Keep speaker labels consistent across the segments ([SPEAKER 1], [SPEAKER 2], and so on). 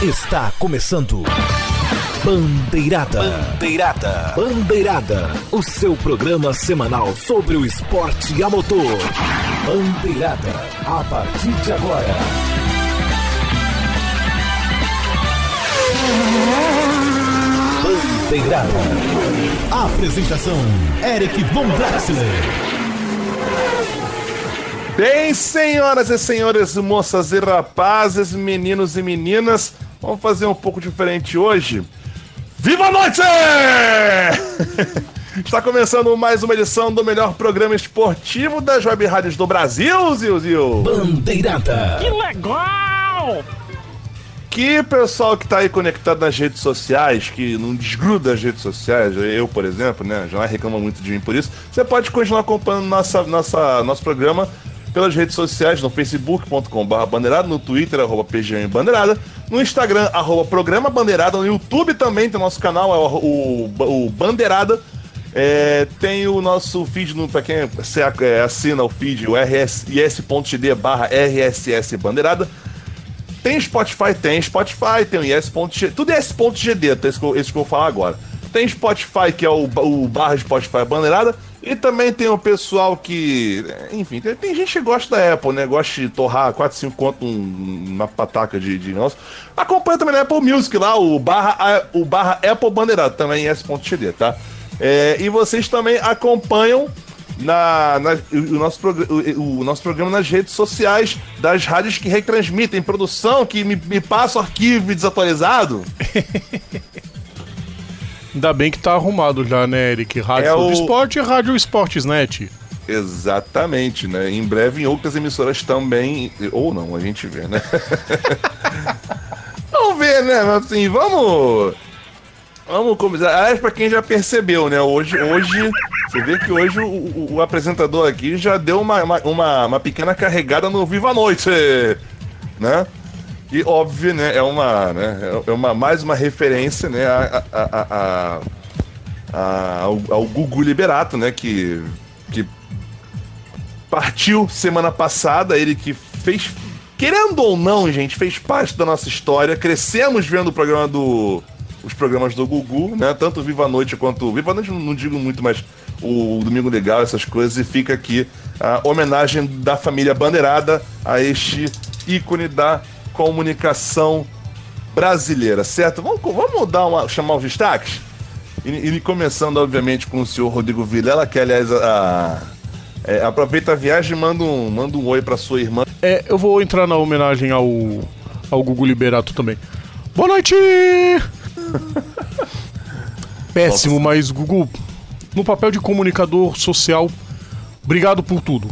[SPEAKER 1] Está começando. Bandeirada. Bandeirada. Bandeirada. O seu programa semanal sobre o esporte a motor. Bandeirada. A partir de agora. Bandeirada. Apresentação: Eric Von Draxler.
[SPEAKER 2] Bem, senhoras e senhores, moças e rapazes, meninos e meninas, vamos fazer um pouco diferente hoje. Viva a noite! Está começando mais uma edição do melhor programa esportivo das web rádios do Brasil, Zil Zil.
[SPEAKER 1] Bandeirada.
[SPEAKER 3] Que legal!
[SPEAKER 2] Que pessoal que tá aí conectado nas redes sociais, que não desgruda as redes sociais, eu, por exemplo, né, já reclama muito de mim por isso, você pode continuar acompanhando nossa, nossa, nosso programa pelas redes sociais, no facebook.com.br bandeirada, no twitter, arroba PGM Bandeirada, no Instagram, arroba Programa Bandeirada, no YouTube também tem nosso canal, é o, o, o Bandeirada. É, tem o nosso feed, no, pra quem é, assina o feed, o rs.gd barra RSS Bandeirada. Tem Spotify? Tem Spotify, tem o is.gd, tudo é is.gd, tá, esse, esse que eu vou falar agora. Tem Spotify, que é o, o barra Spotify Bandeirada, e também tem o pessoal que, enfim, tem, tem gente que gosta da Apple, né, gosta de torrar 4, 5 conto num- numa pataca de, de. Acompanha também na Apple Music lá, o barra, o barra Apple Bandeirada, também em is.gd, tá? É, e vocês também acompanham na, na- o, nosso o, o nosso programa nas redes sociais das rádios que retransmitem, produção, que me, me passa o arquivo desatualizado.
[SPEAKER 4] Ainda bem que tá arrumado já, né, Eric? Rádio
[SPEAKER 2] É o-
[SPEAKER 4] Esporte e Rádio Esportesnet.
[SPEAKER 2] Exatamente, né? Em breve em outras emissoras também. Ou não, a gente vê, né? vamos ver, né? Mas assim, vamos. Vamos começar. Aliás, pra quem já percebeu, né? Hoje, hoje você vê que hoje o, o- o apresentador aqui já deu uma, uma, uma, uma pequena carregada no Viva a Noite, né? E óbvio, né? É uma, né? É uma mais uma referência, né? A, a, a, ao, ao Gugu Liberato, né? Que, que partiu semana passada, ele que fez, querendo ou não, gente, fez parte da nossa história. Crescemos vendo o programa do os programas do Gugu, né? Tanto Viva a Noite quanto Viva a Noite não, não digo muito, mas o Domingo Legal, essas coisas e fica aqui a homenagem da família Bandeirada a este ícone da comunicação brasileira, certo? Vamos, vamos dar uma chamar os destaques? E, e começando, obviamente, com o senhor Rodrigo Vilela, que aliás a- é, aproveita a viagem e manda um, manda um oi pra sua irmã.
[SPEAKER 4] É, eu vou entrar na homenagem ao, ao Gugu Liberato também. Boa noite! Péssimo, mas Gugu, no papel de comunicador social, obrigado por tudo.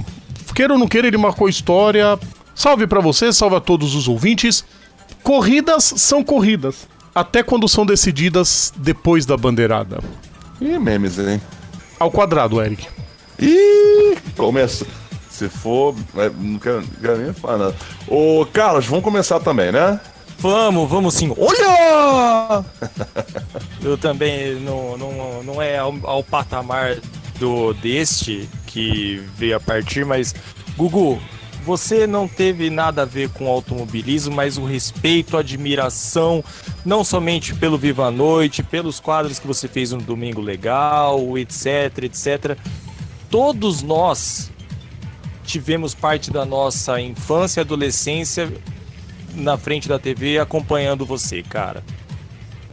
[SPEAKER 4] Queira ou não queira, ele marcou história. Salve pra você, salve a todos os ouvintes. Corridas são corridas, até quando são decididas depois da bandeirada.
[SPEAKER 2] Ih, memes, hein?
[SPEAKER 4] Ao quadrado, Eric.
[SPEAKER 2] Ih, começa. Se for. é, Não quero, não quero nem falar nada. Ô, Carlos, vamos começar também, né?
[SPEAKER 3] Vamos, vamos sim. Olha! Eu também não, não, não é ao, ao patamar do deste que veio a partir, mas Gugu, você não teve nada a ver com automobilismo, mas o respeito, a admiração, não somente pelo Viva a Noite, pelos quadros que você fez no Domingo Legal, etc, etc. Todos nós tivemos parte da nossa infância e adolescência na frente da TV acompanhando você, cara.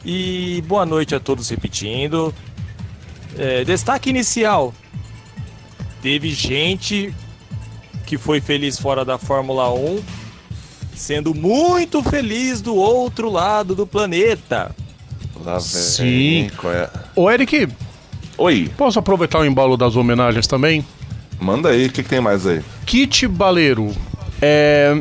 [SPEAKER 3] E boa noite a todos repetindo. É, destaque inicial. Teve gente que foi feliz fora da Fórmula 1, sendo muito feliz do outro lado do planeta.
[SPEAKER 2] Lá vem.
[SPEAKER 4] Sim.
[SPEAKER 2] Qual é?
[SPEAKER 4] Ô, Eric,
[SPEAKER 2] Oi,
[SPEAKER 4] posso aproveitar o embalo das homenagens também?
[SPEAKER 2] manda aí, o que, que tem mais aí?
[SPEAKER 4] Kit Baleiro. É...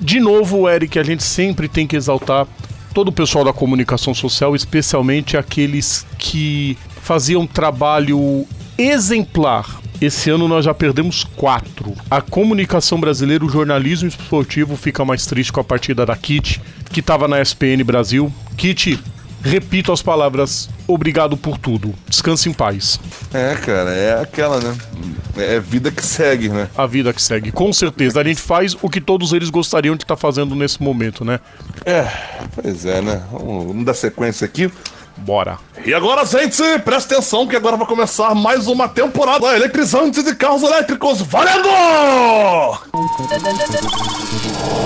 [SPEAKER 4] De novo, Eric, a gente sempre tem que exaltar todo o pessoal da comunicação social, especialmente aqueles que faziam trabalho exemplar. Esse ano nós já perdemos quatro. A comunicação brasileira, o jornalismo esportivo fica mais triste com a partida da Kit, que estava na SPN Brasil. Kit, repito as palavras, obrigado por tudo. Descanse em paz.
[SPEAKER 2] É, cara, é aquela, né? É vida que segue, né?
[SPEAKER 4] A vida que segue. Com certeza. A gente faz o que todos eles gostariam de estar tá fazendo nesse momento, né?
[SPEAKER 2] É, pois é, né? Vamos, vamos dar sequência aqui.
[SPEAKER 4] Bora.
[SPEAKER 2] E agora, gente, presta atenção que agora vai começar mais uma temporada eletrizante de carros elétricos valendo!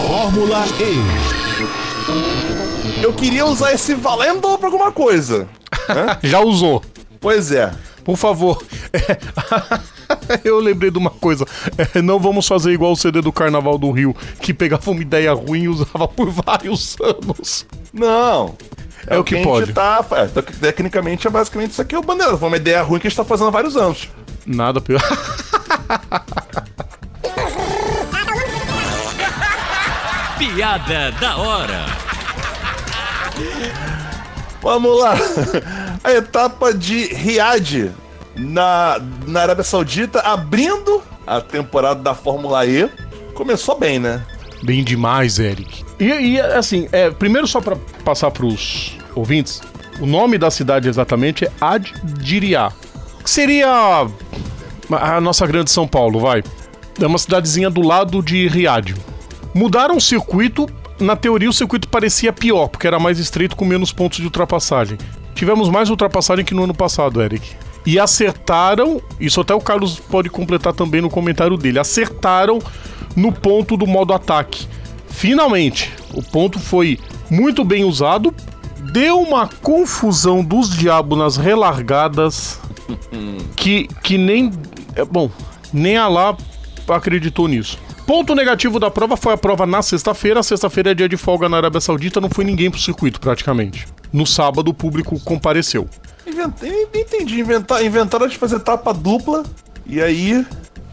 [SPEAKER 1] Fórmula E.
[SPEAKER 2] Eu queria usar esse valendo pra alguma coisa.
[SPEAKER 4] Já usou.
[SPEAKER 2] Pois é.
[SPEAKER 4] Por favor. Eu lembrei de uma coisa. É, não vamos fazer igual o CD do Carnaval do Rio, que pegava uma ideia ruim e usava por vários anos.
[SPEAKER 2] Não.
[SPEAKER 4] É, o que,
[SPEAKER 2] a
[SPEAKER 4] pode.
[SPEAKER 2] Tá, é, tec- tecnicamente é basicamente isso aqui é o bandeira. Foi uma ideia ruim que a gente tá fazendo há vários anos.
[SPEAKER 4] Nada pior.
[SPEAKER 5] Piada da hora.
[SPEAKER 2] Vamos lá. A etapa de Riad na, na Arábia Saudita, abrindo a temporada da Fórmula E. Começou bem, né?
[SPEAKER 4] Bem demais, Eric. E, e, assim, é, primeiro só pra passar pros ouvintes, o nome da cidade exatamente é Ad-Diriá. Que seria a nossa grande São Paulo, vai. É uma cidadezinha do lado de Riad. Mudaram o circuito, na teoria o circuito parecia pior, porque era mais estreito com menos pontos de ultrapassagem. Tivemos mais ultrapassagem que no ano passado, Eric. E acertaram, isso até o Carlos pode completar também no comentário dele, acertaram no ponto do modo ataque. Finalmente, o ponto foi muito bem usado, deu uma confusão dos diabos nas relargadas que, que nem. é, Bom, nem a lá acreditou nisso. Ponto negativo da prova foi a prova na sexta-feira. Sexta-feira é dia de folga na Arábia Saudita, não foi ninguém pro circuito praticamente. No sábado o público compareceu.
[SPEAKER 2] Inventei, entendi. Inventar, inventaram de fazer etapa dupla. E aí.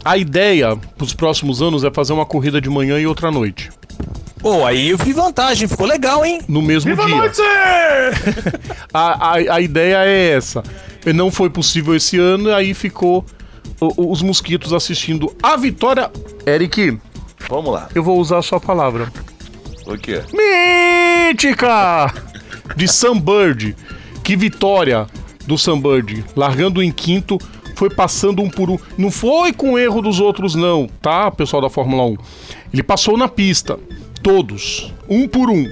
[SPEAKER 4] A ideia pros próximos anos é fazer uma corrida de manhã e outra à noite.
[SPEAKER 3] Pô, aí eu vi vantagem, ficou legal, hein?
[SPEAKER 4] No mesmo
[SPEAKER 2] Viva a
[SPEAKER 4] dia.
[SPEAKER 2] noite!
[SPEAKER 4] A, a, a ideia é essa. E Não foi possível esse ano, e aí ficou o- os mosquitos assistindo a vitória. Eric,
[SPEAKER 2] Vamos lá.
[SPEAKER 4] eu vou usar a sua palavra.
[SPEAKER 2] O quê?
[SPEAKER 4] Mítica! De Sunbird. Que vitória do Sunbird. Largando em quinto, foi passando um por um. Não foi com erro dos outros, não, tá, pessoal da Fórmula 1? Ele passou na pista. Todos. Um por um.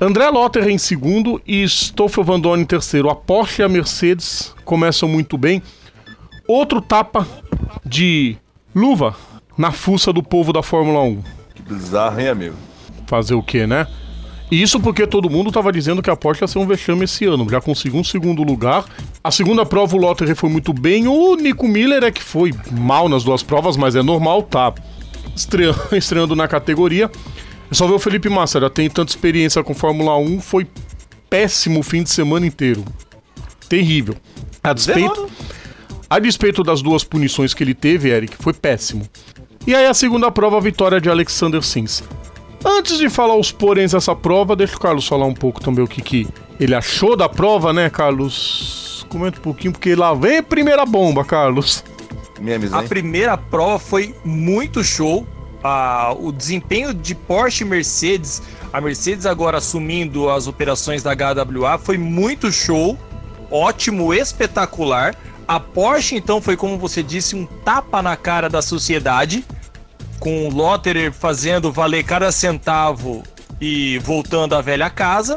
[SPEAKER 4] André Lotter em segundo e Stoffel Van Dorn em terceiro. A Porsche e a Mercedes começam muito bem. Outro tapa de luva na fuça do povo da Fórmula 1
[SPEAKER 2] Que bizarro, hein, amigo?
[SPEAKER 4] fazer o quê, né? E Isso porque todo mundo tava dizendo que a Porsche ia ser um vexame esse ano. Já conseguiu um segundo lugar. A segunda prova o Lotter foi muito bem. O Nico Miller é que foi mal nas duas provas, mas é normal, tá estreando, estreando na categoria. Eu só ver o Felipe Massa, já tem tanta experiência com Fórmula 1, foi péssimo o fim de semana inteiro. Terrível. A despeito, a despeito das duas punições que ele teve, Eric, foi péssimo. E aí a segunda prova, a vitória de Alexander Sims. Antes de falar os poréns dessa prova, deixa o Carlos falar um pouco também o que, que ele achou da prova, né, Carlos? Comenta um pouquinho, porque lá vem a primeira bomba, Carlos.
[SPEAKER 2] Memes,
[SPEAKER 3] A primeira prova foi muito show. Ah, o desempenho de Porsche e Mercedes, a Mercedes agora assumindo as operações da HWA, foi muito show, ótimo, espetacular. A Porsche, então, foi como você disse, um tapa na cara da sociedade, com o Lotterer fazendo valer cada centavo e voltando à velha casa.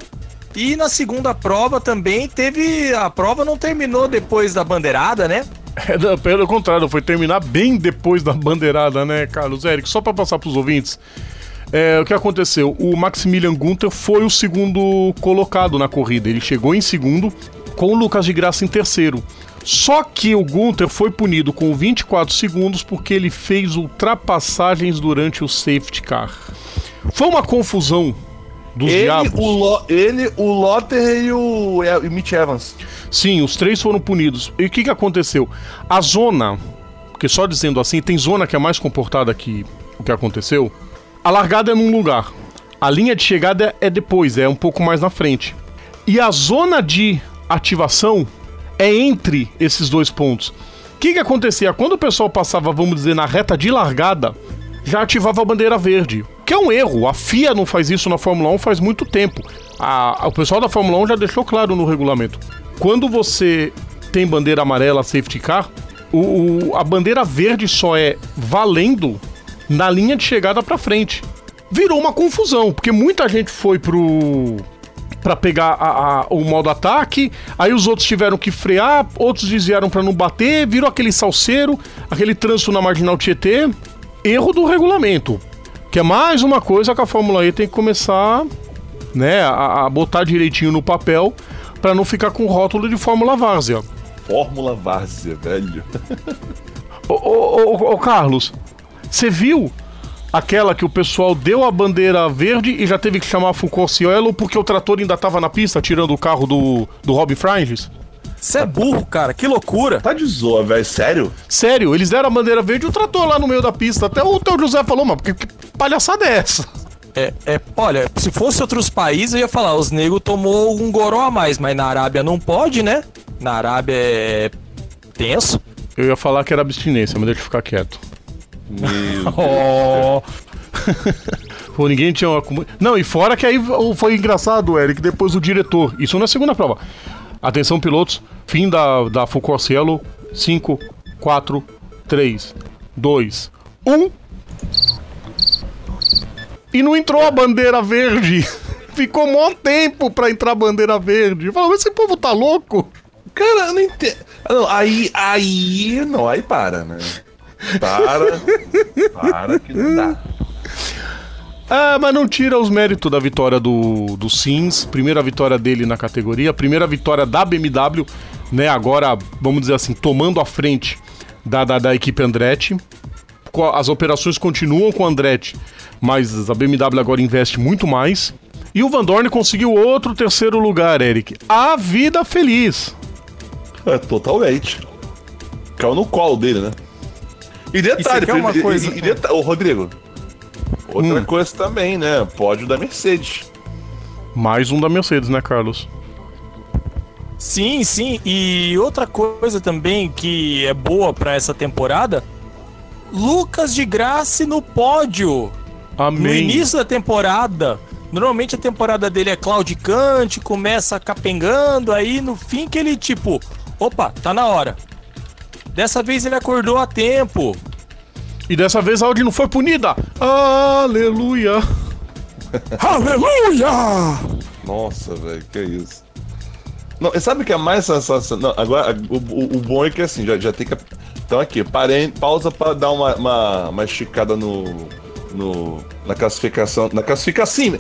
[SPEAKER 3] E na segunda prova também teve. A prova não terminou depois da bandeirada, né?
[SPEAKER 4] É, pelo contrário, foi terminar bem depois da bandeirada, né, Carlos? Eric, só pra passar pros ouvintes. É, o que aconteceu? O Maximilian Gunther foi o segundo colocado na corrida. Ele chegou em segundo, com o Lucas de Graça em terceiro. Só que o Gunther foi punido com 24 segundos porque ele fez ultrapassagens durante o safety car. Foi uma confusão dos
[SPEAKER 2] Ele
[SPEAKER 4] diabos.
[SPEAKER 2] o, Lo, ele, o Lotter e o, e o Mitch Evans.
[SPEAKER 4] Sim, os três foram punidos. E o que, que aconteceu? A zona, porque só dizendo assim, tem zona que é mais comportada que o que aconteceu. A largada é num lugar. A linha de chegada é depois, é um pouco mais na frente. E a zona de ativação é entre esses dois pontos. O que, que acontecia? Quando o pessoal passava, vamos dizer, na reta de largada, já ativava a bandeira verde. Que é um erro. A FIA não faz isso na Fórmula 1 faz muito tempo. A- o pessoal da Fórmula 1 já deixou claro no regulamento. Quando você tem bandeira amarela safety car, o, o- a bandeira verde só é valendo na linha de chegada pra frente. Virou uma confusão, porque muita gente foi pro Pra pegar a- a- o modo ataque, aí os outros tiveram que frear, outros desviaram pra não bater, virou aquele salseiro, aquele trânsito na marginal Tietê. Erro do regulamento, que é mais uma coisa que a Fórmula E tem que começar, né, a, a botar direitinho no papel pra não ficar com rótulo de Fórmula Várzea.
[SPEAKER 2] Fórmula Várzea, velho.
[SPEAKER 4] Ô, ô, ô, ô, Carlos, você viu aquela que o pessoal deu a bandeira verde e já teve que chamar Foucault Cielo porque o trator ainda tava na pista tirando o carro do, do Robin Franges?
[SPEAKER 6] Você é burro, cara. Que loucura.
[SPEAKER 2] Tá de zoa, velho. Sério?
[SPEAKER 4] Sério, eles deram a bandeira verde e o trator lá no meio da pista. Até o teu José falou, mano, que, que palhaçada é essa?
[SPEAKER 6] É, é, olha, se fosse outros países, eu ia falar, os negros tomou um goró a mais, mas na Arábia não pode, né? Na Arábia é tenso.
[SPEAKER 4] Eu ia falar que era abstinência, mas deixa eu ficar quieto.
[SPEAKER 2] Meu
[SPEAKER 6] Oh.
[SPEAKER 4] Pô, ninguém tinha uma... Não, e fora que aí foi engraçado, Eric, depois o diretor. Isso na segunda prova. Atenção, pilotos. Fim da, da Foucault Cielo. 5, 4, 3, 2, 1. E não entrou a bandeira verde. Ficou mó tempo pra entrar a bandeira verde. Falou, esse povo tá louco?
[SPEAKER 2] Cara, eu não entendo. Ah, aí, aí. Não, aí para, né? Para. para que não dá.
[SPEAKER 4] Ah, mas não tira os méritos da vitória do, do Sims, primeira vitória dele na categoria, primeira vitória da BMW, né? Agora, vamos dizer assim, tomando a frente da, da, da equipe Andretti. As operações continuam com o Andretti, mas a BMW agora investe muito mais. E o Van Dorn conseguiu outro terceiro lugar, Eric. A vida feliz.
[SPEAKER 2] É, totalmente. Caiu no colo dele, né? E
[SPEAKER 6] E
[SPEAKER 2] detalhe,
[SPEAKER 6] quer uma
[SPEAKER 2] e- e-
[SPEAKER 6] coisa-
[SPEAKER 2] e deta- Ô, Rodrigo. Outra
[SPEAKER 4] Hum.
[SPEAKER 2] coisa também, né? Pódio da Mercedes.
[SPEAKER 4] Mais um da Mercedes, né, Carlos?
[SPEAKER 6] Sim, sim. E outra coisa também que é boa pra essa temporada: Lucas de Graça no pódio. No
[SPEAKER 4] Amém.
[SPEAKER 6] início da temporada, normalmente a temporada dele é claudicante, começa capengando, aí no fim que ele tipo, opa, tá na hora. Dessa vez ele acordou a tempo.
[SPEAKER 4] E dessa vez a Audi não foi punida. Aleluia.
[SPEAKER 6] Aleluia!
[SPEAKER 2] Nossa, velho, que isso. Não, e sabe o que é mais sensacional? Agora, o, o- o bom é que assim, já, já tem que. Então aqui, parei, pausa pra dar uma, uma, uma esticada no. No, na classificação. Na classificação.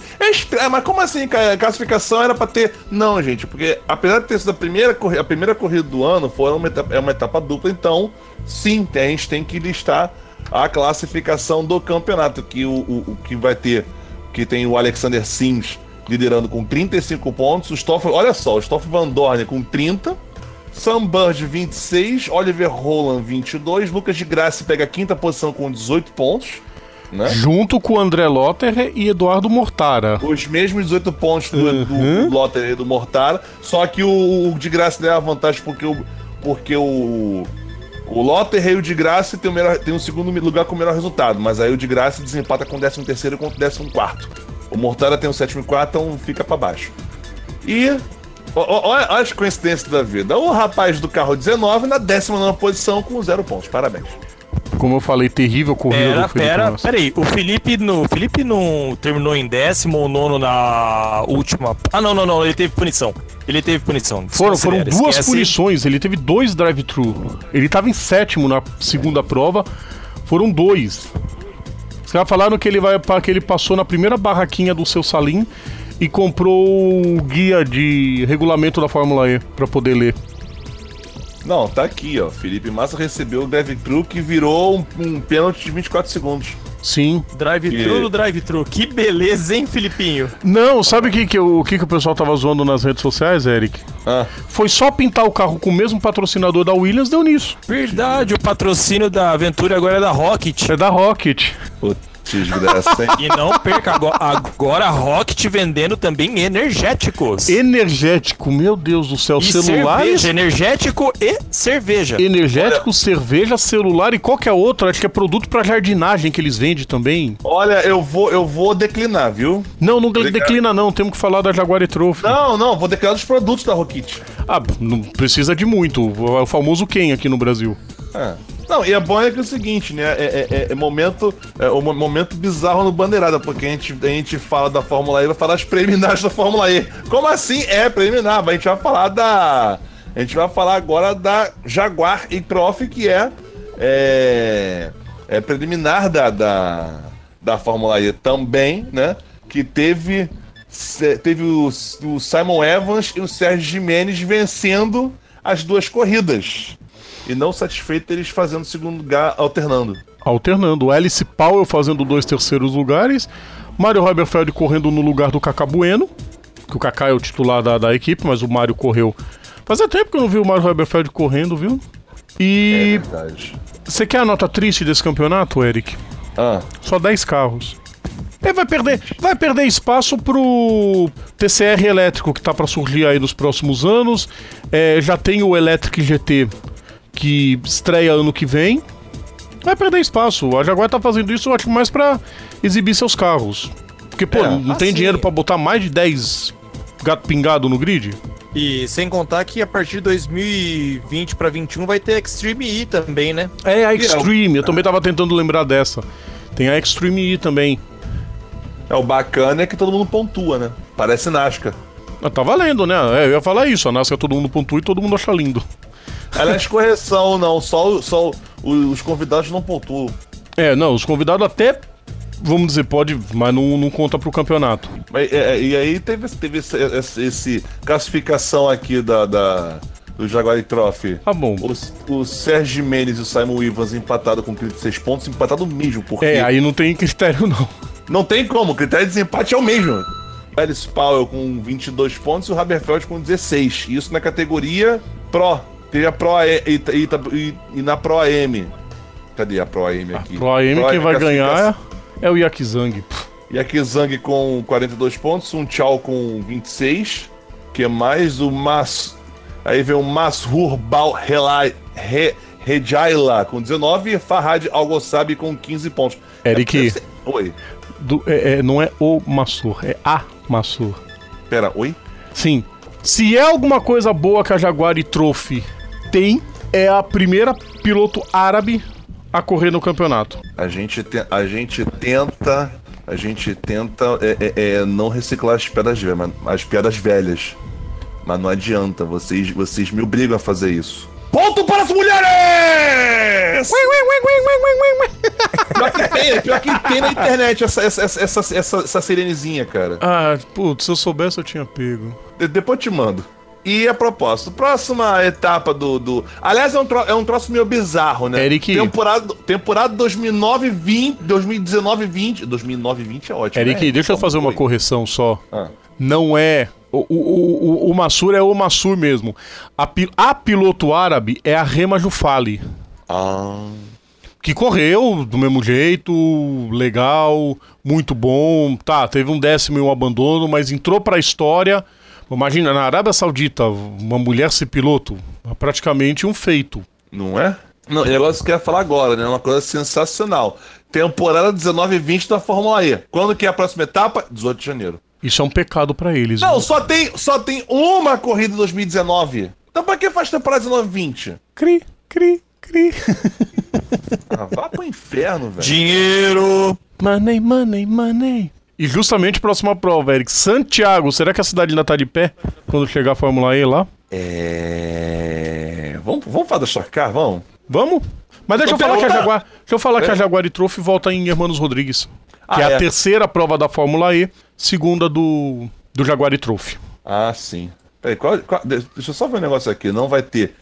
[SPEAKER 2] É, mas como assim, cara? A classificação era pra ter. Não, gente, porque apesar de ter sido a primeira, corri- a primeira corrida do ano, foi uma etapa, é uma etapa dupla, então, sim, a gente tem que listar a classificação do campeonato, que o, o, o que vai ter, que tem o Alexander Sims liderando com 35 pontos, o Stoffel, olha só, o Stoffel Van Dorn com 30, Sam Bird 26, Oliver Roland 22, Lucas de Graça pega a quinta posição com 18 pontos, né?
[SPEAKER 4] Junto com o André Lotter e Eduardo Mortara.
[SPEAKER 2] Os mesmos 18 pontos do, do,
[SPEAKER 4] Uhum.
[SPEAKER 2] do Lotter e do Mortara, só que o, o de Graça leva vantagem porque o porque o o Lotter e o de Graça tem o melhor, tem um segundo lugar com o melhor resultado, mas aí o de Graça desempata com o 13 terceiro com o 14 quarto. O Mortara tem o sétimo e quarto, então fica pra baixo. E olha as coincidências da vida. O rapaz do carro 19 na 19 posição com zero pontos. Parabéns.
[SPEAKER 4] Como eu falei, terrível corrida
[SPEAKER 6] Pera,
[SPEAKER 4] do Felipe
[SPEAKER 6] pera,
[SPEAKER 4] Massa.
[SPEAKER 6] pera aí. O Felipe, no, o Felipe não terminou em décimo ou nono na última. Ah, não, não, não. Ele teve punição. Ele teve punição.
[SPEAKER 4] Foram, foram duas
[SPEAKER 6] esquece.
[SPEAKER 4] punições, ele teve dois drive-thru. Ele tava em sétimo na segunda prova, foram dois. Os caras falaram que ele, vai, que ele passou na primeira barraquinha do seu Salim e comprou o guia de regulamento da Fórmula E pra poder ler.
[SPEAKER 2] Não, tá aqui, ó. Felipe Massa recebeu o drive thru que virou um, um pênalti de 24 segundos.
[SPEAKER 4] Sim.
[SPEAKER 6] Drive-thru
[SPEAKER 2] E-
[SPEAKER 6] do drive-thru. Que beleza, hein, Filipinho?
[SPEAKER 4] Não, sabe o que, que, o, que, que o pessoal tava zoando nas redes sociais, Eric?
[SPEAKER 2] Ah,
[SPEAKER 4] Foi só pintar o carro com o mesmo patrocinador da Williams, deu nisso.
[SPEAKER 6] Verdade, o patrocínio da Aventura agora é da Rocket.
[SPEAKER 4] É da Rocket.
[SPEAKER 2] putz, desgraça, hein?
[SPEAKER 6] E não perca, agora, agora a Rocket vendendo também energéticos.
[SPEAKER 4] Energético, meu Deus do céu,
[SPEAKER 6] E
[SPEAKER 4] celulares.
[SPEAKER 6] cerveja, energético e cerveja.
[SPEAKER 4] Energético, cerveja, celular e qualquer outro. Acho que é produto pra jardinagem que eles vendem também.
[SPEAKER 2] Olha, eu vou, eu vou declinar, viu?
[SPEAKER 4] Não, não
[SPEAKER 2] Obrigado.
[SPEAKER 4] declina não. Temos que falar da Jaguar e Trophy.
[SPEAKER 2] Não, não, vou declinar dos produtos da Rocket.
[SPEAKER 4] Ah, não precisa de muito. É o famoso quem aqui no Brasil.
[SPEAKER 2] É. Não, e é bom é que é o seguinte, né? É, é, é momento, é um momento bizarro no Bandeirada, porque a gente, a gente fala da Fórmula E vai falar as preliminares da Fórmula E. Como assim? É preliminar, a gente vai falar da. A gente vai falar agora da Jaguar e Trophy, que é, é, é preliminar da, da, da Fórmula E também, né? Que teve, teve o, o Simon Evans e o Sérgio Jimenez vencendo as duas corridas. E não satisfeito eles fazendo segundo lugar alternando.
[SPEAKER 4] Alternando. Alice Powell fazendo dois terceiros lugares. Mário Roberfeld correndo no lugar do Kaká Bueno. Que o Kaká é o titular da, da equipe, mas o Mário correu. Fazia tempo que eu não vi o Mário Roberfeld correndo, viu? E. É verdade. Você quer a nota triste desse campeonato, Eric?
[SPEAKER 2] Ah.
[SPEAKER 4] Só 10 carros. Ele vai perder, vai perder espaço pro TCR elétrico que tá para surgir aí nos próximos anos. É, já tem o Electric GT que estreia ano que vem. Vai perder espaço. A Jaguar tá fazendo isso, eu acho, mais para exibir seus carros. Porque, pô, é, não assim... tem dinheiro para botar mais de 10 gato pingado no grid?
[SPEAKER 3] E sem contar que a partir de 2020 para 21 vai ter Extreme E também, né?
[SPEAKER 4] É, a Extreme. Eu também tava tentando lembrar dessa. Tem a Extreme E também.
[SPEAKER 2] É, o bacana é que todo mundo pontua, né? Parece Nascar.
[SPEAKER 4] Ah, tá valendo, né? É, eu ia falar isso. A Nascar todo mundo pontua e todo mundo acha lindo.
[SPEAKER 2] Aliás, correção, não. Só, só os convidados não pontuam.
[SPEAKER 4] É, não. Os convidados até vamos dizer, pode, mas não, não conta pro campeonato.
[SPEAKER 2] Mas, é, e aí teve, teve esse, esse, esse, classificação aqui da, da do Jaguar Trophy.
[SPEAKER 4] Tá bom.
[SPEAKER 2] O, o Sérgio Mendes e o Simon Evans empatado com 36 pontos, empatado mesmo, porque...
[SPEAKER 4] É, aí não tem critério não.
[SPEAKER 2] Não tem como, o critério de desempate é o mesmo. Alice Powell com 22 pontos e o Haberfeld com 16. Isso na categoria Pro. Tem a Pro e, e, e, e na Pro AM. Cadê a Pro AM aqui?
[SPEAKER 4] A Pro AM Pro quem vai ganhar é, é o Yakizang.
[SPEAKER 2] Yakizang com 42 pontos, um Tchau com 26. Que é mais o Mas. Aí vem o Mashur Bal Rejaila com 19 e Farhad Algossabi com 15 pontos.
[SPEAKER 4] Eric.
[SPEAKER 2] É, Oi
[SPEAKER 4] do, é, é, não é o Massur, é a Massur.
[SPEAKER 2] Pera, oi?
[SPEAKER 4] Sim. Se é alguma coisa boa que a Jaguar e Trophy tem, é a primeira piloto árabe a correr no campeonato.
[SPEAKER 2] A gente, te, a gente tenta. A gente tenta é, é, é não reciclar as pedras velhas, as pedras velhas. Mas não adianta, vocês, vocês me obrigam a fazer isso. Ponto para as mulheres! pior, que tem, pior que tem na internet essa, essa, essa, essa, essa sirenezinha, cara.
[SPEAKER 4] Ah, putz, se eu soubesse eu tinha pego.
[SPEAKER 2] De, depois eu te mando. E a propósito, próxima etapa do. do... Aliás, é um, tro... é um troço meio bizarro, né?
[SPEAKER 4] Eric.
[SPEAKER 2] Temporada, temporada 2009 20 2019 20 2009 20 é ótimo.
[SPEAKER 4] Eric,
[SPEAKER 2] né?
[SPEAKER 4] deixa eu fazer uma correção só. Ah. Não é o, o, o, o Massur é o Massur mesmo. A, a piloto árabe é a Rema Jufali.
[SPEAKER 2] Ah.
[SPEAKER 4] Que correu do mesmo jeito, legal, muito bom. Tá, teve um décimo e um abandono, mas entrou pra história. Imagina, na Arábia Saudita, uma mulher ser piloto, é praticamente um feito.
[SPEAKER 2] Não é? Não, o negócio que eu ia falar agora, né? Uma coisa sensacional. Temporada 19 e 20 da Fórmula E. Quando que é a próxima etapa? 18 de janeiro.
[SPEAKER 4] Isso é um pecado para eles.
[SPEAKER 2] Não, só tem, só tem uma corrida em 2019. Então pra que faz temporada 19 20?
[SPEAKER 4] Cri, cri, cri.
[SPEAKER 2] Ah, vá pro inferno, velho.
[SPEAKER 3] Dinheiro!
[SPEAKER 4] Money, money, money. E justamente próxima prova, Eric. Santiago, será que a cidade ainda tá de pé quando chegar a Fórmula E lá?
[SPEAKER 2] É. Vamos, vamos falar da Stock Car, vamos?
[SPEAKER 4] Vamos? Mas deixa eu, falar que a Jaguar, deixa eu falar é. que a Jaguar e Trophy volta em Hermanos Rodrigues. Ah, que é, é a terceira prova da Fórmula E, segunda do, do Jaguar e Trophy.
[SPEAKER 2] Ah, sim. Peraí, qual, qual, deixa eu só ver um negócio aqui. Não vai ter.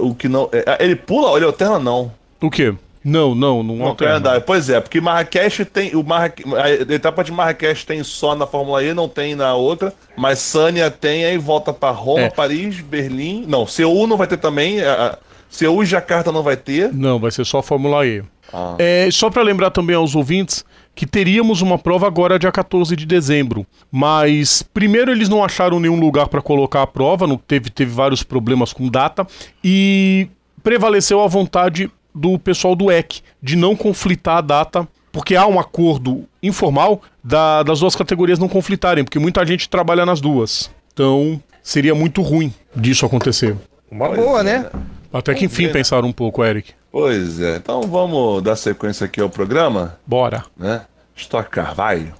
[SPEAKER 2] O que não. É, ele pula, ele alterna, não.
[SPEAKER 4] O quê? Não, não, não,
[SPEAKER 2] não alterna. Pois é, porque Marrakech tem. O Marra, a etapa de Marrakech tem só na Fórmula E, não tem na outra. Mas Sânia tem, aí volta para Roma, é. Paris, Berlim. Não, Seul não vai ter também. A, Seul e Jacarta não vai ter.
[SPEAKER 4] Não, vai ser só a Fórmula E. Ah. É, só para lembrar também aos ouvintes que teríamos uma prova agora dia 14 de dezembro. Mas primeiro eles não acharam nenhum lugar para colocar a prova, não teve, teve vários problemas com data e prevaleceu a vontade do pessoal do EC de não conflitar a data, porque há um acordo informal da, das duas categorias não conflitarem, porque muita gente trabalha nas duas. Então seria muito ruim disso acontecer.
[SPEAKER 3] Uma boa, né?
[SPEAKER 4] Até que enfim pensaram um pouco, Eric.
[SPEAKER 2] Pois é. Então vamos dar sequência aqui ao programa,
[SPEAKER 4] Bora.
[SPEAKER 2] né? Stock Car, vai.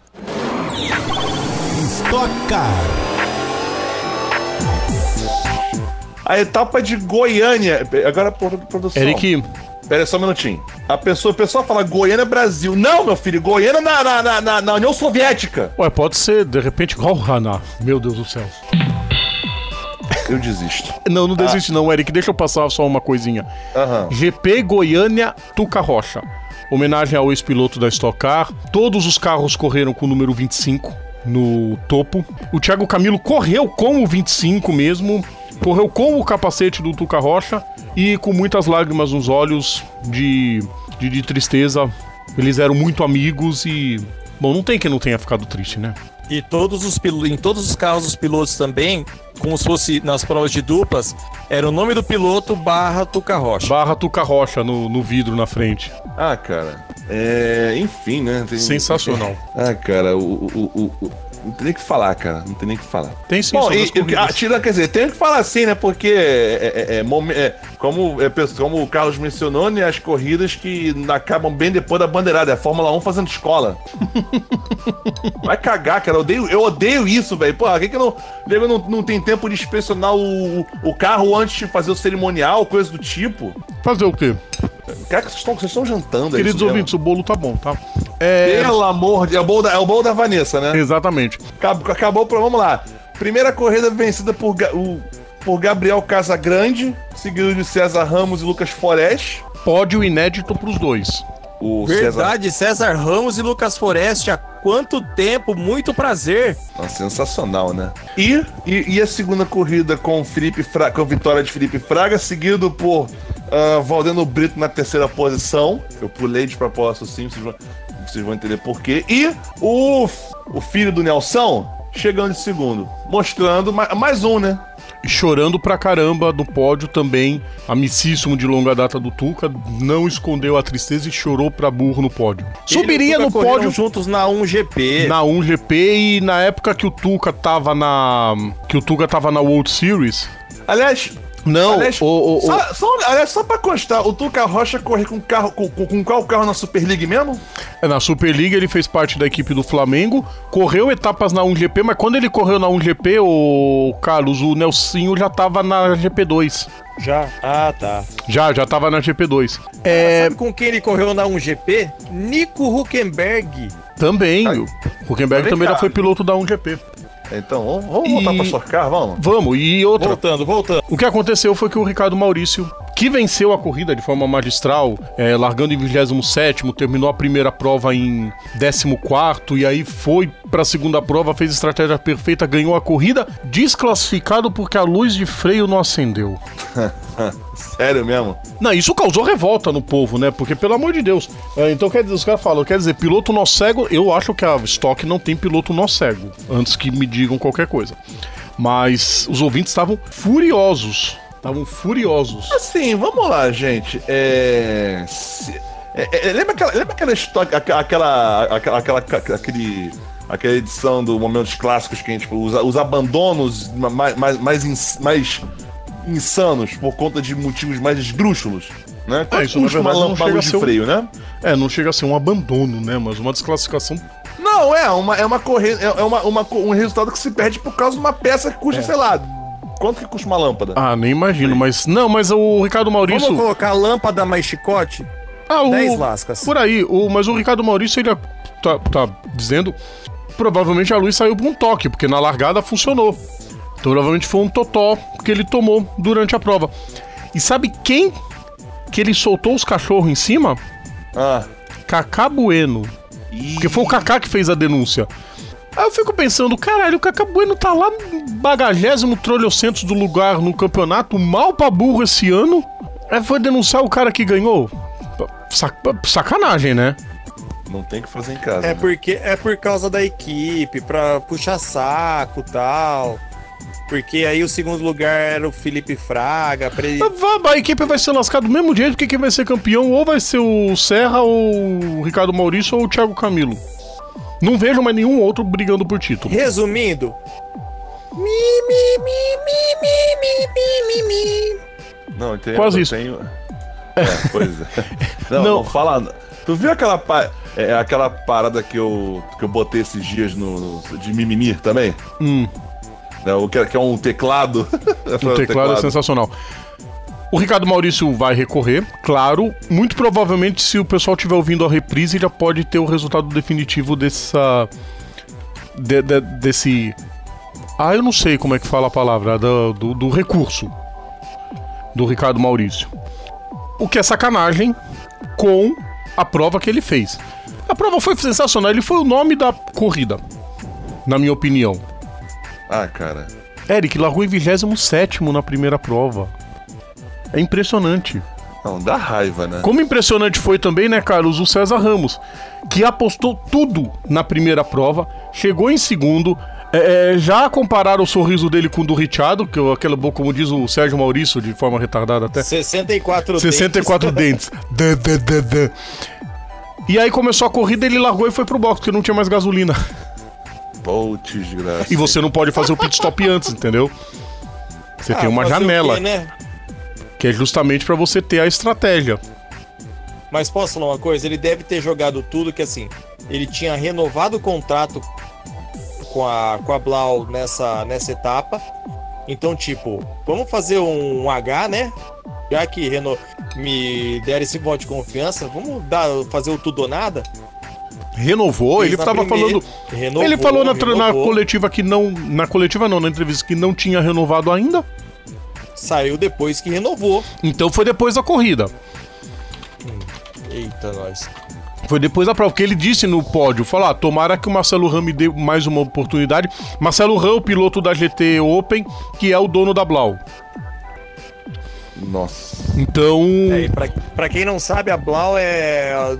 [SPEAKER 1] Stock Car.
[SPEAKER 2] A etapa de Goiânia. Agora, pro- produção.
[SPEAKER 4] Eric,
[SPEAKER 2] Pera aí só um minutinho. A pessoa, o pessoal fala Goiânia Brasil. Não, meu filho, Goiânia na, na, na, na- na União Soviética.
[SPEAKER 4] ué, pode ser de repente Golhana. Meu Deus do céu.
[SPEAKER 2] Eu desisto.
[SPEAKER 4] Não, não desiste não, Eric. Deixa eu passar só uma coisinha.
[SPEAKER 2] Aham.
[SPEAKER 4] GP Goiânia Tuca Rocha. Homenagem ao ex-piloto da Stock Car. Todos os carros correram com o número 25 no topo. O Thiago Camilo correu com o 25 mesmo. Correu com o capacete do Tuca Rocha e com muitas lágrimas nos olhos de, de, de tristeza. Eles eram muito amigos e. Bom, não tem quem não tenha ficado triste, né?
[SPEAKER 3] E todos os pilo- em todos os carros dos pilotos também, como se fosse nas provas de duplas, era o nome do piloto barra Tuca Rocha.
[SPEAKER 4] Barra Tuca Rocha no, no vidro na frente.
[SPEAKER 2] Ah, cara. É. Enfim, né? Tem-
[SPEAKER 4] Sensacional.
[SPEAKER 2] Ah, cara, o. o, o- o- não tem nem o que falar, cara. Não tem nem o que falar.
[SPEAKER 4] Tem sim
[SPEAKER 2] Bom, e, e- ah, tira, quer dizer, tem que falar assim, né? Porque, é, é- é momen- é, como, é, como o Carlos mencionou, né? As corridas que acabam bem depois da bandeirada. É a Fórmula 1 fazendo escola. Vai cagar, cara. Eu odeio, eu odeio isso, velho. Pô, por que, que não, nego não, não tem tempo de inspecionar o, o carro antes de fazer o cerimonial, coisa do tipo?
[SPEAKER 4] Fazer o quê?
[SPEAKER 2] Cara, que vocês estão, vocês estão jantando aí.
[SPEAKER 4] Queridos ouvintes, o bolo tá bom, tá? É.
[SPEAKER 2] Pelo amor de... É o da, é o bolo da Vanessa, né?
[SPEAKER 4] Exatamente.
[SPEAKER 2] Acabou, acabou o Vamos lá. Primeira corrida vencida por, o- por Gabriel Casagrande, seguido de César Ramos e Lucas Forest.
[SPEAKER 4] Pódio inédito pros dois.
[SPEAKER 2] O César.
[SPEAKER 3] Verdade, César Ramos e Lucas Foreste, há quanto tempo? Muito prazer.
[SPEAKER 2] Ah, sensacional, né? E, e, e a segunda corrida com o Felipe Fra... com a vitória de Felipe Fraga, seguido por ah, Valdeno Brito na terceira posição. Eu pulei de propósito sim, vocês vão, vocês vão entender por quê. E o, o filho do Nelson chegando de segundo, mostrando ma- mais um, né?
[SPEAKER 4] E chorando pra caramba no pódio também, amicíssimo de longa data do Tuca, não escondeu a tristeza e chorou pra burro no pódio. Subiria
[SPEAKER 3] Ele
[SPEAKER 4] no pódio
[SPEAKER 3] juntos na 1GP.
[SPEAKER 4] na 1GP e na época que o Tuca tava na. que o Tuca tava na World Series.
[SPEAKER 2] Aliás,
[SPEAKER 4] Não,
[SPEAKER 2] Aliás,
[SPEAKER 4] o, o, o-
[SPEAKER 2] só, só, aliás, só pra constar, o Tuca Rocha corre com, carro, com, com, com qual carro na Super League mesmo?
[SPEAKER 4] É, Na Superliga ele fez parte da equipe do Flamengo, correu etapas na 1GP, mas quando ele correu na 1GP, o Carlos, o Nelsinho já tava na GP2.
[SPEAKER 3] Já? Ah, tá.
[SPEAKER 4] Já, já tava na GP2. É,
[SPEAKER 3] Sabe com quem ele correu na 1GP? Nico Huckenberg.
[SPEAKER 4] também, o Huckenberg também já foi piloto da 1GP.
[SPEAKER 2] Então, vamos, vamos
[SPEAKER 4] E-
[SPEAKER 2] voltar pra Sorcar, vamos?
[SPEAKER 4] Vamos, e outra.
[SPEAKER 3] Voltando, voltando.
[SPEAKER 4] O que aconteceu foi que o Ricardo Maurício, que venceu a corrida de forma magistral, é, largando em 27, terminou a primeira prova em 14 e aí foi para a segunda prova, fez estratégia perfeita, ganhou a corrida, desclassificado porque a luz de freio não acendeu.
[SPEAKER 2] Sério mesmo?
[SPEAKER 4] Não, isso causou revolta no povo, né? Porque, pelo amor de Deus. é, então, quer dizer, os caras falam, quer dizer, piloto nó cego, eu acho que a Stock não tem piloto nó cego, antes que me digam qualquer coisa. Mas os ouvintes estavam furiosos. Estavam furiosos.
[SPEAKER 2] Assim, vamos lá, gente. É. é, é, lembra aquela, lembra aquela história, aquela, aquela, aquela, aquele, aquela edição do Momentos Clássicos que a gente usa os abandonos mais, mais, mais, ins- mais insanos por conta de motivos mais esdrúxulos, né? Quanto
[SPEAKER 4] isso, na
[SPEAKER 2] custa uma
[SPEAKER 4] verdade, não
[SPEAKER 2] lâmpada
[SPEAKER 4] chega a
[SPEAKER 2] de
[SPEAKER 4] ser um-
[SPEAKER 2] freio, né?
[SPEAKER 4] É, não chega a ser um abandono, né? Mas uma desclassificação.
[SPEAKER 2] Não, é uma, é uma corrida, é é uma, uma, um resultado que se perde por causa de uma peça que custa, sei lá, quanto que custa uma lâmpada?
[SPEAKER 4] Ah, nem imagino, mas. Não, mas o Ricardo Maurício.
[SPEAKER 3] Vamos colocar lâmpada mais chicote?
[SPEAKER 4] Ah, o...
[SPEAKER 3] 10 lascas.
[SPEAKER 4] Por aí, o... mas o Ricardo Maurício, ele tá, tá dizendo. Provavelmente a luz saiu por um toque, porque na largada funcionou. Então, provavelmente foi um totó que ele tomou durante a prova. E sabe quem que ele soltou os cachorros em cima?
[SPEAKER 2] Ah.
[SPEAKER 4] Cacá Bueno. Porque foi o Cacá que fez a denúncia. Aí eu fico pensando, caralho, o Cacá Bueno tá lá no bagagésimo trolhocentos do lugar no campeonato, mal pra burro esse ano. Aí foi denunciar o cara que ganhou. Sac- sacanagem, né?
[SPEAKER 2] Não tem que fazer em casa.
[SPEAKER 3] É,
[SPEAKER 2] né?
[SPEAKER 3] porque, é por causa da equipe, pra puxar saco tal. Porque aí o segundo lugar era o Felipe Fraga.
[SPEAKER 4] Pre... A equipe vai ser lascada do mesmo jeito, porque quem vai ser campeão ou vai ser o Serra, ou o Ricardo Maurício, ou o Thiago Camilo. Não vejo mais nenhum outro brigando por título.
[SPEAKER 3] Resumindo. Mi, mi, mi, mi, mi, mi, mi, mi.
[SPEAKER 2] Não, eu
[SPEAKER 4] Quase
[SPEAKER 2] eu
[SPEAKER 4] isso.
[SPEAKER 2] Tenho... É, pois é. Não,
[SPEAKER 4] não.
[SPEAKER 2] não fala. Tu viu aquela, pa- é, aquela parada que eu, que eu botei esses dias no, no- de mimimi também?
[SPEAKER 4] Hum.
[SPEAKER 2] Né, o que, que é um teclado.
[SPEAKER 4] O teclado é sensacional. O Ricardo Maurício vai recorrer, claro. Muito provavelmente, se o pessoal estiver ouvindo a reprise, já pode ter o resultado definitivo dessa. de- de- desse. Ah, eu não sei como é que fala a palavra, do, do, do recurso do Ricardo Maurício. O que é sacanagem com a prova que ele fez. A prova foi sensacional, ele foi o nome da corrida, na minha opinião.
[SPEAKER 2] Ah, cara.
[SPEAKER 4] Eric largou em 27 na primeira prova. É impressionante.
[SPEAKER 2] Não, dá raiva, né?
[SPEAKER 4] Como impressionante foi também, né, Carlos, o César Ramos, que apostou tudo na primeira prova, chegou em segundo. é, é, já compararam o sorriso dele com o do Richard, que é aquela boca, como diz o Sérgio Maurício, de forma retardada até.
[SPEAKER 3] 64
[SPEAKER 4] 64 dentes. Dã, dã, dã, dã. E aí começou a corrida, ele largou e foi pro box, porque não tinha mais gasolina.
[SPEAKER 2] Putz, graça.
[SPEAKER 4] E você não pode fazer o pit stop antes, entendeu? Você tem uma
[SPEAKER 3] Ah, fazer o
[SPEAKER 4] janela,
[SPEAKER 3] quê, né?
[SPEAKER 4] que é justamente pra você ter a estratégia.
[SPEAKER 3] Mas posso falar uma coisa? Ele deve ter jogado tudo que assim. Ele tinha renovado o contrato com a, com a Blau nessa, nessa etapa. Então, tipo, vamos fazer um H, né? Já que reno... me deram esse voto de confiança, vamos dar, fazer o tudo ou nada?
[SPEAKER 4] Renovou, ele
[SPEAKER 3] na
[SPEAKER 4] tava
[SPEAKER 3] primeira,
[SPEAKER 4] falando.
[SPEAKER 3] renovou,
[SPEAKER 4] ele falou na, na coletiva que não. Na coletiva não, na entrevista que não tinha renovado ainda.
[SPEAKER 3] Saiu depois que renovou.
[SPEAKER 4] Então foi depois da corrida.
[SPEAKER 3] Eita, nós.
[SPEAKER 4] Foi depois da prova, porque ele disse no pódio, falou, ah, tomara que o Marcelo Ram me dê mais uma oportunidade. Marcelo Ram, o piloto da GT Open, que é o dono da Blau.
[SPEAKER 2] Nossa.
[SPEAKER 4] Então,
[SPEAKER 3] É, pra, pra quem não sabe, a Blau é,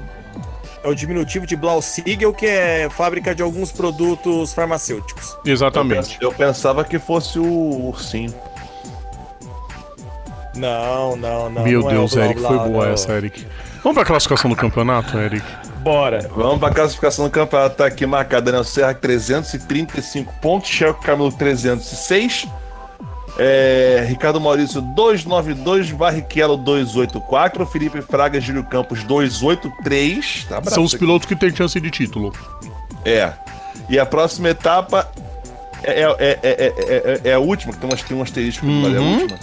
[SPEAKER 3] é o diminutivo de Blau Siegel, que é fábrica de alguns produtos farmacêuticos.
[SPEAKER 4] exatamente.
[SPEAKER 2] Eu pensava que fosse o ursinho.
[SPEAKER 3] Não, não, não.
[SPEAKER 4] Meu
[SPEAKER 3] não é o
[SPEAKER 4] Deus,
[SPEAKER 3] Blau
[SPEAKER 4] Eric,
[SPEAKER 3] Blau,
[SPEAKER 4] foi boa
[SPEAKER 3] não.
[SPEAKER 4] essa, Eric. Vamos pra classificação do campeonato, Eric?
[SPEAKER 3] Bora.
[SPEAKER 2] Vamos pra classificação do campeonato. Tá aqui marcado Daniel Serra 335 pontos, Checo Camilo 306. É, Ricardo Maurício 292, Barrichello 284, Felipe Fraga Júlio Campos 283. Tá
[SPEAKER 4] São os pilotos que têm chance de título.
[SPEAKER 2] É. E a próxima etapa é, é, é, é, é- é- é a última, que tem, umas, tem um asterisco ali, mas é a
[SPEAKER 4] Uhum.
[SPEAKER 2] última.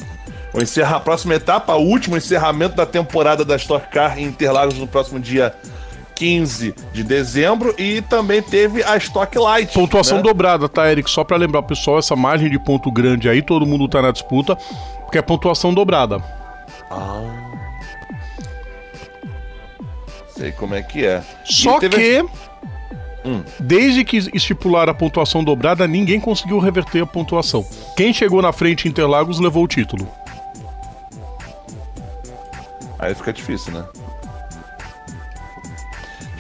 [SPEAKER 2] O encerra, a próxima etapa, o último encerramento da temporada da Stock Car em Interlagos no próximo dia 15 de dezembro. E também teve a Stock Light.
[SPEAKER 4] Pontuação
[SPEAKER 2] né?
[SPEAKER 4] dobrada, tá, Eric? Só pra lembrar, pessoal, essa margem de ponto grande aí, todo mundo tá na disputa, porque é pontuação dobrada.
[SPEAKER 2] Ah. Sei como é que é.
[SPEAKER 4] Só
[SPEAKER 2] teve
[SPEAKER 4] que,
[SPEAKER 2] Hum.
[SPEAKER 4] desde que estipularam a pontuação dobrada, ninguém conseguiu reverter a pontuação. Quem chegou na frente em Interlagos levou o título.
[SPEAKER 2] Aí fica difícil, né?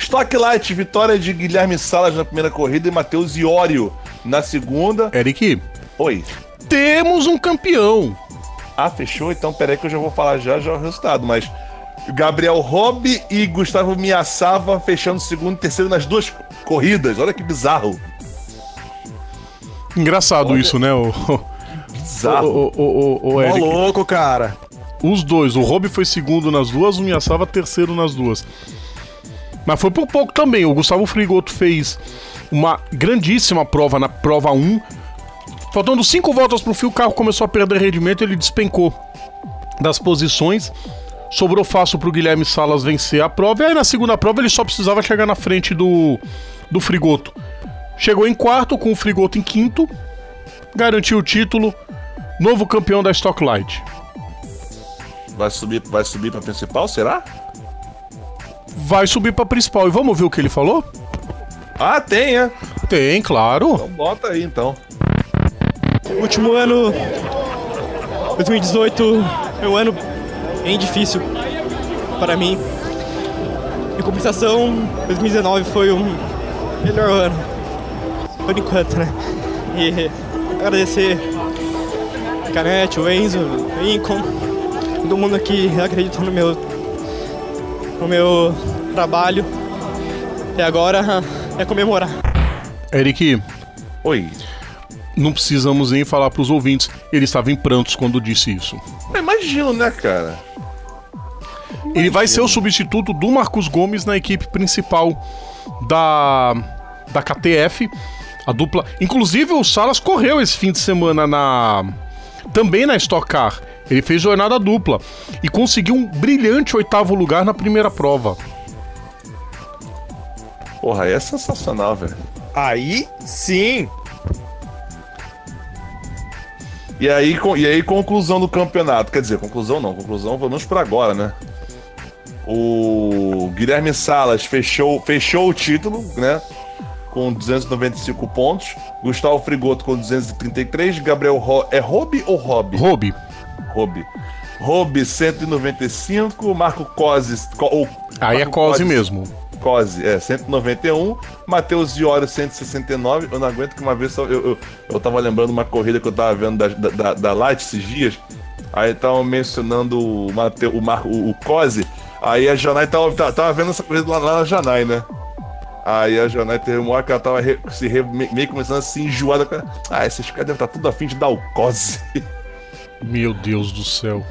[SPEAKER 2] Stock Light, vitória de Guilherme Salas na primeira corrida e Matheus Iório na segunda.
[SPEAKER 4] Eric,
[SPEAKER 2] Oi.
[SPEAKER 4] temos um campeão.
[SPEAKER 2] Ah, fechou? Então peraí que eu já vou falar já, já o resultado, mas Gabriel Robb e Gustavo Miaçava fechando segundo e terceiro nas duas corridas. Olha que bizarro.
[SPEAKER 4] Engraçado
[SPEAKER 2] Olha-
[SPEAKER 4] isso, né? O, o,
[SPEAKER 2] Bizarro.
[SPEAKER 4] o, o, o, o
[SPEAKER 3] louco, cara.
[SPEAKER 4] Os dois. O Rob foi segundo nas duas, o Miyasawa terceiro nas duas. Mas foi por pouco também. O Gustavo Frigoto fez uma grandíssima prova na prova 1. Faltando cinco voltas pro fio, o carro começou a perder rendimento ele despencou das posições. Sobrou fácil pro Guilherme Salas vencer a prova. E aí na segunda prova ele só precisava chegar na frente do, do Frigoto. Chegou em quarto, com o Frigoto em quinto. Garantiu o título. Novo campeão da Stock Light.
[SPEAKER 2] Vai subir, vai subir pra principal, será?
[SPEAKER 4] Vai subir pra principal. E vamos ver o que ele falou?
[SPEAKER 2] Ah, tem, é.
[SPEAKER 4] Tem, claro.
[SPEAKER 2] Então bota aí então.
[SPEAKER 5] último ano, 2018, foi um ano bem difícil para mim. Em compensação, 2019 foi um melhor ano, por enquanto, né? E agradecer a Canete, o Enzo, o Lincoln, todo mundo que acreditou no meu, no meu trabalho. E agora é comemorar.
[SPEAKER 4] Eric,
[SPEAKER 2] Oi.
[SPEAKER 4] não precisamos nem falar pros ouvintes. Ele estava em prantos quando disse isso.
[SPEAKER 2] Eu imagino, né, cara?
[SPEAKER 4] Ele vai ser o substituto do Marcos Gomes na equipe principal da, da KTF. A dupla. Inclusive, o Salas correu esse fim de semana na. Também na Stock Car. Ele fez jornada dupla e conseguiu um brilhante oitavo lugar na primeira prova.
[SPEAKER 2] Porra, aí é sensacional, velho.
[SPEAKER 3] Aí sim.
[SPEAKER 2] E aí, e aí, conclusão do campeonato. Quer dizer, conclusão não, conclusão pelo menos por agora, né? O Guilherme Salas fechou, fechou o título, né? Com 295 pontos. Gustavo Frigoto com 233. Gabriel Ro... É Robi ou Rob?
[SPEAKER 4] Robe.
[SPEAKER 2] Robi. Robi 195. Marco Cosi. Co... ou-
[SPEAKER 4] Aí é
[SPEAKER 2] Marco
[SPEAKER 4] Cose mesmo.
[SPEAKER 2] Cose, é, 191. Matheus Ioro, 169. Eu não aguento que uma vez só- eu, eu, eu tava lembrando uma corrida que eu tava vendo da, da, da, Light esses dias. Aí estavam mencionando o, Mateu, o, Marco, o, o Cose. Aí a Janai tava, tava, tava vendo essa corrida lá, lá na Janai, né? Aí a Janai teve uma hora que ela tava re- se re- me- meio começando a se enjoar. Da... Ah, esses caras devem estar tudo afim de dar o Cose.
[SPEAKER 4] Meu Deus do céu.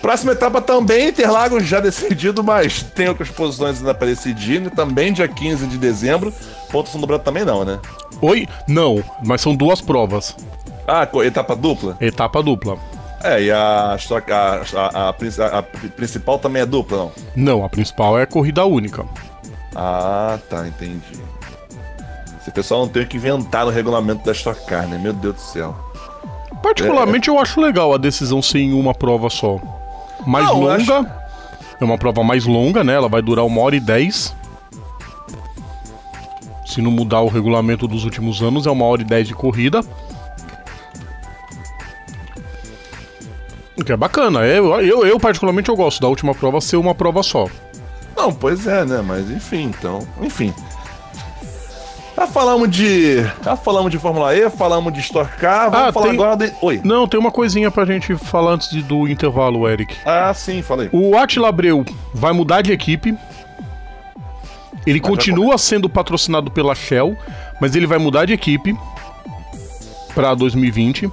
[SPEAKER 2] Próxima etapa também, Interlagos já decidido, mas tem outras posições ainda para decidir. né? Também dia 15 de dezembro. Pontuação dobrada também não, né?
[SPEAKER 4] Oi? Não, mas são duas provas.
[SPEAKER 2] Ah, etapa dupla?
[SPEAKER 4] Etapa dupla.
[SPEAKER 2] É, e a, a, a, a, prin- a- a principal também é dupla, não?
[SPEAKER 4] Não, a principal é corrida única.
[SPEAKER 2] Ah, tá, entendi. Esse pessoal não tem o que inventar no regulamento da Stock Car, né? Meu Deus do céu.
[SPEAKER 4] Particularmente eu acho legal a decisão ser em uma prova só. Mais
[SPEAKER 2] Não,
[SPEAKER 4] longa. É uma prova mais longa, né? Ela vai durar uma hora e dez. Se não mudar o regulamento dos últimos anos, é uma hora e dez de corrida. O que é bacana. Eu, eu, eu, particularmente, eu gosto da última prova ser uma prova só.
[SPEAKER 2] Não, pois é, né? Mas enfim, então. Enfim. Já falamos de. Já falamos de Fórmula E, falamos de Stock Car, vamos
[SPEAKER 4] Ah,
[SPEAKER 2] falar
[SPEAKER 4] tem-
[SPEAKER 2] agora de. Oi.
[SPEAKER 4] Não, tem uma coisinha pra gente falar antes de- do intervalo, Eric.
[SPEAKER 2] Ah, sim, falei.
[SPEAKER 4] O Attila Abreu vai mudar de equipe. Ele continua sendo patrocinado pela Shell, mas ele vai mudar de equipe para 2020.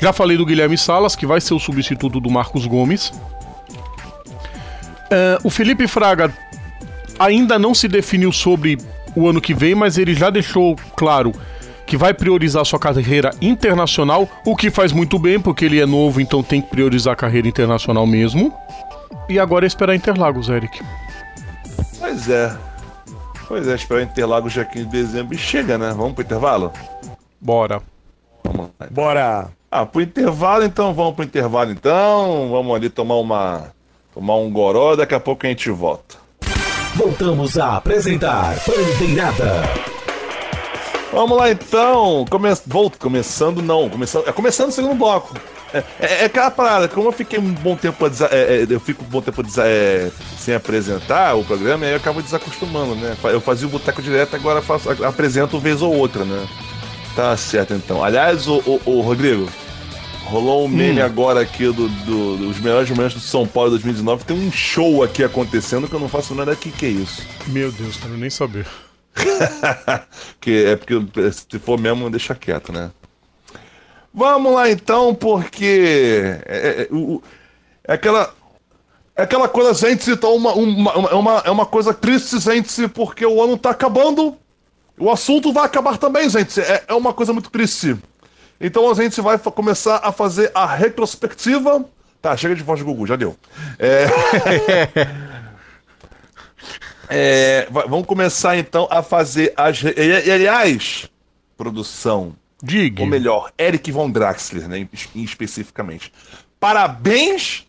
[SPEAKER 4] Já falei do Guilherme Salas, que vai ser o substituto do Marcos Gomes. É, o Felipe Fraga ainda não se definiu sobre o ano que vem, mas ele já deixou claro que vai priorizar sua carreira internacional, o que faz muito bem, porque ele é novo, então tem que priorizar a carreira internacional mesmo. E agora é esperar Interlagos, Eric.
[SPEAKER 2] Pois é. Pois é, esperar Interlagos dia 15 de dezembro e chega, né? Vamos pro intervalo?
[SPEAKER 4] Bora.
[SPEAKER 2] Vamos lá.
[SPEAKER 3] Bora.
[SPEAKER 2] Ah, pro intervalo então, vamos pro intervalo então. Vamos ali tomar uma. Tomar um goró, daqui a pouco a gente volta.
[SPEAKER 1] Voltamos a apresentar Bandeirada.
[SPEAKER 2] Vamos lá então. Come... Volto, começando não. Começando... É começando o segundo bloco. É, é, é aquela parada, como eu fiquei um bom tempo desa- é, é, eu fico um bom tempo desa- é, sem apresentar o programa, aí eu acabo desacostumando, né? Eu fazia o boteco direto, agora faço, apresento vez ou outra, né? Tá certo então. Aliás, o, o, o Rodrigo, rolou um meme agora aqui do, do- dos melhores momentos do São Paulo 2019. Tem um show aqui acontecendo que eu não faço nada aqui, que é isso?
[SPEAKER 4] Meu Deus, quero nem saber.
[SPEAKER 2] que é porque se for mesmo, deixa quieto, né? Vamos lá então, porque é, é- é- o- é aquela é aquela coisa, gente, então uma, uma, uma- é uma, é uma coisa triste, gente, porque o ano tá acabando. O assunto vai acabar também, gente. É, é uma coisa muito triste. Então a gente vai começar a fazer a retrospectiva. Tá, chega de voz de Gugu, já deu. É... É, va- vamos começar então a fazer as. E, aliás, produção,
[SPEAKER 4] Diga.
[SPEAKER 2] ou melhor, Eric Von Draxler, né, especificamente. Parabéns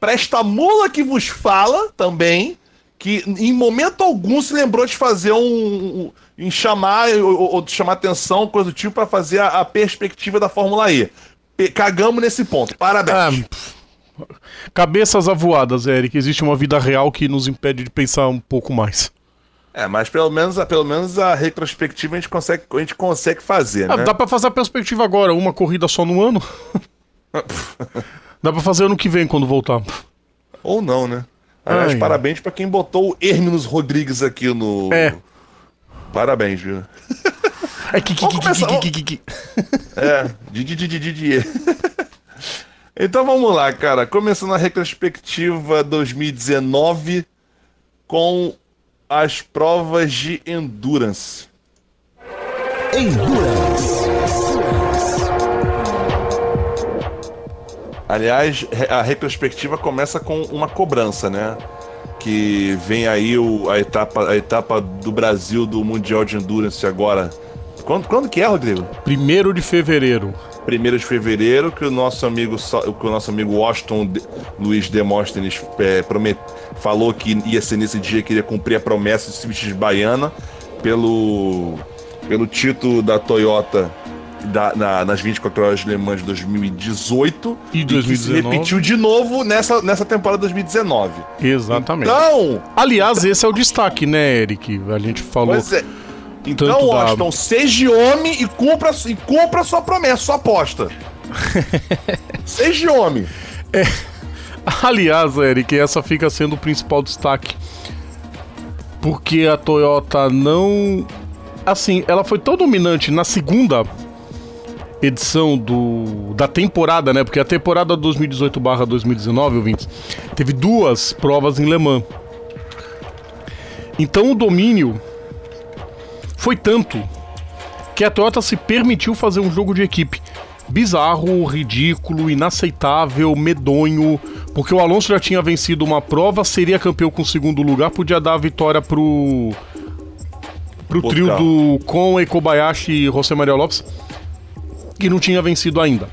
[SPEAKER 2] para esta mula que vos fala também, que em momento algum se lembrou de fazer um. um- em chamar ou, ou de chamar atenção, coisa do tipo, para fazer a, a perspectiva da Fórmula E. Pe- Cagamos nesse ponto.
[SPEAKER 4] Ah,
[SPEAKER 2] Parabéns.
[SPEAKER 4] pff. Cabeças avoadas, Eric. Existe uma vida real que nos impede de pensar um pouco mais.
[SPEAKER 2] É, mas pelo menos, a- pelo menos a retrospectiva a gente consegue, a gente consegue fazer,
[SPEAKER 4] Ah,
[SPEAKER 2] né?
[SPEAKER 4] dá pra fazer a perspectiva agora, uma corrida só no ano? dá pra fazer ano que vem quando voltar.
[SPEAKER 2] Ou não, né? Aliás,
[SPEAKER 4] Ai.
[SPEAKER 2] parabéns pra quem botou o Herminos Rodrigues aqui no.
[SPEAKER 4] É.
[SPEAKER 2] Parabéns, viu?
[SPEAKER 4] É que, que,
[SPEAKER 2] Vamos
[SPEAKER 4] que,
[SPEAKER 2] começar,
[SPEAKER 4] que, que, que, que.
[SPEAKER 2] É, Didi. Então vamos lá, cara. Começando a retrospectiva 2019 com as provas de endurance.
[SPEAKER 1] Endurance.
[SPEAKER 2] Aliás, a retrospectiva começa com uma cobrança, né? Que vem aí o, a, etapa, a etapa do Brasil do Mundial de Endurance agora. Quando, quando que é, Rodrigo?
[SPEAKER 4] Primeiro de fevereiro.
[SPEAKER 2] 1 de fevereiro, que o nosso amigo, que o nosso amigo Washington de, Luiz Demóstenes é, promet, falou que ia ser nesse dia que iria cumprir a promessa de de baiana pelo, pelo título da Toyota da, na, nas 24 horas de Le Mans de 2018
[SPEAKER 4] e 2019.
[SPEAKER 2] se repetiu de novo nessa, nessa temporada 2019.
[SPEAKER 4] Exatamente.
[SPEAKER 2] Então.
[SPEAKER 4] Aliás, esse é o destaque, né, Eric? A gente falou.
[SPEAKER 2] Pois é. Então, Washington, da... seja homem e cumpra, e cumpra sua promessa, sua aposta. seja homem.
[SPEAKER 4] É. Aliás, Eric, essa fica sendo o principal destaque. Porque a Toyota não. Assim, ela foi tão dominante na segunda edição do, da temporada, né? Porque a temporada 2018/2019, ouvintes, teve duas provas em Le Mans. Então o domínio foi tanto que a Toyota se permitiu fazer um jogo de equipe bizarro, ridículo, inaceitável, medonho, porque o Alonso já tinha vencido uma prova, seria campeão com o segundo lugar, podia dar a vitória pro pro trio do Con, Kobayashi e José Maria Lopes que não tinha vencido ainda.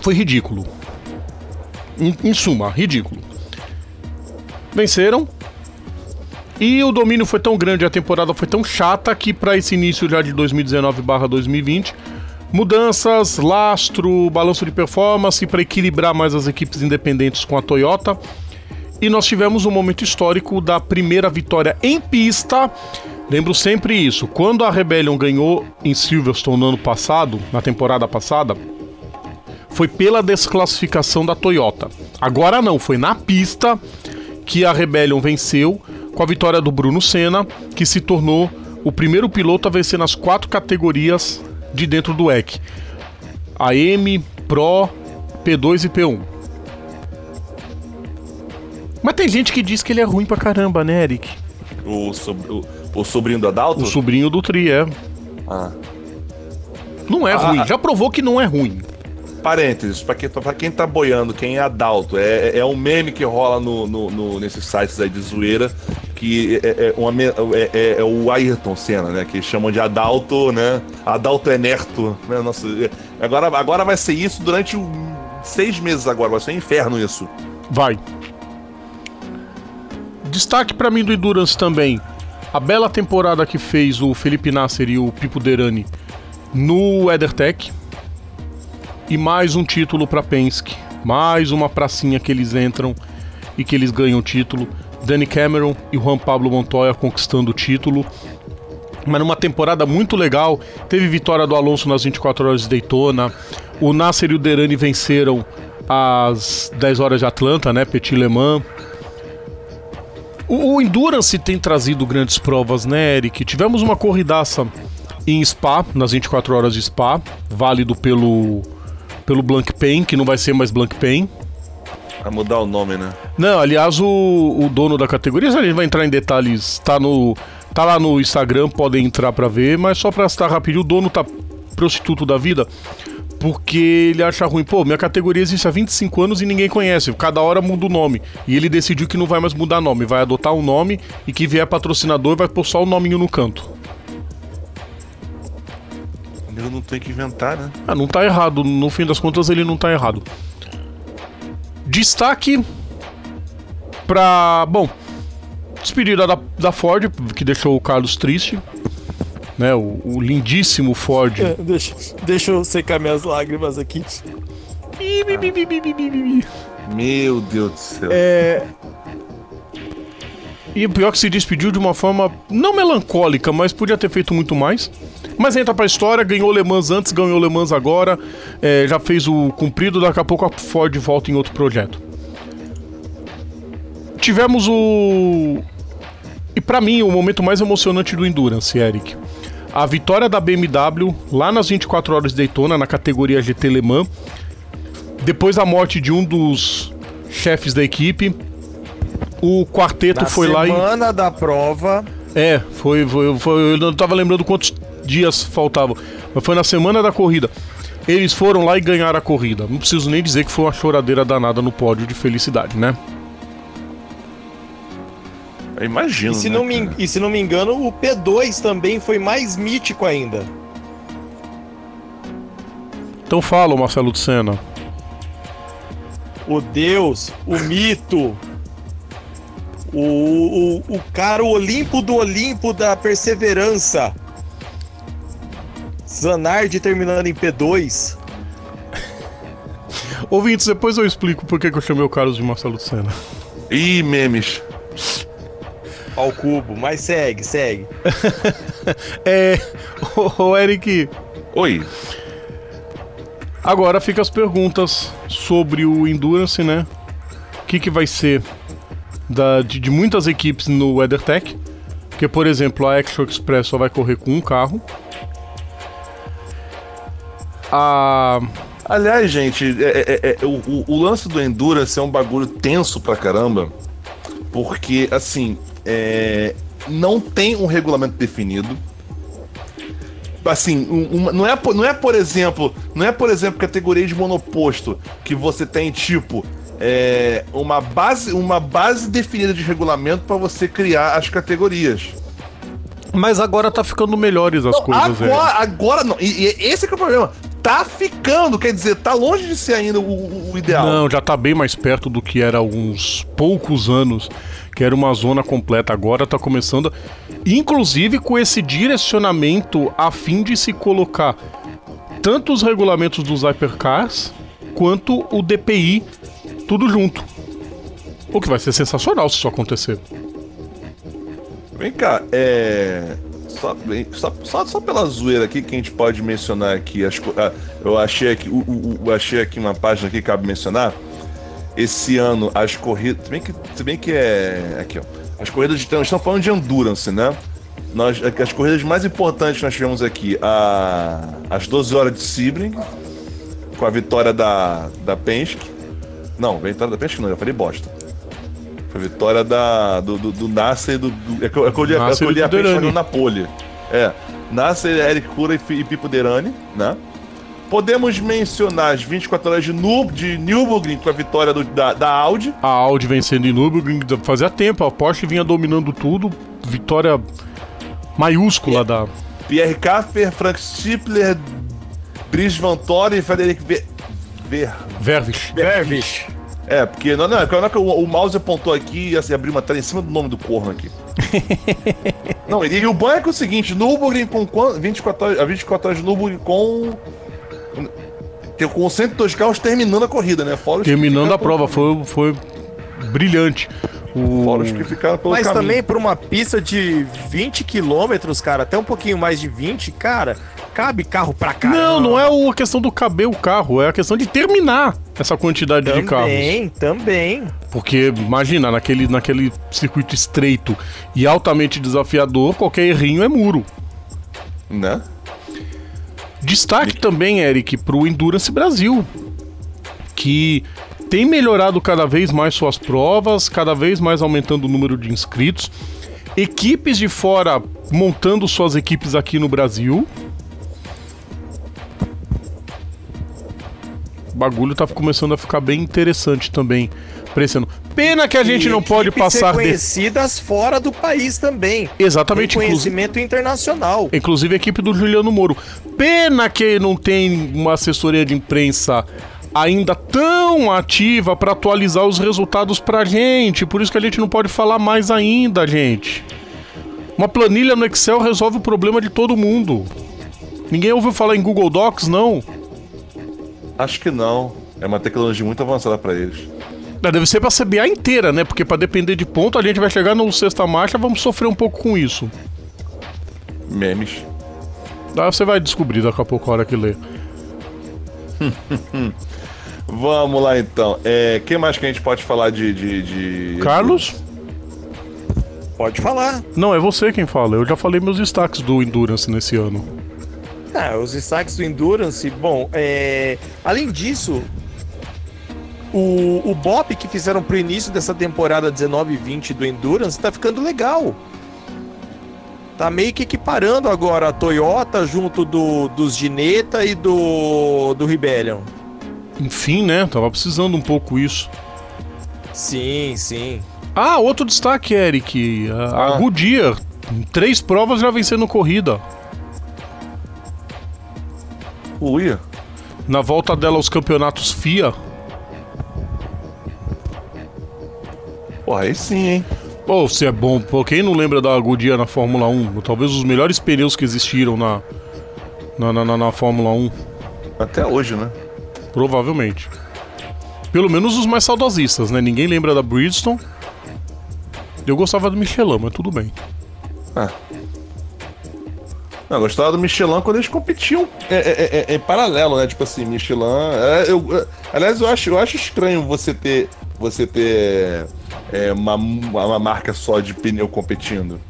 [SPEAKER 4] Foi ridículo. Em, suma, ridículo. Venceram. E o domínio foi tão grande, a temporada foi tão chata que para esse início já de 2019/2020, mudanças, lastro, balanço de performance para equilibrar mais as equipes independentes com a Toyota. E nós tivemos um momento histórico da primeira vitória em pista Lembro sempre isso. Quando a Rebellion ganhou em Silverstone no ano passado, na temporada passada, foi pela desclassificação da Toyota. Agora não, foi na pista que a Rebellion venceu com a vitória do Bruno Senna, que se tornou o primeiro piloto a vencer nas quatro categorias de dentro do EC: AM, Pro, P2 e P1. Mas tem gente que diz que ele é ruim pra caramba, né, Eric?
[SPEAKER 2] O, o, o sobrinho do Adalto?
[SPEAKER 4] O sobrinho do Tri, é. Ah. Não é ah, ruim, ah. já provou que não é ruim.
[SPEAKER 2] Parênteses, pra quem, pra quem tá boiando, quem é Adalto, é, é, é um meme que rola no, no, no, nesses sites aí de zoeira, que é, é, uma, é, é, é, o Ayrton Senna, né? Que chamam de Adalto, né? Adalto Enerto, né? Nossa, é, agora, agora vai ser isso durante seis meses agora, vai ser um inferno isso.
[SPEAKER 4] Vai. Destaque para mim do Endurance também. A bela temporada que fez o Felipe Nasser e o Pipo Derani no EtherTech. E mais um título para Penske. Mais uma pracinha que eles entram e que eles ganham o título. Danny Cameron e Juan Pablo Montoya conquistando o título. Mas numa temporada muito legal. Teve vitória do Alonso nas 24 horas de Daytona. O Nasser e o Derani venceram as 10 horas de Atlanta, né? Petit Le Mans. O, o Endurance tem trazido grandes provas, né, Eric? Tivemos uma corridaça em Spa, nas 24 horas de Spa, válido pelo, pelo Blank Pain, que não vai ser mais Blank Pain.
[SPEAKER 2] Vai mudar o nome, né?
[SPEAKER 4] Não, aliás, o, o dono da categoria, a gente vai entrar em detalhes, tá, no, tá lá no Instagram, podem entrar para ver, mas só pra citar rapidinho, o dono tá prostituto da vida, porque ele acha ruim. Pô, minha categoria existe há 25 anos e ninguém conhece. Cada hora muda o nome. E ele decidiu que não vai mais mudar nome, vai adotar um nome e que vier patrocinador vai pôr só o nominho no canto.
[SPEAKER 2] Eu não tem que inventar, né?
[SPEAKER 4] Ah, não tá errado. No fim das contas, ele não tá errado. Destaque pra. Bom, despedida da, da Ford, que deixou o Carlos triste né? O, o lindíssimo Ford. É,
[SPEAKER 3] deixa, deixa eu secar minhas lágrimas aqui.
[SPEAKER 2] Meu Deus do céu.
[SPEAKER 4] É. E o pior é que se despediu de uma forma não melancólica, mas podia ter feito muito mais. Mas entra pra história, ganhou Le Mans antes, ganhou Le Mans agora, é, já fez o cumprido, daqui a pouco a Ford volta em outro projeto. Tivemos o. E para mim, o momento mais emocionante do Endurance, Eric a vitória da BMW lá nas 24 horas de Daytona, na categoria GT Le Mans, depois da morte de um dos chefes da equipe, o quarteto
[SPEAKER 6] Na
[SPEAKER 4] foi lá e.
[SPEAKER 6] semana da prova,
[SPEAKER 4] É, foi, foi, foi. Eu não tava lembrando quantos dias faltavam. Mas foi na semana da corrida. Eles foram lá e ganharam a corrida. Não preciso nem dizer que foi uma choradeira danada no pódio de felicidade, né?
[SPEAKER 2] Eu imagino.
[SPEAKER 6] e se,
[SPEAKER 2] né,
[SPEAKER 6] não me, e se não me engano, o P2 também foi mais mítico ainda.
[SPEAKER 4] Então fala, Marcelo de Senna.
[SPEAKER 6] O Deus, o mito, o, o, o cara, o Olimpo do Olimpo da perseverança. Zanardi terminando em P2.
[SPEAKER 4] Ouvintes, depois eu explico por que que eu chamei o Carlos de Marcelo de Senna.
[SPEAKER 2] Ih, memes.
[SPEAKER 6] Ao cubo, mas segue, segue.
[SPEAKER 4] É. Ô, ô, Eric,
[SPEAKER 2] Oi.
[SPEAKER 4] agora fica as perguntas sobre o Endurance, né? O que, que vai ser da, de, de muitas equipes no WeatherTech? Porque, por exemplo, a Extra Express só vai correr com um carro. A.
[SPEAKER 2] Aliás, gente, é- é- é- o, o- o lance do Endurance é um bagulho tenso pra caramba. Porque, assim, é, não tem um regulamento definido. Assim, um- não, é, por- não é, por exemplo, não é, por exemplo, categoria de monoposto que você tem, tipo, é, uma, base, uma base definida de regulamento pra você criar as categorias.
[SPEAKER 4] Mas agora tá ficando melhores as
[SPEAKER 2] Não,
[SPEAKER 4] coisas,
[SPEAKER 2] agora, agora não. E, e esse que é o problema. Tá ficando, quer dizer, tá longe de ser ainda o, o- ideal.
[SPEAKER 4] Não, já tá bem mais perto do que era há uns poucos anos, que era uma zona completa. Agora tá começando, inclusive com esse direcionamento a fim de se colocar tanto os regulamentos dos hypercars quanto o DPI, tudo junto. O que vai ser sensacional se isso acontecer.
[SPEAKER 2] Vem cá, é. Só, só, só, pela zoeira aqui que a gente pode mencionar aqui. As, ah, eu achei aqui, o, achei aqui uma página que cabe mencionar. Esse ano, as corridas. Se bem que, bem que é. Aqui, ó. As corridas de. Estão falando de endurance, né? Nós, as corridas mais importantes que nós tivemos aqui, a, as 12 horas de Sebring, com a vitória da, da Penske. Não, vitória da Penske não, eu falei bosta. Foi a vitória da, do, do, do Nasser e do, do. É que eu, é que eu li, é
[SPEAKER 4] Nasser
[SPEAKER 2] eu li a
[SPEAKER 4] Derani.
[SPEAKER 2] no Napoli. É. Nasser, Eric Cura e, e Pipo Derani, né? Podemos mencionar as 24 horas de, Nu, de Nürburgring com a vitória do- da, da Audi.
[SPEAKER 4] A Audi vencendo em Nürburgring fazia tempo, a Porsche vinha dominando tudo, vitória maiúscula da
[SPEAKER 2] Pierre Kaffer, Frank Stipler, Brice Van Toren e Frederic Ver... Ver...
[SPEAKER 4] Vervis.
[SPEAKER 6] Vervis.
[SPEAKER 2] É, porque não, não, é que na hora que o, o mouse apontou aqui e assim, abriu uma tela em cima do nome do corno aqui. não, e, e o bom é que é o seguinte, Nürburgring com quan- 24 horas, a 24 horas de Nürburgring com com 102 carros terminando a corrida, né? Fora
[SPEAKER 4] Terminando a prova, foi, foi brilhante. O...
[SPEAKER 2] Fora os que ficaram pelo
[SPEAKER 6] Mas
[SPEAKER 2] caminho.
[SPEAKER 6] também por uma pista de 20 quilômetros, cara, até um pouquinho mais de 20, cara, cabe carro pra cá.
[SPEAKER 4] Não, não é a questão do caber o carro, é a questão de terminar essa quantidade de carros.
[SPEAKER 6] Também, também.
[SPEAKER 4] Porque imagina, naquele, naquele circuito estreito e altamente desafiador, qualquer errinho é muro.
[SPEAKER 2] Né?
[SPEAKER 4] Destaque também, Eric, para o Endurance Brasil, que tem melhorado cada vez mais suas provas, cada vez mais aumentando o número de inscritos. Equipes de fora montando suas equipes aqui no Brasil. Bagulho tá começando a ficar bem interessante também pra esse ano. Pena que a gente
[SPEAKER 6] E
[SPEAKER 4] não pode passar de...
[SPEAKER 6] reconhecidas fora do país também.
[SPEAKER 4] Exatamente, inclusive.
[SPEAKER 6] Reconhecimento internacional.
[SPEAKER 4] Inclusive a equipe do Juliano Moro. Pena que não tem uma assessoria de imprensa ainda tão ativa para atualizar os resultados pra gente. Por isso que a gente não pode falar mais ainda, gente. Uma planilha no Excel resolve o problema de todo mundo. Ninguém ouviu falar em Google Docs, não?
[SPEAKER 2] Acho que não. É uma tecnologia muito avançada pra eles.
[SPEAKER 4] Ah, Deve ser pra CBA inteira, né? Porque pra depender de ponto, a gente vai chegar no sexta marcha, vamos sofrer um pouco com isso.
[SPEAKER 2] Memes.
[SPEAKER 4] Daí você vai descobrir daqui a pouco a hora que ler.
[SPEAKER 2] Vamos lá então. É, quem mais que a gente pode falar de. de, de-
[SPEAKER 4] Carlos?
[SPEAKER 6] Pode falar.
[SPEAKER 4] Não, é você quem fala. Eu já falei meus destaques do Endurance nesse ano.
[SPEAKER 6] Ah, os destaques do Endurance, bom, é... além disso, o, o Bop que fizeram pro início dessa temporada 19 e 20 do Endurance tá ficando legal. Tá meio que equiparando agora a Toyota junto do, dos Gineta e do, do Rebellion.
[SPEAKER 4] Enfim, né? Tava precisando um pouco isso.
[SPEAKER 6] Sim, sim.
[SPEAKER 4] Ah, outro destaque, Eric. A, a
[SPEAKER 2] Ah.
[SPEAKER 4] Goodyear, em três provas já vencendo corrida.
[SPEAKER 2] Ui.
[SPEAKER 4] Na volta dela aos campeonatos FIA.
[SPEAKER 2] Porra, aí sim, hein?
[SPEAKER 4] Pô, se é bom. Pô, quem não lembra da Goodyear na Fórmula 1? Talvez os melhores pneus que existiram na, na, na, na- na Fórmula 1.
[SPEAKER 2] Até hoje, né?
[SPEAKER 4] Provavelmente. Pelo menos os mais saudosistas, né? Ninguém lembra da Bridgestone. Eu gostava do Michelin, mas tudo bem.
[SPEAKER 2] Não, eu gostava do Michelin quando eles competiam é, é, é, em paralelo, né? Tipo assim, Michelin. é, eu, é, aliás, eu acho, eu acho estranho você ter. Você ter é, uma, uma marca só de pneu competindo.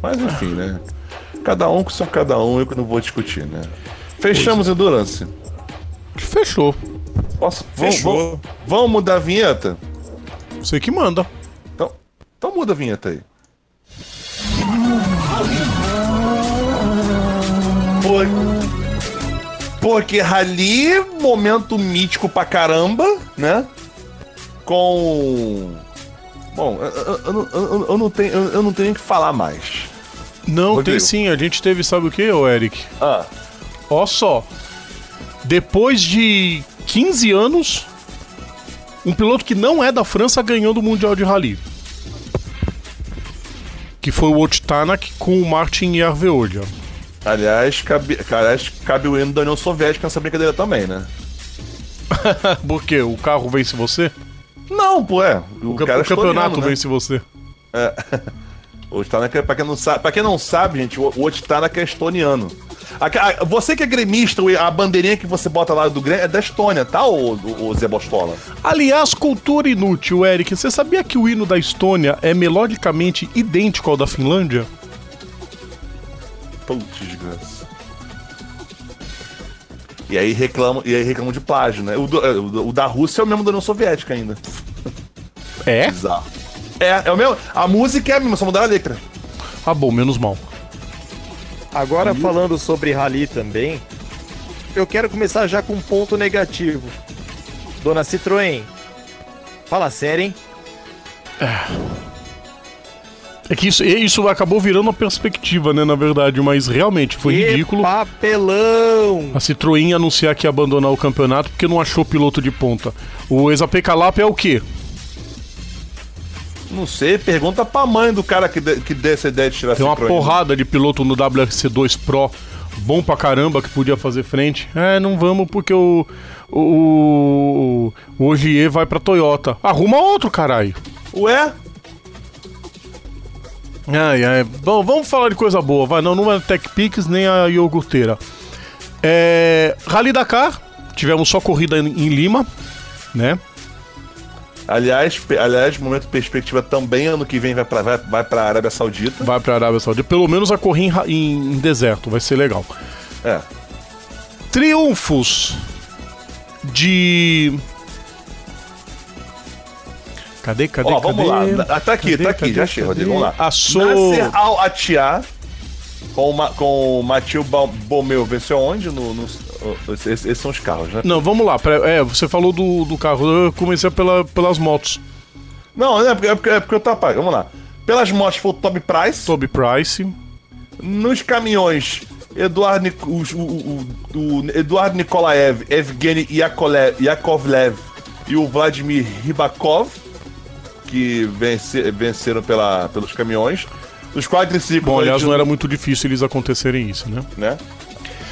[SPEAKER 2] Mas enfim, né? Cada um com seu cada um, eu que não vou discutir, né? Fechamos Endurance.
[SPEAKER 4] Fechou.
[SPEAKER 2] Posso? Vamos,
[SPEAKER 6] Fechou.
[SPEAKER 2] vamos, vamos mudar a vinheta?
[SPEAKER 4] Você que manda.
[SPEAKER 2] Então, então muda a vinheta aí. Por... Porque Rally, momento mítico pra caramba, né? Com. Bom, eu, eu- eu não- eu- não tenho, eu, não tenho o que falar mais.
[SPEAKER 4] Não,
[SPEAKER 2] Rodrigo.
[SPEAKER 4] tem sim. A gente teve, sabe o que, ô Eric?
[SPEAKER 2] Ah,
[SPEAKER 4] Ó só. Depois de 15 anos, um piloto que não é da França ganhou do Mundial de Rally. Que foi o Otanak com o Martin Yarveolia.
[SPEAKER 2] Aliás, cabe, aliás, cabe o hino da União Soviética nessa brincadeira também, né?
[SPEAKER 4] Por quê? O carro vence você?
[SPEAKER 2] Não, pô, é. O,
[SPEAKER 4] O, ca- o campeonato
[SPEAKER 2] né?
[SPEAKER 4] vence você.
[SPEAKER 2] O Otanak, pra quem não sabe, pra quem não sabe, gente, o o Otanak é estoniano. A- a- você que é gremista, a bandeirinha que você bota lá do Grêmio é da Estônia, tá, o, o, o Zé Bostola?
[SPEAKER 4] Aliás, cultura inútil, Eric. Você sabia que o hino da Estônia é melodicamente idêntico ao da Finlândia?
[SPEAKER 2] Putz, desgraça. E aí reclamam, e aí reclamam de plágio, né? O, do- é, o o da Rússia é o mesmo da União Soviética ainda.
[SPEAKER 4] É?
[SPEAKER 2] Bizarro. É, é o mesmo. A música é a mesma, só mudaram a letra.
[SPEAKER 4] Ah, bom, menos mal.
[SPEAKER 6] Agora falando sobre rally também, eu quero começar já com um ponto negativo. Dona Citroën, fala sério, hein?
[SPEAKER 4] É que isso, isso acabou virando uma perspectiva, né, na verdade, mas realmente foi
[SPEAKER 6] Que
[SPEAKER 4] ridículo.
[SPEAKER 6] papelão!
[SPEAKER 4] A Citroën anunciar que ia abandonar o campeonato porque não achou piloto de ponta. O Exap Calap é o quê?
[SPEAKER 2] Não sei, pergunta pra mãe do cara que, de, que deu essa ideia de tirar
[SPEAKER 4] Tem uma
[SPEAKER 2] Citroën.
[SPEAKER 4] porrada de piloto no WRC2 Pro, bom pra caramba, que podia fazer frente. É, não vamos porque o. O. O Ogier vai pra Toyota. Arruma outro, caralho.
[SPEAKER 2] Ué?
[SPEAKER 4] Ai, ai. Bom, vamos falar de coisa boa, vai. Não, não é Tech Pix nem a iogurteira. É. Rally Dakar. Tivemos só corrida em, em Lima, né?
[SPEAKER 2] Aliás, aliás, momento perspectiva também, ano que vem vai pra, vai, vai pra Arábia Saudita.
[SPEAKER 4] Vai pra Arábia Saudita. Pelo menos a correr em, em- em deserto, vai ser legal.
[SPEAKER 2] É.
[SPEAKER 4] Triunfos de. Cadê, cadê,
[SPEAKER 2] Ó, vamos
[SPEAKER 4] cadê?
[SPEAKER 2] lá. Ah, Tá aqui,
[SPEAKER 4] Cadê,
[SPEAKER 2] tá aqui,
[SPEAKER 4] cadê,
[SPEAKER 2] já
[SPEAKER 4] cadê?
[SPEAKER 2] Rodrigo. Vamos lá.
[SPEAKER 4] A So-
[SPEAKER 2] Nasser Al Attiyah com, o com o Matheus Bomeu venceu onde? No, no- esses, esses são os carros, né?
[SPEAKER 4] Não, vamos lá. É, você falou do, do carro. Eu comecei pela, pelas motos.
[SPEAKER 2] Não, é porque, é porque, é porque eu tô apagando. Vamos lá. Pelas motos foi o Toby Price.
[SPEAKER 4] Toby Price.
[SPEAKER 2] Nos caminhões, Eduardo, os- o, o- o Eduardo Nikolaev, Evgeny Yakovlev e o Vladimir Rybakov, que vence- venceram pela, pelos caminhões. Nos quadriciclos,
[SPEAKER 4] Bom, aliás,
[SPEAKER 2] gente-
[SPEAKER 4] não era muito difícil eles acontecerem isso, né?
[SPEAKER 2] né?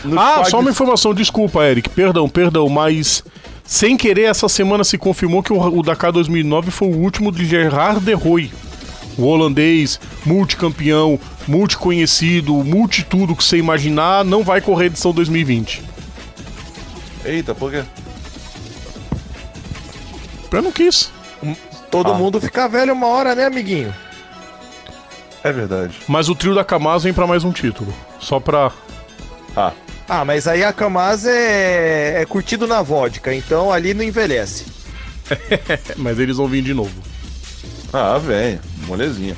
[SPEAKER 2] Nos
[SPEAKER 4] Ah,
[SPEAKER 2] quadric-
[SPEAKER 4] só uma informação, desculpa, Eric. Perdão, perdão, mas sem querer, essa semana se confirmou que o, o Dakar 2009 foi o último de Gerard de Rooij. O holandês, multicampeão, multiconhecido, multitudo que você imaginar, não vai correr a edição 2020.
[SPEAKER 2] Eita, por quê?
[SPEAKER 4] Eu não quis.
[SPEAKER 6] Todo
[SPEAKER 2] Ah.
[SPEAKER 6] mundo fica velho uma hora, né, amiguinho?
[SPEAKER 2] É verdade.
[SPEAKER 4] Mas o trio da Kamaz vem pra mais um título. Só pra.
[SPEAKER 2] Ah,
[SPEAKER 6] Ah, mas aí a Kamaz é, é curtido na vodka, então ali não envelhece.
[SPEAKER 4] Mas eles vão vir de novo.
[SPEAKER 2] Ah, vem, molezinha.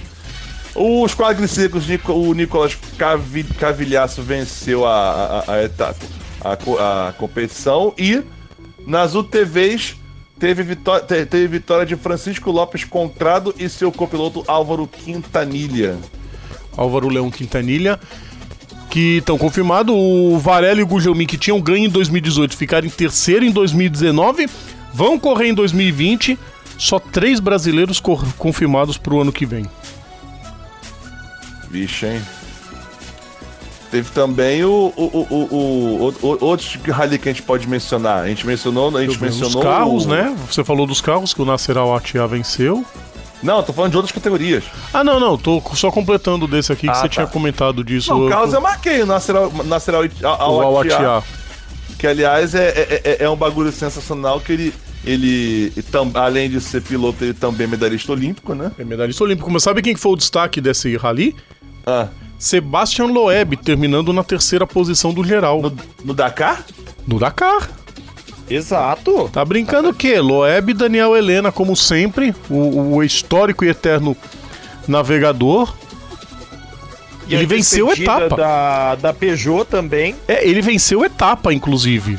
[SPEAKER 2] Os quadriciclos, o Nicolas Cavi- Cavilhaço venceu a, a, a etapa, a, a competição e nas UTVs teve vitória, te- teve vitória de Francisco Lopes Contrado e seu copiloto Álvaro Quintanilha.
[SPEAKER 4] Álvaro Leão Quintanilha, que estão confirmados. O Varela e o Gugelmin, que tinham ganho em 2018, ficaram em terceiro em 2019, vão correr em 2020. Só três brasileiros confirmados para o ano que vem.
[SPEAKER 2] Vixe, hein? Teve também o, o, o, o, o- o- outros rally que a gente pode mencionar. A gente mencionou, a gente
[SPEAKER 4] Os
[SPEAKER 2] mencionou
[SPEAKER 4] carros,
[SPEAKER 2] o-
[SPEAKER 4] né? Você falou dos carros que o Nasser Al-Attiyah venceu.
[SPEAKER 2] Não, tô falando de outras categorias.
[SPEAKER 4] Ah, não, não, tô só completando desse aqui que
[SPEAKER 2] Ah,
[SPEAKER 4] você
[SPEAKER 2] tá.
[SPEAKER 4] tinha comentado disso.
[SPEAKER 2] Não, o
[SPEAKER 4] Eu-
[SPEAKER 2] marquei o Nasser Al- Nasser Al- Al-. Que aliás é, é, é- é um bagulho sensacional que ele, ele tam- além de ser piloto, ele também é medalhista olímpico, né?
[SPEAKER 4] É medalhista olímpico. Mas sabe quem que foi o destaque desse rally?
[SPEAKER 2] Ah,
[SPEAKER 4] Sebastian Loeb, terminando na terceira posição do geral.
[SPEAKER 2] no, no Dakar?
[SPEAKER 4] No Dakar.
[SPEAKER 6] Exato.
[SPEAKER 4] Tá brincando o quê? Loeb e Daniel Helena, como sempre, o, o histórico e eterno navegador.
[SPEAKER 6] E
[SPEAKER 4] Ele
[SPEAKER 6] a
[SPEAKER 4] venceu a etapa.
[SPEAKER 6] Da, da Peugeot também.
[SPEAKER 4] É, ele venceu etapa, inclusive.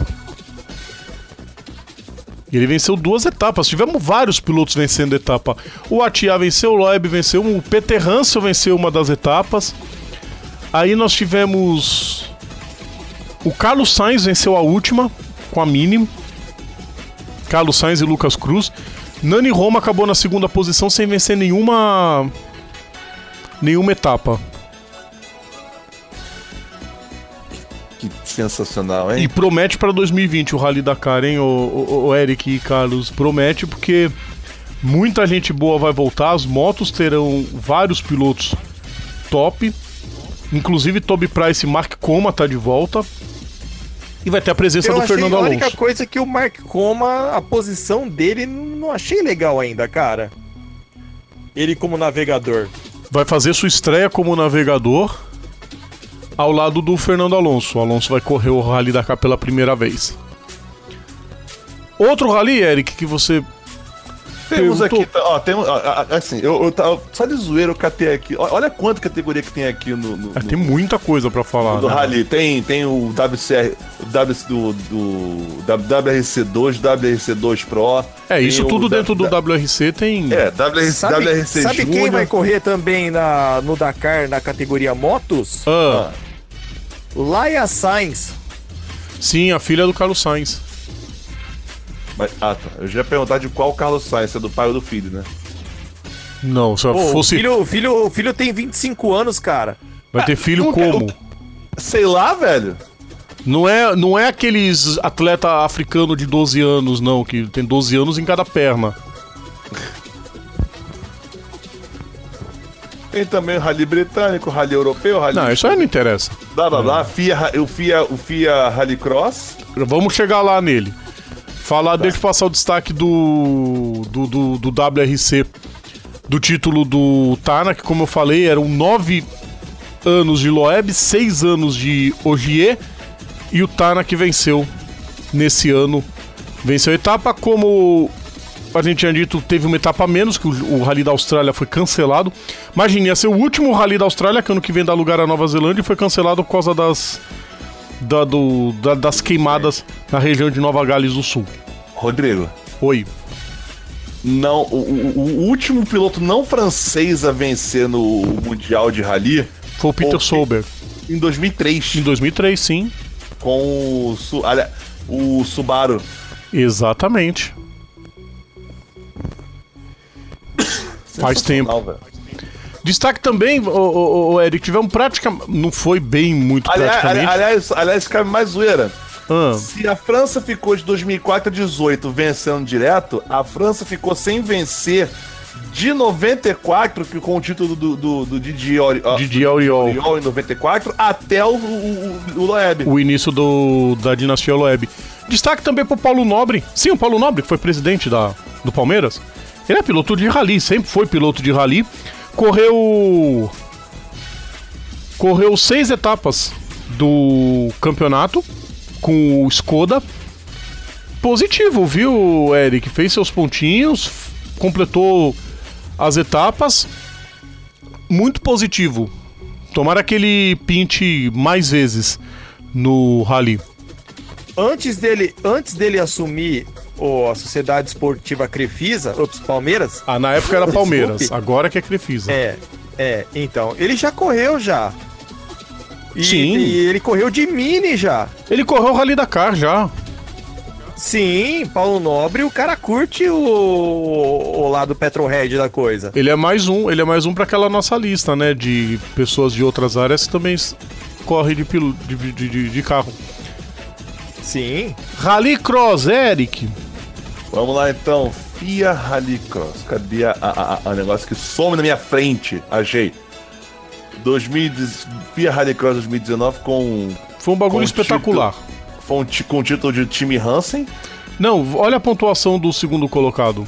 [SPEAKER 4] Ele venceu duas etapas. Tivemos vários pilotos vencendo etapa. O Atia venceu, o Loeb venceu, o Peter Hansel venceu uma das etapas. Aí nós tivemos. O Carlos Sainz venceu a última, com a mínima. Carlos Sainz e Lucas Cruz. Nani Roma acabou na segunda posição sem vencer nenhuma. nenhuma etapa.
[SPEAKER 2] Que sensacional, hein?
[SPEAKER 4] E promete para 2020 o Rally Dakar, hein, o, o, o Eric e Carlos? Promete porque muita gente boa vai voltar, as motos terão vários pilotos top, inclusive Toby Price e Mark Coma tá de volta. E vai ter a presença
[SPEAKER 6] Eu
[SPEAKER 4] do Fernando
[SPEAKER 6] a única
[SPEAKER 4] Alonso.
[SPEAKER 6] coisa que o Mark Coma, a posição dele, não achei legal ainda, cara. Ele como navegador.
[SPEAKER 4] Vai fazer sua estreia como navegador ao lado do Fernando Alonso. O Alonso vai correr o Rally Dakar pela primeira vez. Outro rally, Eric, que você
[SPEAKER 2] Temos
[SPEAKER 4] perguntou.
[SPEAKER 2] aqui, tá, ó, temos, ó, assim, eu, eu tava- só de zoeira eu catei aqui. Olha quanta categoria que tem aqui no, no,
[SPEAKER 4] Ah,
[SPEAKER 2] no-
[SPEAKER 4] tem muita coisa pra falar.
[SPEAKER 2] do
[SPEAKER 4] né?
[SPEAKER 2] Rally. Tem, tem o WCR, o WC, do, do WRC2, WRC2 Pro.
[SPEAKER 4] É, isso tudo
[SPEAKER 2] da-
[SPEAKER 4] dentro do
[SPEAKER 2] da-
[SPEAKER 4] WRC tem.
[SPEAKER 2] É, WRC,
[SPEAKER 6] Sabe,
[SPEAKER 2] WRC
[SPEAKER 6] sabe quem
[SPEAKER 2] Júnior.
[SPEAKER 6] vai correr também na, no Dakar na categoria motos?
[SPEAKER 4] Ah,
[SPEAKER 6] Laia Sainz.
[SPEAKER 4] Sim, a filha do Carlos Sainz.
[SPEAKER 2] Mas- ah, tá. Eu já ia perguntar de qual Carlos Sainz, se é do pai ou do filho, né?
[SPEAKER 4] Não, se
[SPEAKER 6] Pô,
[SPEAKER 4] fosse.
[SPEAKER 6] o, filho, o, filho, o filho tem 25 anos, cara.
[SPEAKER 4] Vai ter filho
[SPEAKER 2] nunca-
[SPEAKER 4] como?
[SPEAKER 2] Sei lá, velho.
[SPEAKER 4] Não é, não é aqueles atleta africano de 12 anos, não, que tem 12 anos em cada perna.
[SPEAKER 2] Tem também o Rally Britânico, o Rally Europeu, o Rally.
[SPEAKER 4] Não, isso aí não interessa.
[SPEAKER 2] Blá blá blá. FIA, o, FIA, o FIA Rally Cross.
[SPEAKER 4] Vamos chegar lá nele. Falar, deixa eu passar o destaque do, do, do, do WRC, do título do Tana, que como eu falei, eram nove anos de Loeb, seis anos de Ogier, e o Tana que venceu nesse ano. Venceu a etapa, como a gente tinha dito, teve uma etapa a menos, que o, o Rally da Austrália foi cancelado. Imagine, ia ser o último Rally da Austrália, que ano que vem dá lugar à Nova Zelândia, e foi cancelado por causa das, da- do- da- das queimadas na região de Nova Gales do Sul.
[SPEAKER 2] Rodrigo.
[SPEAKER 4] Oi.
[SPEAKER 2] Não, o, o- o último piloto não francês a vencer no Mundial de Rally
[SPEAKER 4] Foi o Peter. Solberg.
[SPEAKER 2] em 2003
[SPEAKER 4] Em 2003, sim.
[SPEAKER 2] com o, aliás, o Subaru.
[SPEAKER 4] Exatamente. Faz tempo.
[SPEAKER 2] Velho.
[SPEAKER 4] Destaque também, o, o, o Eric, tivemos praticamente. Não foi bem muito
[SPEAKER 2] Aliás,
[SPEAKER 4] praticamente.
[SPEAKER 2] aliás, aliás, cabe mais zoeira.
[SPEAKER 4] Ah,
[SPEAKER 2] Se a França ficou de 2004 a 18 vencendo direto, a França ficou sem vencer de 94, que com o título do, do, do Didier, Ori- ó,
[SPEAKER 4] Didier Auriol.
[SPEAKER 2] Oriol em 94, até o, o, o, o Loeb.
[SPEAKER 4] o início do, da dinastia Loeb. Destaque também pro Paulo Nobre. Sim, o Paulo Nobre, que foi presidente da, do Palmeiras. Ele é piloto de rally, sempre foi piloto de rally. Correu. Correu seis etapas do campeonato com o Skoda. positivo, viu, Eric? Fez seus pontinhos, completou as etapas. Muito positivo. Tomara que ele pinte mais vezes no rally.
[SPEAKER 6] Antes dele, antes dele assumir o, a Sociedade Esportiva Crefisa, ops, Palmeiras,
[SPEAKER 4] Ah, na época era Palmeiras,
[SPEAKER 6] Desculpe.
[SPEAKER 4] agora que é Crefisa.
[SPEAKER 6] é, é, então, ele já correu já. E,
[SPEAKER 4] Sim.
[SPEAKER 6] e ele correu de mini já.
[SPEAKER 4] Ele correu o Rally Dakar já.
[SPEAKER 6] Sim, Paulo Nobre, o cara curte o, o lado Petrohead da coisa.
[SPEAKER 4] Ele é mais um, ele é mais um para aquela nossa lista, né? De pessoas de outras áreas que também s- corre de, pilo- de, de, de- de carro.
[SPEAKER 6] Sim.
[SPEAKER 4] Rally Cross, Eric.
[SPEAKER 2] Vamos lá então, FIA Rallycross. Cadê a, a, a- a negócio que some na minha frente? Achei. 2000, FIA Rallycross 2019 com,
[SPEAKER 4] Foi um bagulho espetacular.
[SPEAKER 2] foi um com o título de time Hansen.
[SPEAKER 4] Não, olha a pontuação do segundo colocado.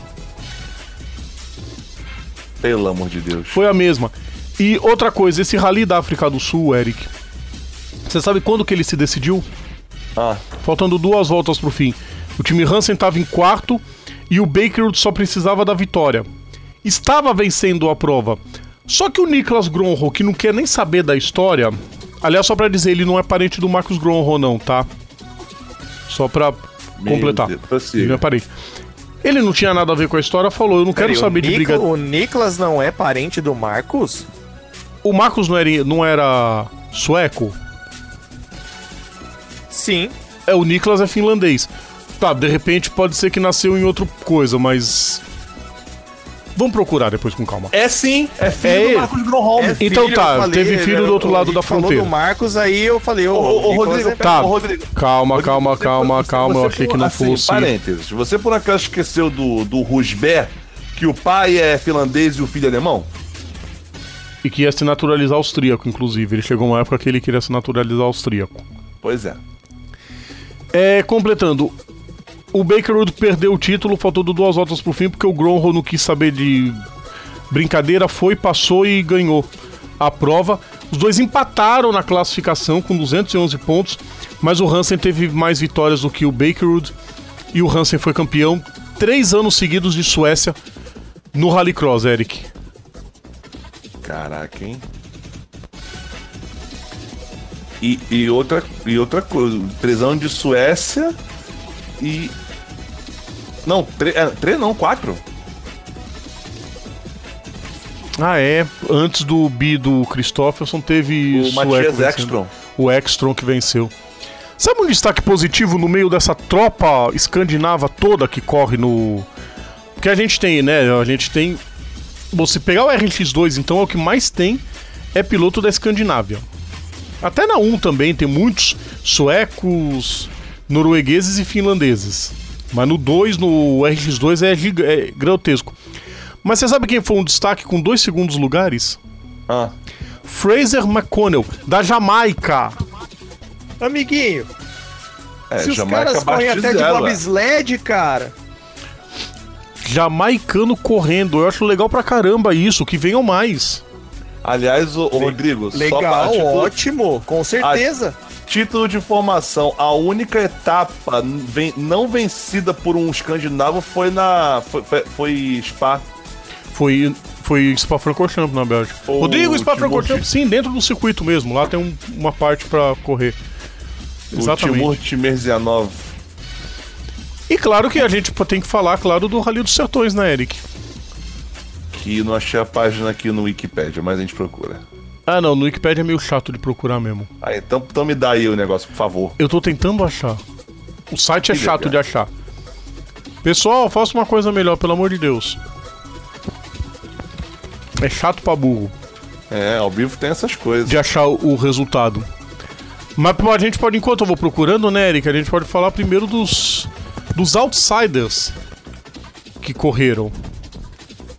[SPEAKER 2] Pelo amor de Deus.
[SPEAKER 4] Foi a mesma. E outra coisa, esse Rally da África do Sul, Eric. Você sabe quando que ele se decidiu?
[SPEAKER 2] Ah,
[SPEAKER 4] Faltando duas voltas pro fim. O time Hansen estava em quarto e o Bakerwood só precisava da vitória. Estava vencendo a prova. Só que o Niklas Gronho, que não quer nem saber da história. Aliás, só pra dizer, ele não é parente do Marcos Gronho, não, tá? Só pra
[SPEAKER 2] Meu
[SPEAKER 4] completar.
[SPEAKER 2] Deus, prossiga.
[SPEAKER 4] Ele não é parente. Ele não tinha nada a ver com a história, falou: Eu não quero saber de briga.
[SPEAKER 6] O Niklas não é parente do Marcos?
[SPEAKER 4] O Marcos não era, não era sueco?
[SPEAKER 6] Sim.
[SPEAKER 4] É, o Niklas é finlandês. Tá, de repente pode ser que nasceu em outra coisa, mas. Vamos procurar depois com calma.
[SPEAKER 2] É sim, é filho
[SPEAKER 4] É
[SPEAKER 2] do
[SPEAKER 4] ele.
[SPEAKER 2] Marcos Gronholm.
[SPEAKER 6] É
[SPEAKER 4] Então tá,
[SPEAKER 6] eu
[SPEAKER 4] teve filho do outro lado da
[SPEAKER 6] falou
[SPEAKER 4] fronteira.
[SPEAKER 6] do Marcos, aí eu falei, ô,
[SPEAKER 2] Rodrigo,
[SPEAKER 6] é-
[SPEAKER 4] Tá.
[SPEAKER 2] ô, Rodrigo.
[SPEAKER 4] Calma, calma,
[SPEAKER 2] Você-
[SPEAKER 4] calma,
[SPEAKER 2] você-
[SPEAKER 4] calma. Eu
[SPEAKER 2] você
[SPEAKER 4] achei que não
[SPEAKER 2] assim,
[SPEAKER 4] fosse.
[SPEAKER 2] Parênteses, você por acaso esqueceu do, do Rusbé, que o pai é finlandês e o filho é alemão?
[SPEAKER 4] E que ia se naturalizar austríaco, inclusive. Ele chegou uma época que ele queria se naturalizar austríaco.
[SPEAKER 2] Pois é.
[SPEAKER 4] É, completando. O Bakerwood perdeu o título, faltando duas voltas pro fim, porque o Gronho não quis saber de brincadeira, foi, passou e ganhou a prova. Os dois empataram na classificação com 211 pontos, mas o Hansen teve mais vitórias do que o Bakerwood e o Hansen foi campeão três anos seguidos de Suécia no Rallycross, Eric.
[SPEAKER 2] Caraca, hein? E, e outra, e outra coisa, três anos de Suécia e. Não, tre- é, três não, quatro.
[SPEAKER 4] Ah, é. Antes do bi do Christofferson teve
[SPEAKER 2] O Matias. Ekstrom.
[SPEAKER 4] O Ekstrom que venceu. Sabe um destaque positivo no meio dessa tropa escandinava toda que corre no. Porque a gente tem, né? A gente tem. Você pegar o RX2, então, é o que mais tem é piloto da Escandinávia. Até na 1 também tem muitos suecos, noruegueses e finlandeses. Mas no 2, no RX2 é, giga- é grotesco. Mas você sabe quem foi um destaque com dois segundos lugares?
[SPEAKER 2] Ah,
[SPEAKER 4] Fraser McConnell, da Jamaica.
[SPEAKER 6] Amiguinho,
[SPEAKER 2] é,
[SPEAKER 6] se os
[SPEAKER 2] Jamaica
[SPEAKER 6] caras correm até de bobsled, cara.
[SPEAKER 4] Jamaicano correndo. Eu acho legal pra caramba isso, que venham mais.
[SPEAKER 2] Aliás, o, Rodrigo, só pra
[SPEAKER 6] Legal,
[SPEAKER 2] título,
[SPEAKER 6] ótimo, com certeza.
[SPEAKER 2] Título de informação, a única etapa ven- não vencida por um escandinavo foi na. Foi, foi, foi Spa.
[SPEAKER 4] Foi, foi Spa-Francorchamps na Bélgica.
[SPEAKER 2] O
[SPEAKER 4] Rodrigo, Spa-Francorchamps, sim, dentro do circuito mesmo. Lá tem um- uma parte pra correr.
[SPEAKER 2] O
[SPEAKER 4] Exatamente.
[SPEAKER 2] Timur Timerzianov.
[SPEAKER 4] E claro que a gente tem que falar, claro, do Rally dos Sertões, né, Eric?
[SPEAKER 2] Que não achei a página aqui no Wikipedia, mas a gente procura.
[SPEAKER 4] Ah, não, no Wikipedia é meio chato de procurar mesmo.
[SPEAKER 2] Ah, então, então me dá aí o negócio, por favor.
[SPEAKER 4] Eu tô tentando achar. O site é chato de achar. Pessoal, faça uma coisa melhor, pelo amor de Deus. É chato pra burro
[SPEAKER 2] É, ao vivo tem essas coisas.
[SPEAKER 4] de achar o resultado. Mas a gente pode, enquanto eu vou procurando, né, Eric, a gente pode falar primeiro dos, dos outsiders que correram.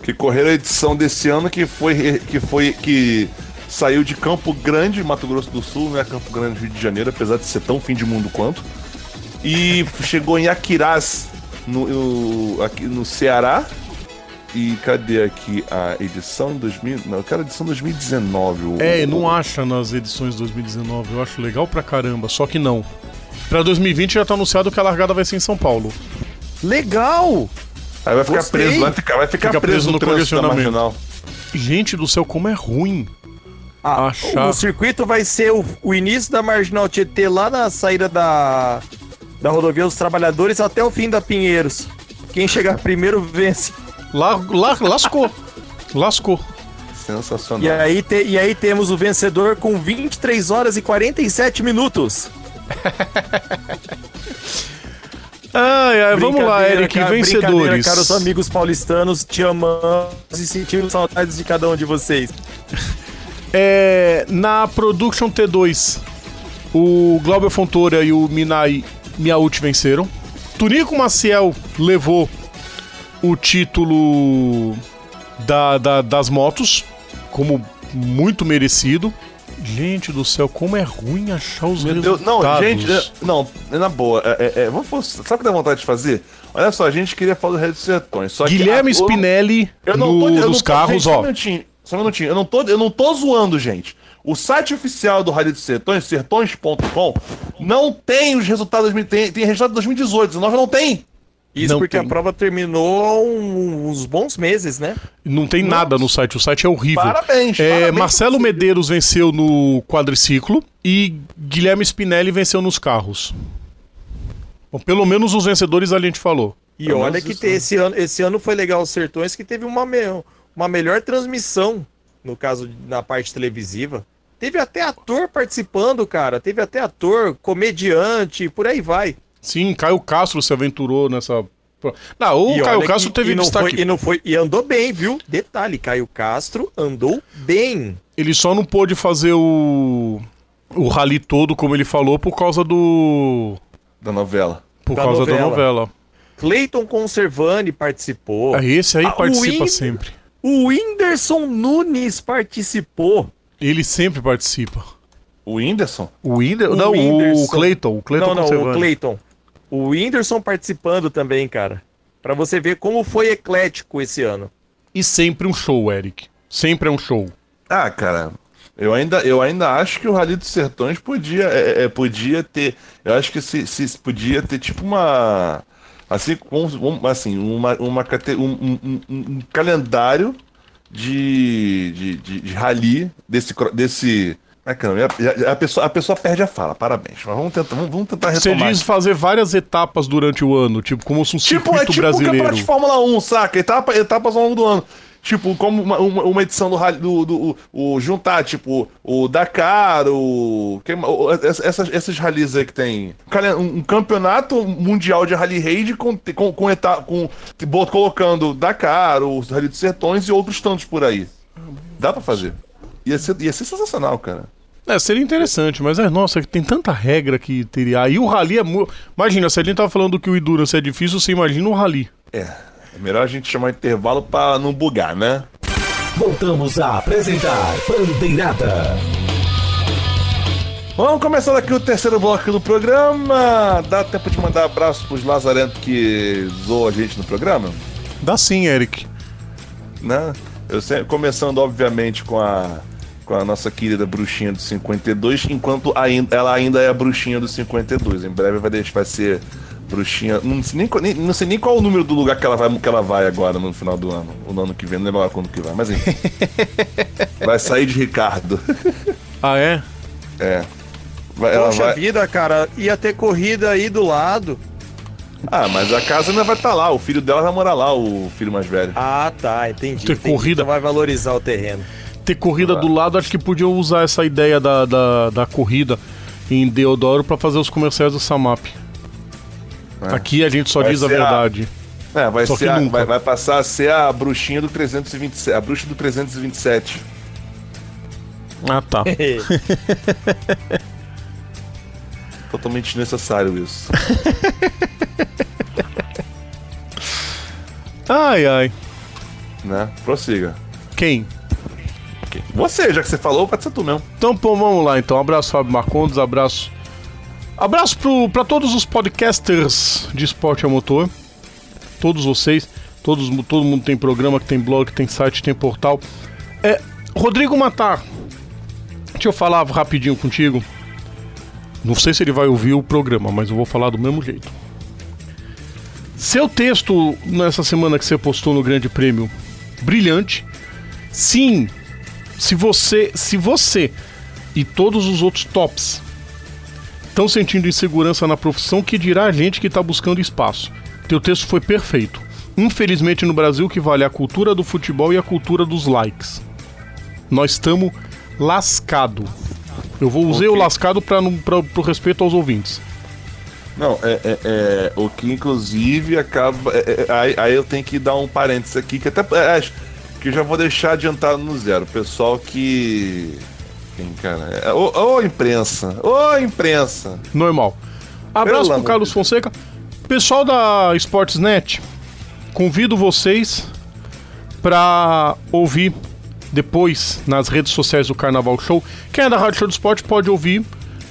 [SPEAKER 2] Que correram a edição desse ano que foi que foi que saiu de Campo Grande, Mato Grosso do Sul, né? Campo Grande, Rio de Janeiro, apesar de ser tão fim de mundo quanto. E chegou em Aquiraz, no, no- aqui no Ceará. E cadê aqui a edição em 2000? Não, eu quero a edição 2019. o-
[SPEAKER 4] É,
[SPEAKER 2] o-
[SPEAKER 4] não acha nas edições 2019, eu acho legal pra caramba, só que não. Pra 2020 já tá anunciado que a largada vai ser em São Paulo.
[SPEAKER 6] Legal!
[SPEAKER 2] Aí vai ficar
[SPEAKER 6] Gostei.
[SPEAKER 2] preso, vai ficar, vai ficar
[SPEAKER 4] Fica
[SPEAKER 2] preso,
[SPEAKER 4] preso
[SPEAKER 2] no,
[SPEAKER 4] no congestionamento.
[SPEAKER 2] marginal.
[SPEAKER 4] Gente do céu, como é ruim.
[SPEAKER 6] Ah,
[SPEAKER 4] Achar.
[SPEAKER 6] O circuito vai ser o, o início da Marginal Tietê lá na saída da, da rodovia dos Trabalhadores até o fim da Pinheiros. Quem chegar primeiro vence.
[SPEAKER 4] Lá, lá, lascou. lascou.
[SPEAKER 2] Sensacional.
[SPEAKER 6] E aí, te- e aí temos o vencedor com 23 horas e 47 minutos.
[SPEAKER 4] Ai, ai, vamos lá, Eric,
[SPEAKER 6] cara,
[SPEAKER 4] vencedores.
[SPEAKER 6] Caros amigos paulistanos, te amamos e sentimos saudades de cada um de vocês.
[SPEAKER 4] É, na Production T2, o Glauber Fontoura e o Minai Miauti venceram. Tunico Maciel levou o título da, da- das motos, como muito merecido. Gente do céu, como é ruim achar os
[SPEAKER 2] Meu
[SPEAKER 4] resultados.
[SPEAKER 2] Deus, não, gente, é- não, é na boa, é, é, é, vamos, sabe o que dá vontade de fazer? Olha só, a gente queria falar do Red Sertões,
[SPEAKER 4] Guilherme
[SPEAKER 2] que
[SPEAKER 4] Spinelli
[SPEAKER 2] eu não
[SPEAKER 4] no-
[SPEAKER 2] tô, eu não
[SPEAKER 4] nos
[SPEAKER 2] tô-
[SPEAKER 4] carros,
[SPEAKER 2] gente,
[SPEAKER 4] ó.
[SPEAKER 2] Só um minutinho, eu não tô, eu não tô zoando, gente. O site oficial do Rally dos Sertões, sertões.com, não tem os resultados, tem, tem resultado de 2018, 19 não tem.
[SPEAKER 6] Isso
[SPEAKER 4] Não
[SPEAKER 6] porque
[SPEAKER 4] tem.
[SPEAKER 6] a prova terminou uns bons meses, né?
[SPEAKER 4] Não tem nada no site, o site é horrível.
[SPEAKER 2] Parabéns,
[SPEAKER 4] É,
[SPEAKER 2] parabéns
[SPEAKER 4] Marcelo. Medeiros venceu no quadriciclo e Guilherme Spinelli venceu nos carros. Bom, pelo menos os vencedores a gente falou.
[SPEAKER 6] E
[SPEAKER 2] Pelo
[SPEAKER 6] olha que te- esse, ano, esse ano foi legal os Sertões, que teve uma, uma melhor transmissão, no caso, na parte televisiva. Teve até ator participando, cara. Teve até ator, comediante, por aí vai.
[SPEAKER 4] Sim, Caio Castro se aventurou nessa. Não, o
[SPEAKER 6] E
[SPEAKER 4] Caio Castro
[SPEAKER 6] que-
[SPEAKER 4] teve
[SPEAKER 6] e não
[SPEAKER 4] destaque.
[SPEAKER 6] Foi, e não foi e andou bem, viu? Detalhe, Caio Castro andou bem.
[SPEAKER 4] Ele só não pôde fazer o. o rally todo, como ele falou, por causa do.
[SPEAKER 2] Da novela.
[SPEAKER 4] Por
[SPEAKER 6] Da
[SPEAKER 4] causa da
[SPEAKER 6] novela.
[SPEAKER 4] novela.
[SPEAKER 6] Cleiton Conservani participou.
[SPEAKER 4] Ah, Esse aí
[SPEAKER 6] Ah,
[SPEAKER 4] participa
[SPEAKER 6] Whindersson-
[SPEAKER 4] sempre.
[SPEAKER 6] O Whindersson Nunes participou.
[SPEAKER 4] Ele sempre participa.
[SPEAKER 2] O Whindersson?
[SPEAKER 4] O Whindersson.
[SPEAKER 6] O
[SPEAKER 4] Não, o. Cleiton. O Cleiton
[SPEAKER 6] não, não, o. Cleiton. O Whindersson participando também, cara. Pra você ver como foi eclético esse ano.
[SPEAKER 4] E sempre um show, Eric. Sempre é um show.
[SPEAKER 2] Ah, cara, eu ainda, eu ainda acho que o Rally dos Sertões podia, é, é, podia ter. Eu acho que se, se podia ter tipo uma. Assim, com- um- assim uma, uma, um, um- um- um calendário de, de, de, de rally desse. desse ah, caramba, a, pessoa, a pessoa perde a fala, parabéns. Mas vamos tentar, vamos, vamos tentar
[SPEAKER 4] Você
[SPEAKER 2] retomar.
[SPEAKER 4] diz fazer várias etapas durante o ano, tipo, como se um
[SPEAKER 2] Tipo,
[SPEAKER 4] circuito
[SPEAKER 2] é tipo
[SPEAKER 4] brasileiro.
[SPEAKER 2] campeonato de Fórmula 1, saca? Etapa, etapas ao longo do ano. Tipo, como uma, uma, uma edição do, do, do o, juntar, tipo, o Dakar, o. quem ma- o- essas, esses rallies aí que tem. um Um, campeonato mundial de rally raid com, com, com, eta, com bot- colocando Dakar, o Rally dos Sertões e outros tantos por aí. Dá pra fazer. Ia ser, ia ser sensacional, cara.
[SPEAKER 4] É, seria interessante, mas é, nossa, tem tanta regra que teria. Aí o rally é muito. Imagina, se a gente tava falando que o Endurance é difícil, você imagina o rally.
[SPEAKER 2] É. É melhor a gente chamar intervalo pra não bugar, né?
[SPEAKER 1] Voltamos a apresentar Bandeirada.
[SPEAKER 2] Vamos começar aqui o terceiro bloco do programa. Dá tempo de mandar abraço pros Lazarentos que zoou a gente no programa?
[SPEAKER 4] Dá sim, Eric.
[SPEAKER 2] Né? Eu sempre, começando, obviamente, com a, com a nossa querida bruxinha do 52, enquanto ainda, ela ainda é a bruxinha do 52. Em breve vai, deixar- vai ser bruxinha. Não sei, nem, qual- nem- não sei nem qual o número do lugar que ela, vai, que ela vai agora no final do ano. O ano que vem, não lembro agora quando que vai, mas enfim. vai sair de Ricardo.
[SPEAKER 4] Ah, é?
[SPEAKER 2] É. Vai-
[SPEAKER 6] Poxa
[SPEAKER 2] vai-
[SPEAKER 6] vida, cara, ia ter corrida aí do lado.
[SPEAKER 2] Ah, mas a casa ainda vai estar lá, o filho dela vai morar lá, o filho mais velho.
[SPEAKER 6] Ah, tá, entendi.
[SPEAKER 4] Ter
[SPEAKER 6] entendi.
[SPEAKER 4] corrida.
[SPEAKER 6] Então vai valorizar o terreno.
[SPEAKER 4] Ter corrida do lado, acho que podiam usar essa ideia da, da, da corrida em Deodoro pra fazer os comerciais do Samap.
[SPEAKER 2] É.
[SPEAKER 4] Aqui a gente só
[SPEAKER 2] Vai
[SPEAKER 4] diz a
[SPEAKER 2] ser a-
[SPEAKER 4] verdade.
[SPEAKER 2] É, vai,
[SPEAKER 4] Só
[SPEAKER 2] ser a- vai, vai passar a ser a bruxinha do 327, a bruxa do 327.
[SPEAKER 4] Ah, tá.
[SPEAKER 2] Totalmente desnecessário isso.
[SPEAKER 4] Ai, ai.
[SPEAKER 2] né? Prossiga.
[SPEAKER 4] Quem?
[SPEAKER 2] Você, já que você falou, pode ser tu mesmo.
[SPEAKER 4] Então, pô, vamos lá então. Abraço, Fábio Marcondes, abraço. Abraço pro, pra todos os podcasters de esporte a motor. Todos vocês. Todos, todo mundo tem programa, que tem blog, que tem site, tem portal. É, Rodrigo Matar. Deixa eu falar rapidinho contigo. Não sei se ele vai ouvir o programa, mas eu vou falar do mesmo jeito. Seu texto nessa semana que você postou no Grande Prêmio, brilhante. Sim, se você, se você e todos os outros tops estão sentindo insegurança na profissão, que dirá a gente que está buscando espaço. Teu texto foi perfeito. Infelizmente no Brasil que vale a cultura do futebol e a cultura dos likes. Nós estamos lascado. Eu vou usar
[SPEAKER 2] Ok.
[SPEAKER 4] o lascado para o respeito aos ouvintes.
[SPEAKER 2] Não, é, é- é, o que inclusive acaba. é- é- aí, aí eu tenho que dar um parênteses aqui, que até. é, que eu já vou deixar adiantado no zero. Pessoal que. Enfim, cara. é- Ô, ô, imprensa! Ô, imprensa!
[SPEAKER 4] Normal. Abraço
[SPEAKER 2] Pelo
[SPEAKER 4] pro Carlos Fonseca. Pessoal da Sportsnet, convido vocês para ouvir depois nas redes sociais do Carnaval Show. Quem é da Rádio Show do Esporte pode ouvir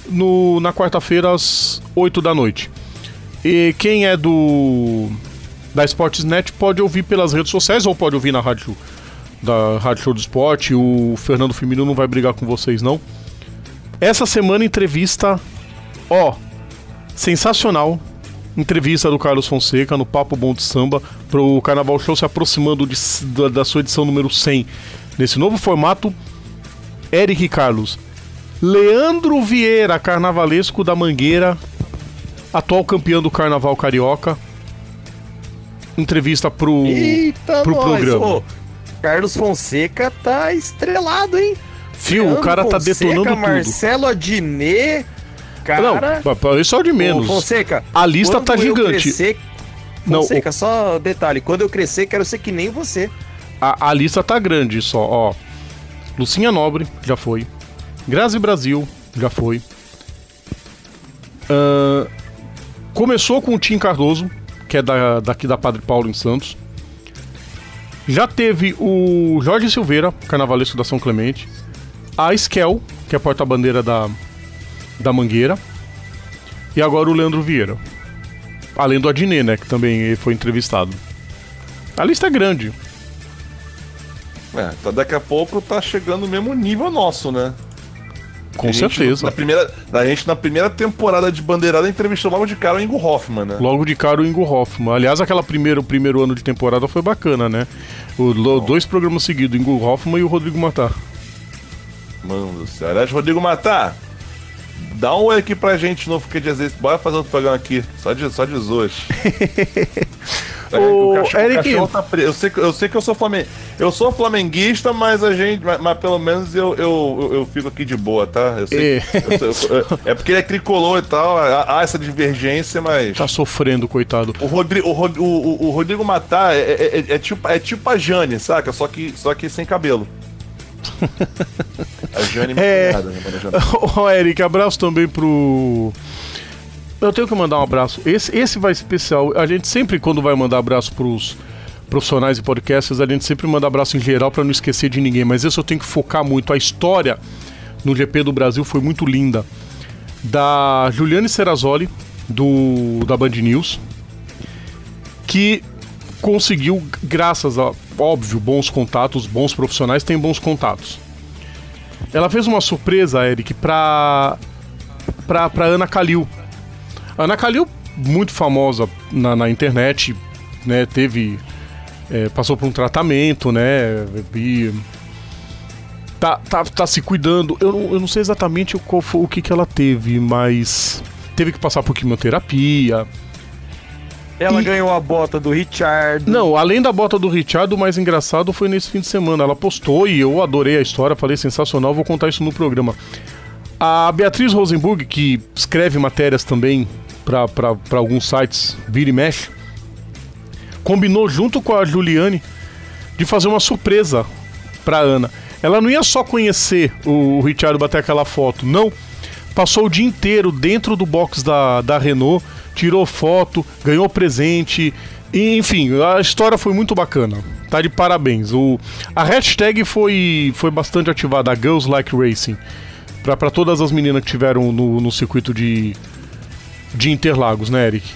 [SPEAKER 4] no, na quarta-feira às 8 da noite. E quem é do da Sportsnet pode ouvir pelas redes sociais ou pode ouvir na rádio da Rádio Show do Esporte. O Fernando Firmino não vai brigar com vocês não. Essa semana entrevista, ó, sensacional. Entrevista do Carlos Fonseca no Papo Bom de Samba pro Carnaval Show se aproximando de- da, da sua edição número 100. Nesse novo formato, Eric Carlos. Leandro Vieira, carnavalesco da Mangueira, atual campeão do Carnaval Carioca. Entrevista pro,
[SPEAKER 6] Eita,
[SPEAKER 4] pro
[SPEAKER 6] nós,
[SPEAKER 4] programa.
[SPEAKER 6] ô, Carlos Fonseca tá estrelado, hein?
[SPEAKER 4] Fio, o
[SPEAKER 6] Leandro
[SPEAKER 4] cara tá
[SPEAKER 6] Fonseca,
[SPEAKER 4] detonando tudo.
[SPEAKER 6] Marcelo Adnet, cara...
[SPEAKER 4] Não, isso é o de
[SPEAKER 6] Ô,
[SPEAKER 4] menos.
[SPEAKER 6] Fonseca,
[SPEAKER 4] A lista tá gigante.
[SPEAKER 6] Crescer,
[SPEAKER 4] Não,
[SPEAKER 6] Fonseca, só detalhe, quando eu crescer, quero ser que nem você.
[SPEAKER 4] A, a lista tá grande só, ó. Lucinha Nobre, já foi. Grazi Brasil, já foi. Ahn, começou com o Tim Cardoso, que é da, daqui da Padre Paulo em Santos. Já teve o Jorge Silveira, carnavalesco da São Clemente. A Esquel, que é porta-bandeira da, da Mangueira. E agora o Leandro Vieira. Além do Adnet, né, que também foi entrevistado. A lista é grande.
[SPEAKER 2] É, tá, daqui a pouco tá chegando no mesmo nível nosso, né?
[SPEAKER 4] Com
[SPEAKER 2] A gente,
[SPEAKER 4] certeza.
[SPEAKER 2] Na primeira, a gente, na primeira temporada de Bandeirada, entrevistou logo de cara o Ingo Hoffman, né?
[SPEAKER 4] Logo de cara o Ingo Hoffman. Aliás, aquela primeira, o primeiro ano de temporada foi bacana, né? O, dois programas seguidos, Ingo Hoffman e o Rodrigo Matar.
[SPEAKER 2] Mano do céu. Aliás, Rodrigo Matar, dá um oi aqui pra gente novo, porque às vezes bora fazer outro programa aqui, só de, só de zoas. É,
[SPEAKER 4] Ô,
[SPEAKER 2] o cachorro, o
[SPEAKER 4] Eric.
[SPEAKER 2] cachorro tá preso. Eu sei, que- eu sei que eu sou flamenguista. Eu sou flamenguista, mas a gente. Mas, mas pelo menos eu, eu, eu, fico aqui de boa, tá? Eu sei,
[SPEAKER 4] É.
[SPEAKER 2] eu eu eu- é porque ele é tricolor e tal, há, essa divergência, mas.
[SPEAKER 4] Tá sofrendo, coitado.
[SPEAKER 2] O, Rodri, o, o, o- o Rodrigo Matar é, é- é- é tipo, é tipo a Jane, saca? Só que, só que sem cabelo. A Jane
[SPEAKER 4] É.
[SPEAKER 2] né, mano? A Jane.
[SPEAKER 4] Ô, Eric, abraço também pro. Eu tenho que mandar um abraço. Esse, esse vai especial. A gente sempre, quando vai mandar abraço pros profissionais e podcasters, a gente sempre manda abraço em geral pra não esquecer de ninguém. Mas esse eu tenho que focar muito. A história no GP do Brasil foi muito linda. Da Juliane Serrazoli, do, da Band News, que conseguiu, graças a, óbvio, bons contatos, bons profissionais têm bons contatos. Ela fez uma surpresa, Eric, pra, pra Ana Kalil. A Ana Kalil, muito famosa na, na internet, né, teve... é, passou por um tratamento, né, e... Tá, tá, tá se cuidando. Eu não, eu não sei exatamente qual foi, o que, que ela teve, mas... Teve que passar por quimioterapia,
[SPEAKER 6] Ela
[SPEAKER 4] E-
[SPEAKER 6] ganhou a bota do Richard.
[SPEAKER 4] Não, além da bota do Richard, o mais engraçado foi nesse fim de semana. Ela postou e eu adorei a história, falei sensacional, vou contar isso no programa. A Beatriz Rosenburg, que escreve matérias também para alguns sites, vira e mexe, combinou junto com a Juliane de fazer uma surpresa pra Ana. Ela não ia só conhecer o Richard bater aquela foto, não. Passou o dia inteiro dentro do box da, da Renault, tirou foto, ganhou presente. enfim, a história foi muito bacana. Tá de parabéns. O, a hashtag foi, foi bastante ativada, a Girls Like Racing. Pra todas as meninas que tiveram no, no circuito de, de Interlagos, né, Eric?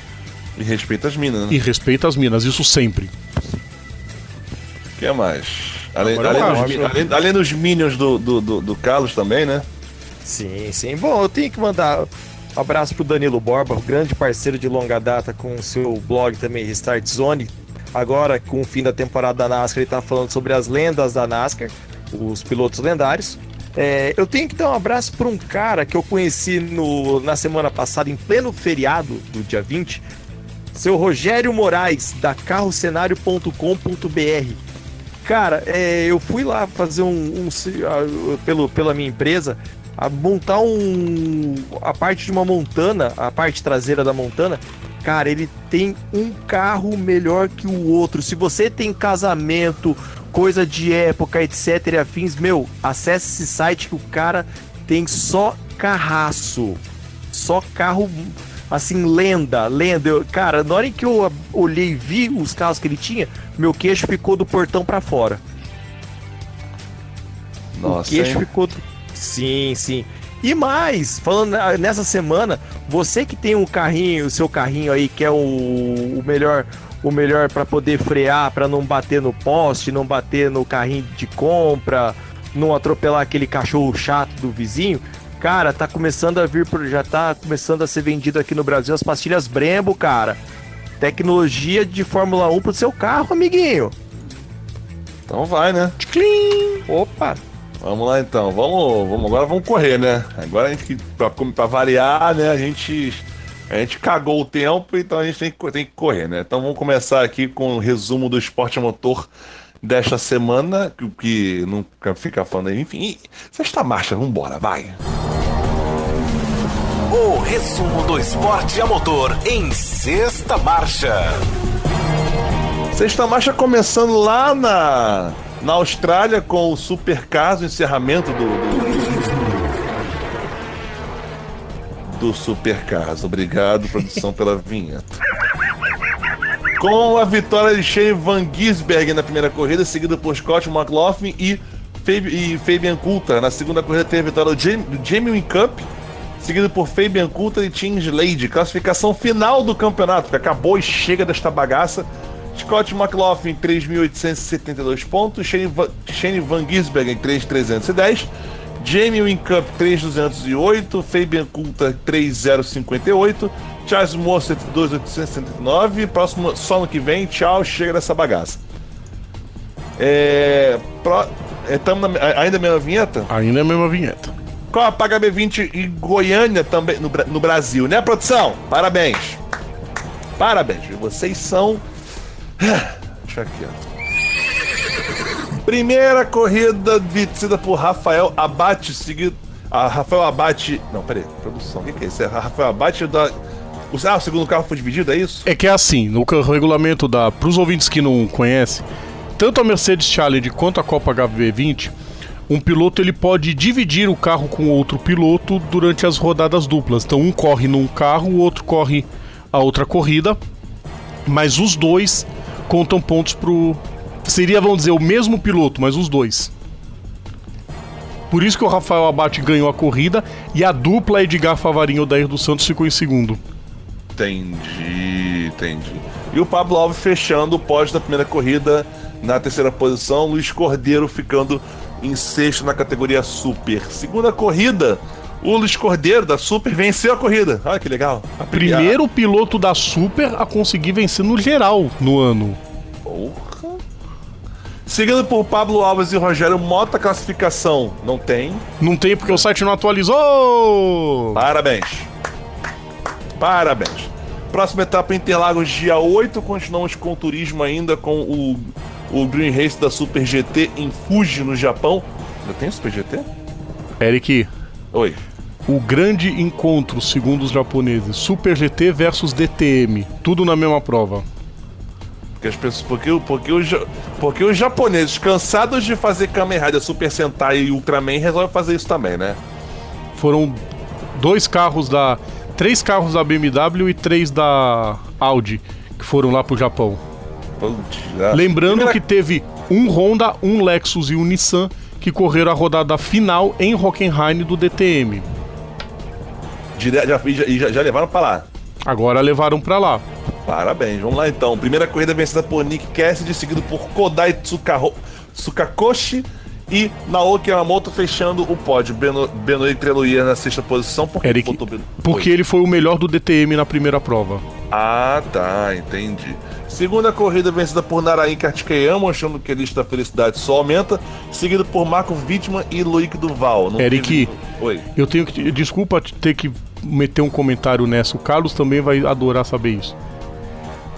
[SPEAKER 2] E respeita as minas, né?
[SPEAKER 4] E respeita as minas, isso sempre.
[SPEAKER 2] O que mais? Além,
[SPEAKER 4] Agora eu
[SPEAKER 2] além, dos, mi- além- além dos minions do, do, do, do Carlos também, né?
[SPEAKER 6] Sim, sim. Bom, eu tenho que mandar Um abraço pro Danilo Borba, grande parceiro de longa data com o seu blog também, Restart Zone. Agora, com o fim da temporada da NASCAR, ele tá falando sobre as lendas da NASCAR, os pilotos lendários. É, eu tenho que dar um abraço para um cara que eu conheci no, na semana passada, em pleno feriado do dia 20, seu Rogério Moraes, da carrocenário.com.br. Cara, é, eu fui lá fazer um, um pelo, pela minha empresa a montar um a parte de uma montana, a parte traseira da montana. Cara, ele tem um carro melhor que o outro. Se você tem casamento, coisa de época, etc e afins, meu, acesse esse site que o cara tem só carraço. Só carro assim, lenda, lenda. Eu, cara, na hora que eu olhei e vi os carros que ele tinha, meu queixo ficou do portão para fora.
[SPEAKER 2] Nossa.
[SPEAKER 6] O queixo hein? ficou. Do... Sim, sim. E mais, falando nessa semana, você que tem um carrinho, o seu carrinho aí, que é o, o melhor o melhor para poder frear, para não bater no poste, não bater no carrinho de compra, não atropelar aquele cachorro chato do vizinho. Cara, tá começando a vir, já tá começando a ser vendido aqui no Brasil as pastilhas Brembo, cara. Tecnologia de Fórmula 1 pro seu carro, amiguinho.
[SPEAKER 2] Então vai, né?
[SPEAKER 6] Tchim. Opa!
[SPEAKER 2] Vamos lá então, vamos, vamos agora vamos correr, né? Agora a gente pra, pra variar, né? A gente a gente cagou o tempo, então a gente tem que, tem que correr, né? Então vamos começar aqui com o resumo do esporte motor desta semana, que, que não fica falando aí, enfim. Sexta marcha, vambora, vai!
[SPEAKER 1] O resumo do esporte a motor em sexta marcha.
[SPEAKER 2] Sexta marcha começando lá na, na Austrália com o Supercars, o encerramento do, do, do Supercars. Obrigado, produção, pela vinheta. Com a vitória de Shane Van Gisbergen na primeira corrida, seguida por Scott McLaughlin e, e Fabian Coulter. Na segunda corrida teve a vitória do Jamie, Wincup seguido por Fabian Coulter e Tim Slade. Classificação final do campeonato, que acabou e chega desta bagaça. Scott McLaughlin, 3.872 pontos. Shane Van, Shane Van Gisbergen, 3.310. Jamie Wincup, 3.208. Fabian Coulter, 3.058. Charles Mostert, 2.869. Próximo, só no que vem. Tchau, chega dessa bagaça. É. Pro, é na, ainda a mesma vinheta?
[SPEAKER 4] Ainda a mesma vinheta
[SPEAKER 2] com a Paga B20 em Goiânia também, no, no Brasil, né, produção? Parabéns. Parabéns. Vocês são. Deixa aqui, ó. Primeira corrida vencida por Rafael Abate, seguido. Ah, Rafael Abate. Não, peraí, produção, o que, é isso? É Rafael Abate da. Ah, o segundo carro foi dividido, é isso?
[SPEAKER 4] É que é assim, no regulamento da. Para os ouvintes que não conhecem, tanto a Mercedes Challenge quanto a Copa HB20 um piloto ele pode dividir o carro com outro piloto durante as rodadas duplas. Então um corre num carro, o outro corre a outra corrida, mas os dois contam pontos pro seria vamos dizer o mesmo piloto, mas os dois. Por isso que o Rafael Abate ganhou a corrida e a dupla Edgar Favarinho Odair dos Santos ficou em segundo.
[SPEAKER 2] Entendi, entendi. E o Pablo Alves fechando o pódio da primeira corrida na terceira posição, Luiz Cordeiro ficando em sexto na categoria Super. Segunda corrida, o Luiz Cordeiro da Super venceu a corrida. Olha que legal.
[SPEAKER 4] A Primeiro piloto da Super a conseguir vencer no geral no ano.
[SPEAKER 2] Porra. Seguindo por Pablo Alves e Rogério Mota, classificação não tem.
[SPEAKER 4] Não tem porque o site não atualizou.
[SPEAKER 2] Parabéns. Parabéns. Próxima etapa Interlagos, dia 8. Continuamos com o turismo ainda com o o Green Race da Super GT em Fuji, no Japão. Ainda tem Super GT?
[SPEAKER 4] Eric.
[SPEAKER 2] Oi.
[SPEAKER 4] O grande encontro, segundo os japoneses, Super GT versus DTM, tudo na mesma prova.
[SPEAKER 2] Porque as pessoas, porque, porque, os, porque os japoneses, cansados de fazer Kamen Rider, Super Sentai e Ultraman, resolvem fazer isso também, né?
[SPEAKER 4] Foram dois carros da. Três carros da BMW e três da Audi que foram lá pro Japão. Lembrando Primeira... que teve um Honda, um Lexus e um Nissan que correram a rodada final em Hockenheim do DTM.
[SPEAKER 2] Já, já, já levaram para lá.
[SPEAKER 4] Agora levaram para lá.
[SPEAKER 2] Parabéns, vamos lá então. Primeira corrida vencida por Nick Cassidy, seguido por Kodai Tsukaro, Tsukakoshi E Naoki Yamamoto fechando o pódio. Beno, Benoit Treluia na sexta posição. Por que
[SPEAKER 4] Eric,
[SPEAKER 2] Beno-
[SPEAKER 4] porque ele foi o melhor do DTM na primeira prova.
[SPEAKER 2] Ah, tá, entendi. Segunda corrida vencida por Narain Kartikeyan, mostrando que a lista da felicidade só aumenta. Seguido por Marco Wittmann e Loic Duval. Não
[SPEAKER 4] Eric.
[SPEAKER 2] Oi.
[SPEAKER 4] Eu tenho que. Desculpa ter que meter um comentário nessa. O Carlos também vai adorar saber isso.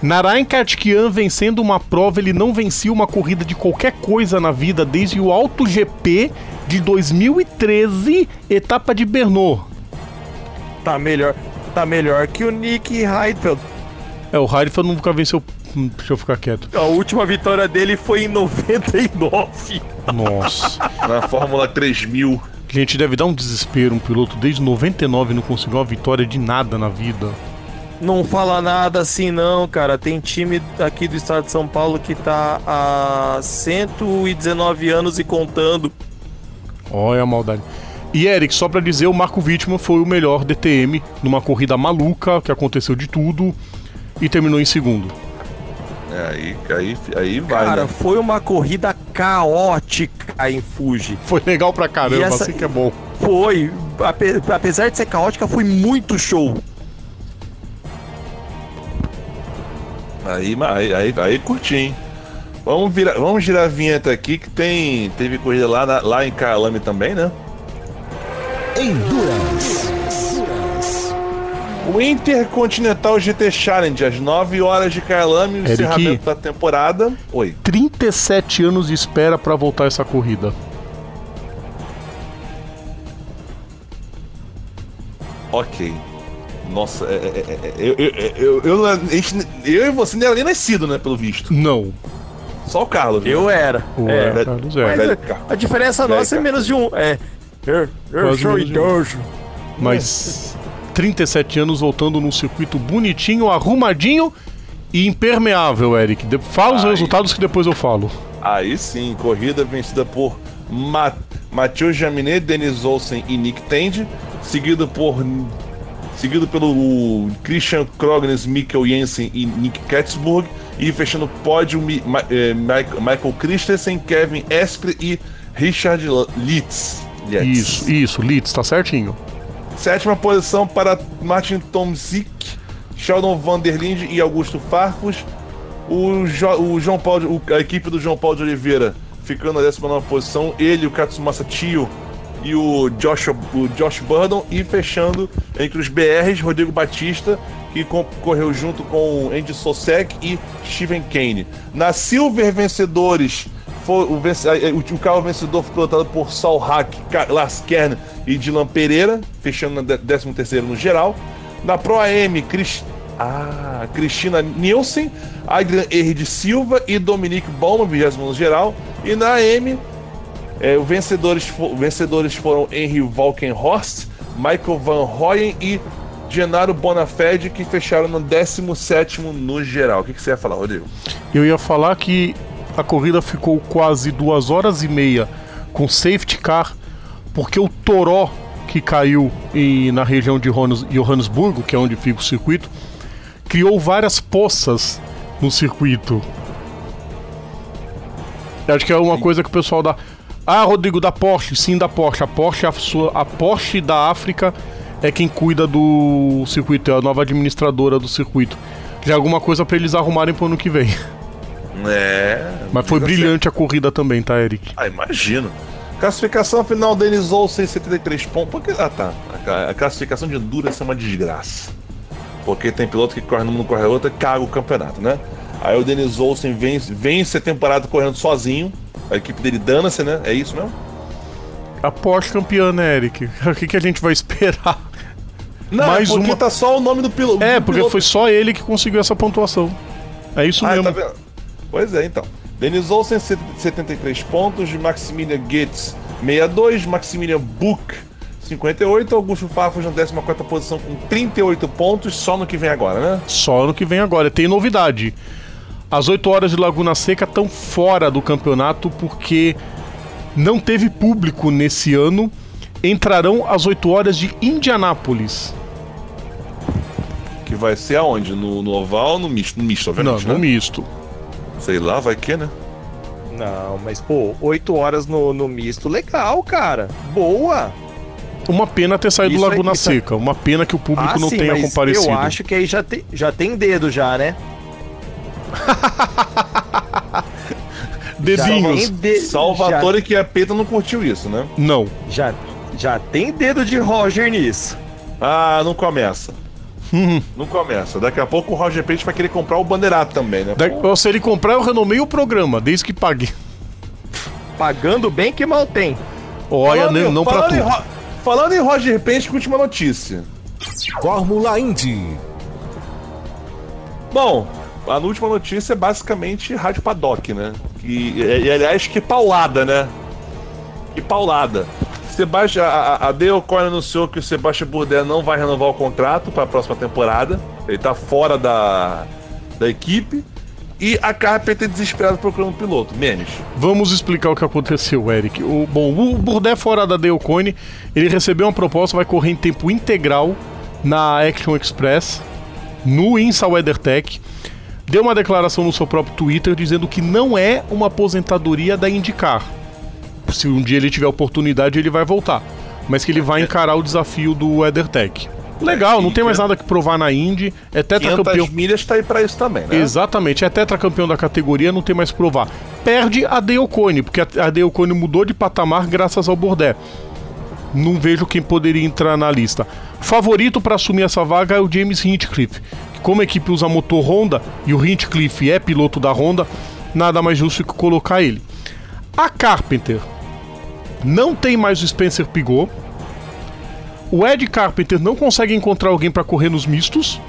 [SPEAKER 4] Narain Kartikeyan vencendo uma prova, ele não vencia uma corrida de qualquer coisa na vida desde o Alto GP de 2013, etapa de Bernot.
[SPEAKER 6] Tá melhor, tá melhor que o Nick Heidfeld.
[SPEAKER 4] É, o Heidfeld nunca venceu. Hum, Deixa eu ficar quieto.
[SPEAKER 6] A última vitória dele foi em 99.
[SPEAKER 4] Nossa.
[SPEAKER 2] Na Fórmula 3000.
[SPEAKER 4] Gente, deve dar um desespero um piloto desde 99 não conseguiu uma vitória de nada na vida.
[SPEAKER 6] Não fala nada assim não, cara. Tem time aqui do estado de São Paulo que tá há 119 anos e contando.
[SPEAKER 4] Olha a maldade. E Eric, só pra dizer, o Marco Wittmann foi o melhor DTM numa corrida maluca, que aconteceu de tudo, e terminou em segundo.
[SPEAKER 2] É, aí, aí, aí vai,
[SPEAKER 6] Cara,
[SPEAKER 2] né?
[SPEAKER 6] foi uma corrida caótica em Fuji.
[SPEAKER 4] Foi legal pra caramba,
[SPEAKER 6] E essa-
[SPEAKER 4] assim que é bom.
[SPEAKER 6] Foi, ape- apesar de ser caótica, foi muito show.
[SPEAKER 2] Aí, aí, aí, aí curti, hein? Vamos, virar, vamos girar a vinheta aqui que tem. Teve corrida lá, na- lá em Calame também, né?
[SPEAKER 1] Endurance.
[SPEAKER 2] O Intercontinental GT Challenge, às 9 horas de Calame, o
[SPEAKER 4] Eric.
[SPEAKER 2] encerramento da temporada. Oi.
[SPEAKER 4] 37 anos de espera pra voltar essa corrida.
[SPEAKER 2] Ok. Nossa, é, é, é, eu, eu, eu, eu, e você não era nem nascido, né, pelo visto.
[SPEAKER 4] Não.
[SPEAKER 2] Só o Carlos. né?
[SPEAKER 6] Eu era. É.
[SPEAKER 4] Carlos é.
[SPEAKER 6] Mas
[SPEAKER 2] Velho
[SPEAKER 6] a- diferença
[SPEAKER 2] Velho
[SPEAKER 6] nossa é menos de um. É. Eu, eu sou
[SPEAKER 4] um.
[SPEAKER 6] idoso.
[SPEAKER 4] Mas 37 anos voltando num circuito bonitinho, arrumadinho e impermeável, Eric. De- Fala os resultados que depois eu falo.
[SPEAKER 2] Aí sim, corrida vencida por Ma Matheus Jaminet, Denis Olsen e Nick Tende, seguido por seguido pelo Christian Krognes, Mikkel Jensen e Nick Katzburg, e fechando o pódio Mi- Ma- eh, Michael, Christensen, Kevin Estre e Richard Litz.
[SPEAKER 4] Isso, isso, Litz, tá certinho.
[SPEAKER 2] Sétima posição para Martin Tomzik, Sheldon Van der Linde e Augusto Farfus. O, Jo- o João Paulo, o- a equipe do João Paulo de Oliveira ficando na 19 posição. Ele, o Katsumasa Tio e o Josh, o Josh Burdon. E fechando entre os BRs, Rodrigo Batista, que co- correu junto com Andy Sosek e Steven Kane. Na Silver Vencedores, foi o, vence- o, carro vencedor foi pilotado por Saul Hack, Lars Kern e Dylan Pereira, fechando na 13 terceiro no geral. Na Pro AM, ah, Cristina Nielsen, Adrian R. de Silva e Dominique Bauman, 20 no geral. E na AM, eh, os vencedores, vencedores foram Henry Valkenhorst, Michael Van Royen e Genaro Bonafede, que fecharam no 17 no geral. O que, que você ia falar, Rodrigo?
[SPEAKER 4] Eu ia falar que a corrida ficou quase duas horas e meia com safety car, porque o Toró que caiu em- na região de Johannes- Johannesburgo, que é onde fica o circuito, criou várias poças no circuito. Eu Acho que é uma coisa que o pessoal dá. Ah, Rodrigo, da Porsche, sim, da Porsche. A Porsche, a, sua, a Porsche da África é quem cuida do circuito, é a nova administradora do circuito. Já é alguma coisa pra eles arrumarem pro ano que vem.
[SPEAKER 2] É.
[SPEAKER 4] Mas foi brilhante a corrida também, tá, Eric?
[SPEAKER 2] Ah, imagino. Classificação final, Denis Olsen, 73 pontos. Porque, ah, tá. A, a classificação de Endurance é uma desgraça. Porque tem piloto que corre numa, não corre a outra, caga o campeonato, né? Aí o Denis Olsen vence, vence a temporada correndo sozinho. A equipe dele dana-se, né? É isso mesmo?
[SPEAKER 4] A Porsche campeã, né, Eric? O que, que a gente vai esperar?
[SPEAKER 2] Não,
[SPEAKER 4] Mais
[SPEAKER 2] é porque
[SPEAKER 4] uma-
[SPEAKER 2] tá só o nome do piloto.
[SPEAKER 4] É,
[SPEAKER 2] do
[SPEAKER 4] porque
[SPEAKER 2] piloto.
[SPEAKER 4] foi só ele que conseguiu essa pontuação. É isso
[SPEAKER 2] Ah,
[SPEAKER 4] mesmo.
[SPEAKER 2] tá? Pois é, então. Denis Olsen, 73 pontos. Maximilian Goetz, 62. Maximilian Buch, 58. Augusto Farfus na 14 posição com 38 pontos. Só no que vem agora, né?
[SPEAKER 4] Só ano que vem agora. Tem novidade. As 8 horas de Laguna Seca estão fora do campeonato porque não teve público nesse ano. Entrarão às 8 horas de Indianápolis.
[SPEAKER 2] Que vai ser aonde? No, no oval ou no misto? No misto,
[SPEAKER 4] Não,
[SPEAKER 2] obviamente,
[SPEAKER 4] no
[SPEAKER 2] né?
[SPEAKER 4] misto.
[SPEAKER 2] Sei lá, vai que, né?
[SPEAKER 6] Não, mas pô, 8 horas no, no misto, legal, cara. Boa.
[SPEAKER 4] Uma pena ter saído
[SPEAKER 6] Isso
[SPEAKER 4] do Laguna
[SPEAKER 6] aí-
[SPEAKER 4] Seca. Uma pena que o público
[SPEAKER 6] Ah,
[SPEAKER 4] não
[SPEAKER 6] sim,
[SPEAKER 4] tenha
[SPEAKER 6] mas
[SPEAKER 4] comparecido.
[SPEAKER 6] Eu acho que aí já tem, já tem dedo já, né?
[SPEAKER 4] Dedinhos.
[SPEAKER 6] Já de-
[SPEAKER 2] Salvatore e Chiapeta não curtiu isso, né?
[SPEAKER 4] Não.
[SPEAKER 6] Já, já, já tem dedo de Roger nisso.
[SPEAKER 2] Ah, não começa. não começa. Daqui a pouco o Roger Page vai querer comprar o Bandeirato também, né?
[SPEAKER 4] Da- Se ele comprar, eu renomeio o programa, desde que pague.
[SPEAKER 6] Pagando bem que mal tem.
[SPEAKER 4] Olha,
[SPEAKER 2] falando
[SPEAKER 4] não, não pra
[SPEAKER 2] falando em
[SPEAKER 4] tudo.
[SPEAKER 2] Ro- Falando em Roger Page, última notícia.
[SPEAKER 1] Fórmula Indy.
[SPEAKER 2] Bom, a última notícia é basicamente Rádio Paddock, né? Que, e, e, aliás, que paulada, né? Que paulada. Sebastian, a, a- anunciou que o Sebastian Bourdais não vai renovar o contrato para a próxima temporada. Ele tá fora da, da equipe. E a Carpenter desesperada procurando um piloto. Memes.
[SPEAKER 4] Vamos explicar o que aconteceu, Eric. O, bom, o Burdé fora da Deocone, ele recebeu uma proposta, vai correr em tempo integral na Action Express, no INSA WeatherTech. Deu uma declaração no seu próprio Twitter dizendo que não é uma aposentadoria da IndyCar. Se um dia ele tiver oportunidade, ele vai voltar. Mas que ele vai encarar o desafio do WeatherTech. Legal, não tem mais nada que provar na Indy. É
[SPEAKER 2] 500
[SPEAKER 4] tetracampeão.
[SPEAKER 2] milhas tá aí pra isso também, né?
[SPEAKER 4] Exatamente, é tetracampeão da categoria, não tem mais que provar. Perde a Dale Coyne, porque a Coyne mudou de patamar graças ao Bordé. Não vejo quem poderia entrar na lista. Favorito para assumir essa vaga é o James Hinchcliffe, como a equipe usa motor Honda e o Hinchcliffe é piloto da Honda, nada mais justo que colocar ele. A Carpenter não tem mais o Spencer Pigot. O Ed Carpenter não consegue encontrar alguém para correr nos mistos.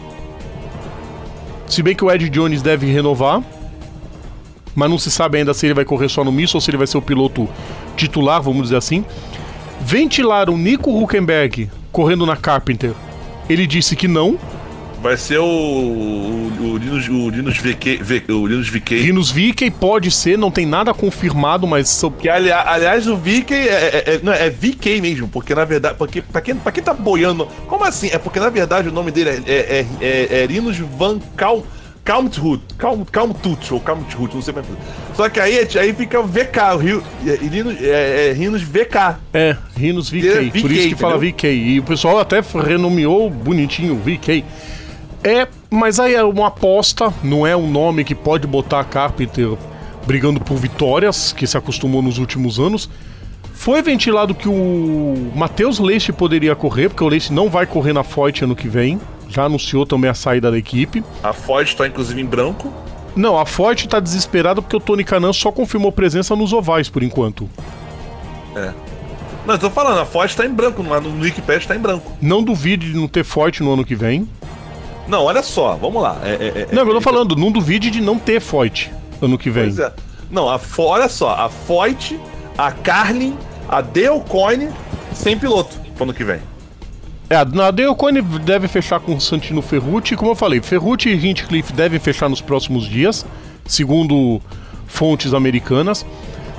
[SPEAKER 4] Se bem que o Ed Jones deve renovar. Mas não se sabe ainda se ele vai correr só no misto ou se ele vai ser o piloto titular, vamos dizer assim. Ventilaram Nico Huckenberg correndo na Carpenter. Ele disse que não.
[SPEAKER 2] Vai ser o, o, o Linus, o Linus VK, V- o Linus VK.
[SPEAKER 4] Linus pode ser, não tem nada confirmado, mas
[SPEAKER 2] Que ali- aliás, o VK é, é, é- não, é VK mesmo, porque na verdade, porque pra quem, pra quem tá boiando, como assim? É porque na verdade o nome dele é, é, é, é, é Linus Van Cal, Kalmthout, Kalm, Kalmthout, ou Kalmthout, não sei como é. Só que aí, aí fica o VK, o Rio, é, Linus, é, é Linus VK.
[SPEAKER 4] é, Linus
[SPEAKER 2] Ele é
[SPEAKER 4] VK. Por
[SPEAKER 2] VK,
[SPEAKER 4] isso que fala
[SPEAKER 2] entendeu?
[SPEAKER 4] VK. E o pessoal até renomeou bonitinho VK. É, mas aí é uma aposta, não é um nome que pode botar a Carpenter brigando por vitórias, que se acostumou nos últimos anos. Foi ventilado que o Matheus Leite poderia correr, porque o Leite não vai correr na Foyt ano que vem. Já anunciou também a saída da equipe.
[SPEAKER 2] A Ford tá inclusive em branco.
[SPEAKER 4] Não, a Foyt tá desesperada porque o Tony Canan só confirmou presença nos ovais por enquanto.
[SPEAKER 2] Não, eu tô falando, a Ford tá em branco, no, no Wikipedia tá em branco.
[SPEAKER 4] Não duvide de não ter Foyt no ano que vem.
[SPEAKER 2] Não, olha só, vamos lá. É, é, é-
[SPEAKER 4] Não, eu tô
[SPEAKER 2] é-
[SPEAKER 4] falando, não duvide de não ter Foyt ano que vem.
[SPEAKER 2] Pois é. Não, a, Fo- olha só, a Foyt, a Carlin, a Dale Coyne sem piloto pro ano que vem.
[SPEAKER 4] É, a Dale Coyne deve fechar com o Santino Ferrucci. Como eu falei, Ferrucci e Hinchcliffe devem fechar nos próximos dias, segundo fontes americanas.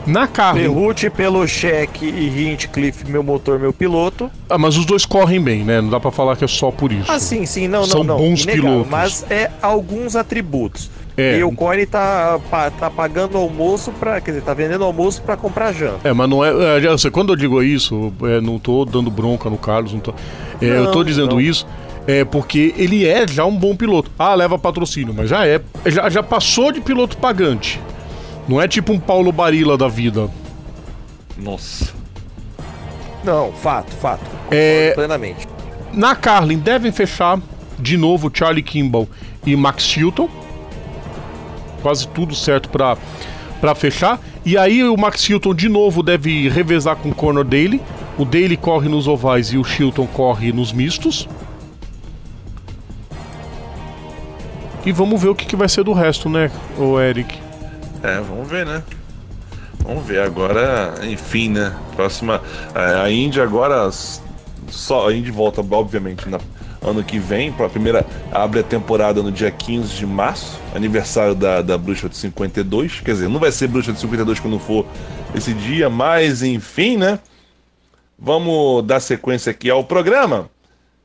[SPEAKER 4] Na Carlin,
[SPEAKER 6] Ferrucci pelo cheque e Hinchcliffe, meu motor, meu piloto.
[SPEAKER 4] ah, mas os dois correm bem, né? Não dá pra falar que é só por isso.
[SPEAKER 6] Ah, sim, sim, não,
[SPEAKER 4] São
[SPEAKER 6] não, não.
[SPEAKER 4] bons
[SPEAKER 6] inegável,
[SPEAKER 4] pilotos.
[SPEAKER 6] Mas é alguns atributos.
[SPEAKER 4] É.
[SPEAKER 6] E o Coine tá, tá pagando almoço pra. Quer dizer, tá vendendo almoço pra comprar janta.
[SPEAKER 4] É, mas não é. é, já sei, quando eu digo isso, é, não tô dando bronca no Carlos, não tô. é, eu tô
[SPEAKER 6] Não,
[SPEAKER 4] dizendo
[SPEAKER 6] não.
[SPEAKER 4] isso é porque ele é já um bom piloto. Ah, leva patrocínio, mas já é. Já, já passou de piloto pagante. Não é tipo um Paulo Barilla da vida.
[SPEAKER 2] Nossa.
[SPEAKER 6] Não, fato, fato. Concordo
[SPEAKER 4] É-
[SPEAKER 6] plenamente.
[SPEAKER 4] Na Carlin devem fechar de novo Charlie Kimball e Max Chilton. Quase tudo certo pra para fechar. E aí o Max Chilton de novo deve revezar com o Conor Daly. O Daly corre nos ovais e o Chilton corre nos mistos. E vamos ver o que, que vai ser do resto, né, o Eric?
[SPEAKER 2] É, vamos ver, né? Vamos ver agora, enfim, né? Próxima. é, A Indy agora. Só a Indy volta, obviamente, na, ano que vem. Pra primeira. Abre a temporada no dia 15 de março, aniversário da, da Bruxa de 52. Quer dizer, não vai ser Bruxa de 52 quando for esse dia, mas enfim, né? Vamos dar sequência aqui ao programa.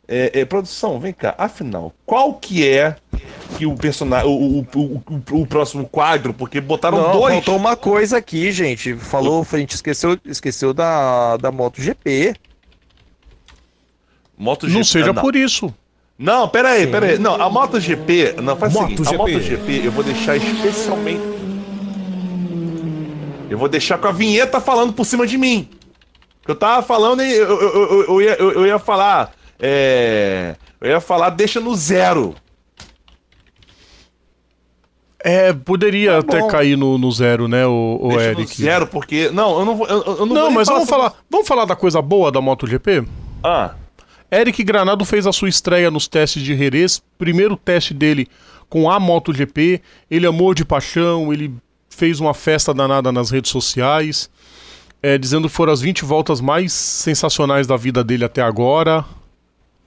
[SPEAKER 2] É, é, produção, vem cá. Afinal, qual que é que o personagem. O, o, o, o, o próximo quadro, porque botaram
[SPEAKER 6] Não,
[SPEAKER 2] dois.
[SPEAKER 6] faltou uma coisa aqui, gente. Falou, a gente esqueceu, esqueceu da, da MotoGP.
[SPEAKER 2] MotoGP.
[SPEAKER 4] Não seja
[SPEAKER 2] não.
[SPEAKER 4] por isso.
[SPEAKER 2] Não, pera aí, pera aí. Não, a MotoGP. Não, faz o seguinte: a
[SPEAKER 1] MotoGP.
[SPEAKER 2] Eu vou deixar especialmente. Eu vou deixar com a vinheta falando por cima de mim. Que eu tava falando e eu, eu, eu, eu, ia, eu, eu ia falar. É. Eu ia falar, deixa no zero.
[SPEAKER 4] É, poderia
[SPEAKER 2] Tá
[SPEAKER 4] até cair no, no zero, né, o, o
[SPEAKER 2] deixa
[SPEAKER 4] Eric?
[SPEAKER 2] zero, porque. Não, eu não vou. Eu, eu não,
[SPEAKER 4] Não, mas vamos
[SPEAKER 2] sobre-
[SPEAKER 4] falar, vamos falar da coisa boa da MotoGP?
[SPEAKER 2] Ah,
[SPEAKER 4] Eric Granado fez a sua estreia nos testes de Jerez, primeiro teste dele com a MotoGP. Ele amou de paixão, ele fez uma festa danada nas redes sociais, é, dizendo que foram as 20 voltas mais sensacionais da vida dele até agora.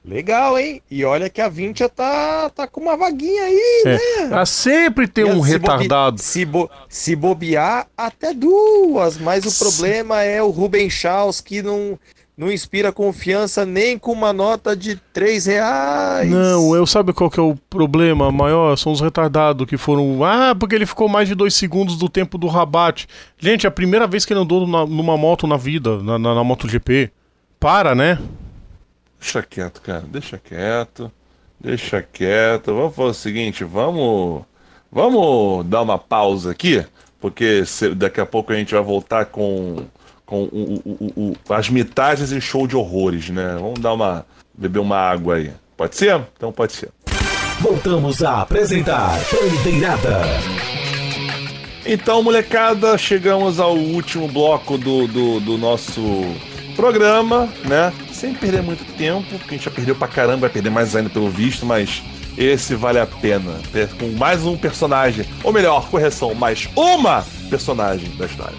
[SPEAKER 6] Legal, hein? E olha que a 20 já tá, tá com uma vaguinha aí, né?
[SPEAKER 4] É, ah, sempre tem um
[SPEAKER 6] Se bobe-
[SPEAKER 4] retardado.
[SPEAKER 6] Se, bo- se bobear, até duas. Mas o problema é o Ruben Chaus, que não, não inspira confiança nem com uma nota de 3 reais.
[SPEAKER 4] Não, eu sabe qual que é o problema maior? São os retardados que foram. Ah, porque ele ficou mais de dois segundos do tempo do Rabat. Gente, é a primeira vez que ele andou na- numa moto na vida, na, na, na MotoGP. Para, né?
[SPEAKER 2] Deixa quieto, cara. Deixa quieto. Deixa quieto. Vamos fazer o seguinte, vamos. Vamos dar uma pausa aqui, porque daqui a pouco a gente vai voltar com, com o- o- o- o- as mitagens e show de horrores, né? Vamos dar uma. beber uma água aí. Pode ser? Então pode ser.
[SPEAKER 1] Voltamos a apresentar Bandeirada.
[SPEAKER 2] Então, molecada, chegamos ao último bloco do, do, do nosso programa, né? Sem perder muito tempo, porque a gente já perdeu pra caramba, vai perder mais ainda pelo visto, mas esse vale a pena. Per- Com mais um personagem, ou melhor, correção, mais uma personagem da história.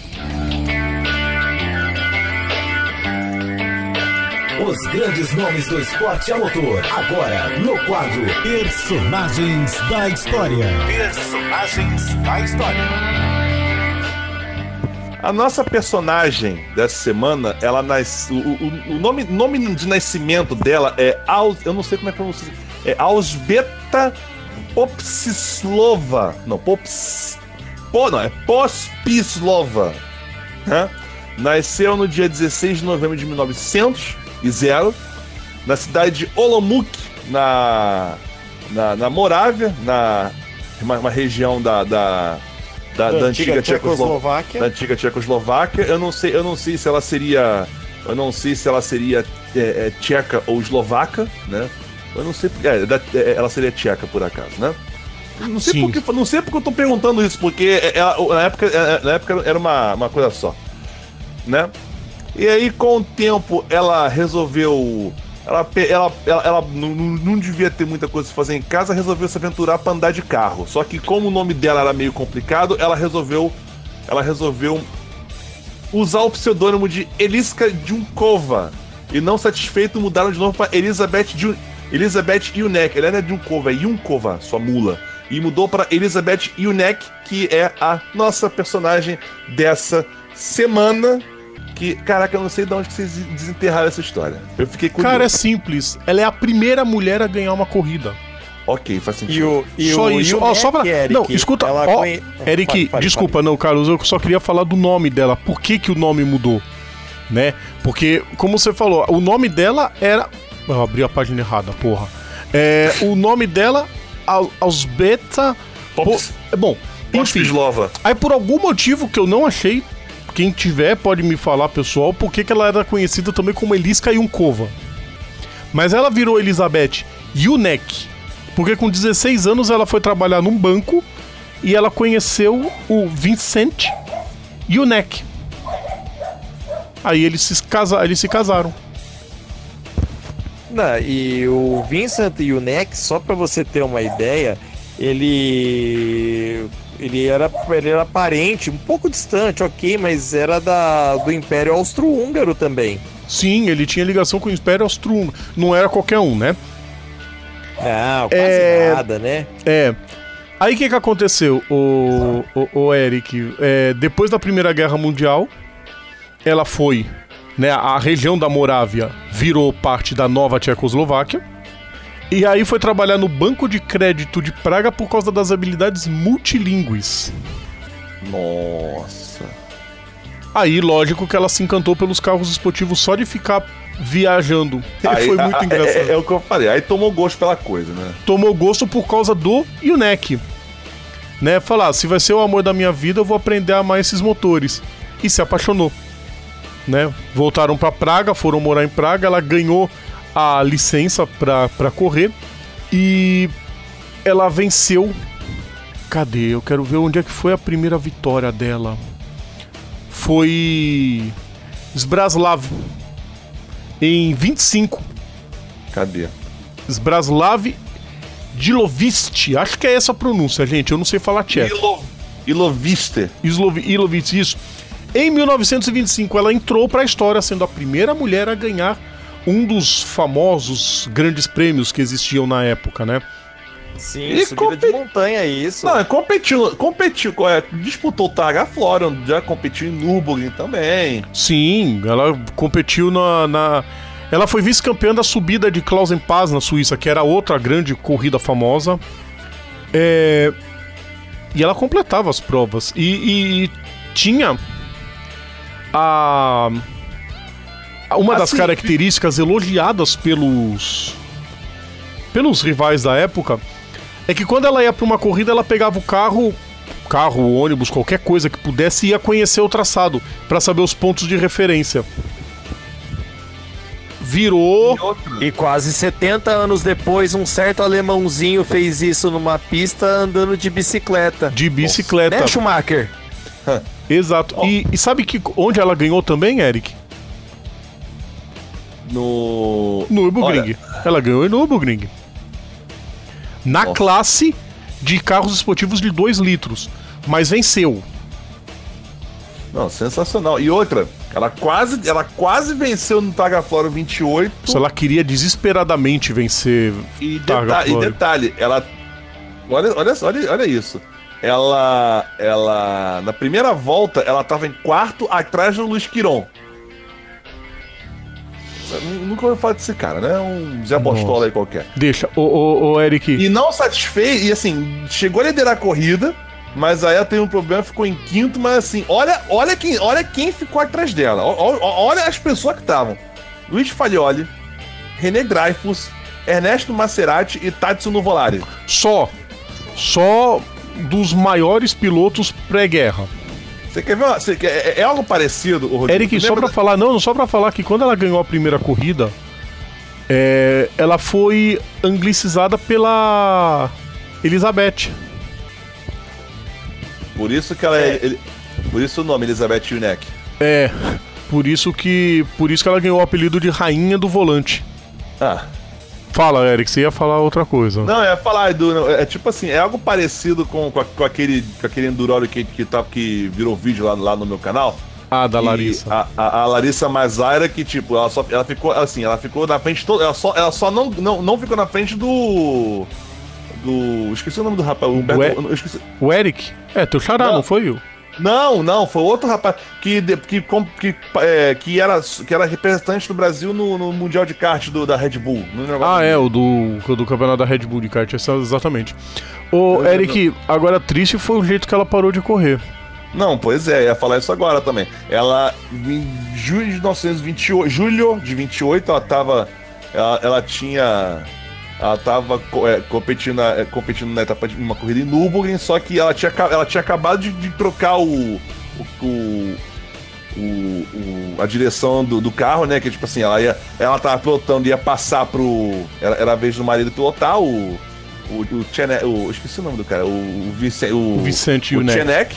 [SPEAKER 1] Os grandes nomes do esporte a motor. Agora, no quadro Personagens da História. Personagens da História.
[SPEAKER 2] A nossa personagem dessa semana, ela nasce. O, o- o nome, nome de nascimento dela é. Aus, eu não sei como é que pronuncia. É Ausbeta Popsislova. Não, Pops. Po, não, é Pospislova. Né? Nasceu no dia 16 de novembro de 1900 e zero, na cidade de Olomouc, na, na, na Morávia, na uma, uma região da, da, da, da antiga Tchecoslováquia da antiga Tchecoslováquia. Eu não sei, eu não sei se ela seria, eu não sei se ela seria é, é, tcheca ou eslovaca, né? Eu não sei, é, da- é, ela seria tcheca por acaso, né? Não sei
[SPEAKER 4] Sim.
[SPEAKER 2] porque, não sei porque eu tô perguntando isso, porque é- ela- na época, é, na época era uma, uma coisa só, né? E aí com o tempo ela resolveu ela, ela, ela, ela não, não- devia ter muita coisa pra fazer em casa, resolveu se aventurar pra andar de carro. Só que como o nome dela era meio complicado, ela resolveu ela resolveu usar o pseudônimo de Eliska Junkova. E não satisfeito, mudaram de novo para Elizabeth Jun Elizabeth Yunek. Ela não é Junkova, é sua mula. E mudou para Elizabeth Yunek, que é a nossa personagem dessa semana. Que, caraca, eu não sei de onde que vocês desenterraram essa história. Eu fiquei curioso.
[SPEAKER 4] Cara, é simples. Ela é a primeira mulher a ganhar uma corrida.
[SPEAKER 2] Ok, faz sentido.
[SPEAKER 6] E o, e
[SPEAKER 4] só
[SPEAKER 6] o,
[SPEAKER 4] isso.
[SPEAKER 6] e o
[SPEAKER 4] Ó, só pra...
[SPEAKER 6] Eric,
[SPEAKER 4] não, escuta.
[SPEAKER 6] ela
[SPEAKER 4] Ó,
[SPEAKER 6] conhe-
[SPEAKER 4] Eric,
[SPEAKER 6] Fale, fale,
[SPEAKER 4] desculpa, não, Carlos, eu só queria falar do nome dela. Por que, que o nome mudou? Né? Porque, como você falou, o nome dela era. Eu abri a página errada, porra. É, o nome dela, Ausbeta.
[SPEAKER 2] Pops-
[SPEAKER 4] Po- Bom, enfim. Aí por algum motivo que eu não achei, quem tiver pode me falar, pessoal, por que ela era conhecida também como Eliska Yunkova. Mas ela virou Elizabeth Yunek, porque com 16 anos ela foi trabalhar num banco e ela conheceu o Vincent Yunek. Aí eles se, casa, eles se casaram.
[SPEAKER 6] Não, e o Vincent o Neck, só pra você ter uma ideia, ele ele era ele era parente, um pouco distante, ok, mas era da do Império Austro-Húngaro também.
[SPEAKER 4] Sim, ele tinha ligação com o Império Austro-Húngaro. Não era qualquer um, né?
[SPEAKER 6] Não, quase
[SPEAKER 4] É-
[SPEAKER 6] nada, né?
[SPEAKER 4] É. Aí o que, que aconteceu, o, o, o Eric? É, depois da Primeira Guerra Mundial, ela foi. Né, a região da Morávia virou parte da nova Tchecoslováquia. E aí foi trabalhar no banco de crédito de Praga por causa das habilidades multilingües.
[SPEAKER 2] Nossa.
[SPEAKER 4] Aí, lógico que ela se encantou pelos carros esportivos só de ficar viajando.
[SPEAKER 2] Aí,
[SPEAKER 4] foi muito
[SPEAKER 2] a-
[SPEAKER 4] engraçado.
[SPEAKER 2] É, é o que eu falei. Aí tomou gosto pela coisa, né?
[SPEAKER 4] Tomou gosto por causa do UNEC. Né? Falar, se vai ser o amor da minha vida, eu vou aprender a amar esses motores. E se apaixonou. Né? Voltaram pra Praga, foram morar em Praga, ela ganhou a licença pra correr e ela venceu. Cadê? Eu quero ver onde é que foi a primeira vitória dela. Foi Sbraslav em 25.
[SPEAKER 2] Cadê?
[SPEAKER 4] Sbraslav Dilovist. Acho que é essa a pronúncia, gente. Eu não sei falar tcheco.
[SPEAKER 2] Ilo... Iloviste.
[SPEAKER 4] Islov... Ilovist, isso. Em 1925, ela entrou para a história sendo a primeira mulher a ganhar um dos famosos grandes prêmios que existiam na época, né?
[SPEAKER 6] Sim,
[SPEAKER 2] E
[SPEAKER 6] subida de montanha, é isso.
[SPEAKER 2] Não, é, competiu, competiu, é, disputou o Targa Flora, já competiu em Nürburgring também.
[SPEAKER 4] Sim, ela competiu na. na- Ela foi vice-campeã da subida de Klausen Paz na Suíça, que era outra grande corrida famosa. É, E ela completava as provas. E, e- e tinha a. Uma das
[SPEAKER 2] Assim,
[SPEAKER 4] características elogiadas pelos. pelos rivais da época é que quando ela ia para uma corrida, ela pegava o carro, carro, ônibus, qualquer coisa que pudesse e ia conhecer o traçado para saber os pontos de referência. Virou.
[SPEAKER 6] E quase 70 anos depois, um certo alemãozinho fez isso numa pista andando de bicicleta.
[SPEAKER 4] De bicicleta.
[SPEAKER 6] Né, Schumacher?
[SPEAKER 4] Exato. E, e sabe que onde ela ganhou também, Eric?
[SPEAKER 2] No.
[SPEAKER 4] Nürburgring. Ela ganhou em Nürburgring. Na
[SPEAKER 2] Nossa.
[SPEAKER 4] classe de carros esportivos de 2 litros. Mas venceu.
[SPEAKER 2] Não, sensacional. E outra, ela quase, ela quase venceu no Targa Flora 28.
[SPEAKER 4] Se ela queria desesperadamente vencer.
[SPEAKER 2] E, deta- e detalhe, ela. Olha, olha, olha, olha isso. Ela. Ela. Na primeira volta, ela tava em quarto atrás do Luiz Quiron. Nu- Nunca ouvi falar desse cara, né? Um Zé Bostola aí qualquer.
[SPEAKER 4] Deixa, ô, ô, ô Eric.
[SPEAKER 2] E não satisfeito, e assim, chegou a liderar a corrida, mas aí ela teve um problema, ficou em quinto, mas assim, olha, olha, quem, olha quem ficou atrás dela. Ó- Olha as pessoas que estavam. Luiz Faglioli, René Dreyfus, Ernesto Maserati e Tatsu Nuvolari.
[SPEAKER 4] Só. Só dos maiores pilotos pré-guerra.
[SPEAKER 2] Você quer ver? uma- você quer- é, é algo parecido, o Rodrigo?
[SPEAKER 4] Eric, só pra falar, não, só pra falar que quando ela ganhou a primeira corrida, é, ela foi anglicizada pela Elizabeth.
[SPEAKER 2] da- Por isso que ela é. ele- por isso o nome, Elizabeth Yunek.
[SPEAKER 4] É, por isso que por isso que ela ganhou o apelido de Rainha do Volante.
[SPEAKER 2] Ah.
[SPEAKER 4] Fala, Eric, você ia falar outra coisa.
[SPEAKER 2] Não, é falar do. É tipo assim, é algo parecido com, com, com aquele, com aquele Endurori que, que, tá, que virou vídeo lá, lá no meu canal.
[SPEAKER 4] Ah, da Larissa.
[SPEAKER 2] A, a, a Larissa Mazaira, que, tipo, ela só ela ficou assim, ela ficou na frente. To, ela só, ela só não, não, não ficou na frente do. Do. Esqueci o nome do rapaz. O Humberto, esqueci.
[SPEAKER 4] O Eric? É, teu xará, não,
[SPEAKER 2] Não.
[SPEAKER 4] foi eu?
[SPEAKER 2] Não, não, foi outro rapaz que, que, que, é, que, era, que era representante do Brasil no, no Mundial de Kart do, da Red Bull.
[SPEAKER 4] Ah, é, o do, do campeonato da Red Bull de kart, exatamente. Ô, Eric, agora triste foi o jeito que ela parou de correr.
[SPEAKER 2] Não, pois é, ia falar isso agora também. Ela, em julho de 1928, julho de 28, ela tava. Ela, ela tinha. Ela tava é, competindo, na- é, competindo na etapa de uma corrida em Nürburgring, só que ela tinha, ela tinha acabado de, de trocar o. o, o- a direção do, do carro, né? Que tipo assim, ela ia. Ela tava pilotando, ia passar pro. Era, era a vez do marido pilotar o. O, o, Chene- o Esqueci o nome do cara. O, o, Vicen- o,
[SPEAKER 4] O Vicente
[SPEAKER 2] o. Chenek.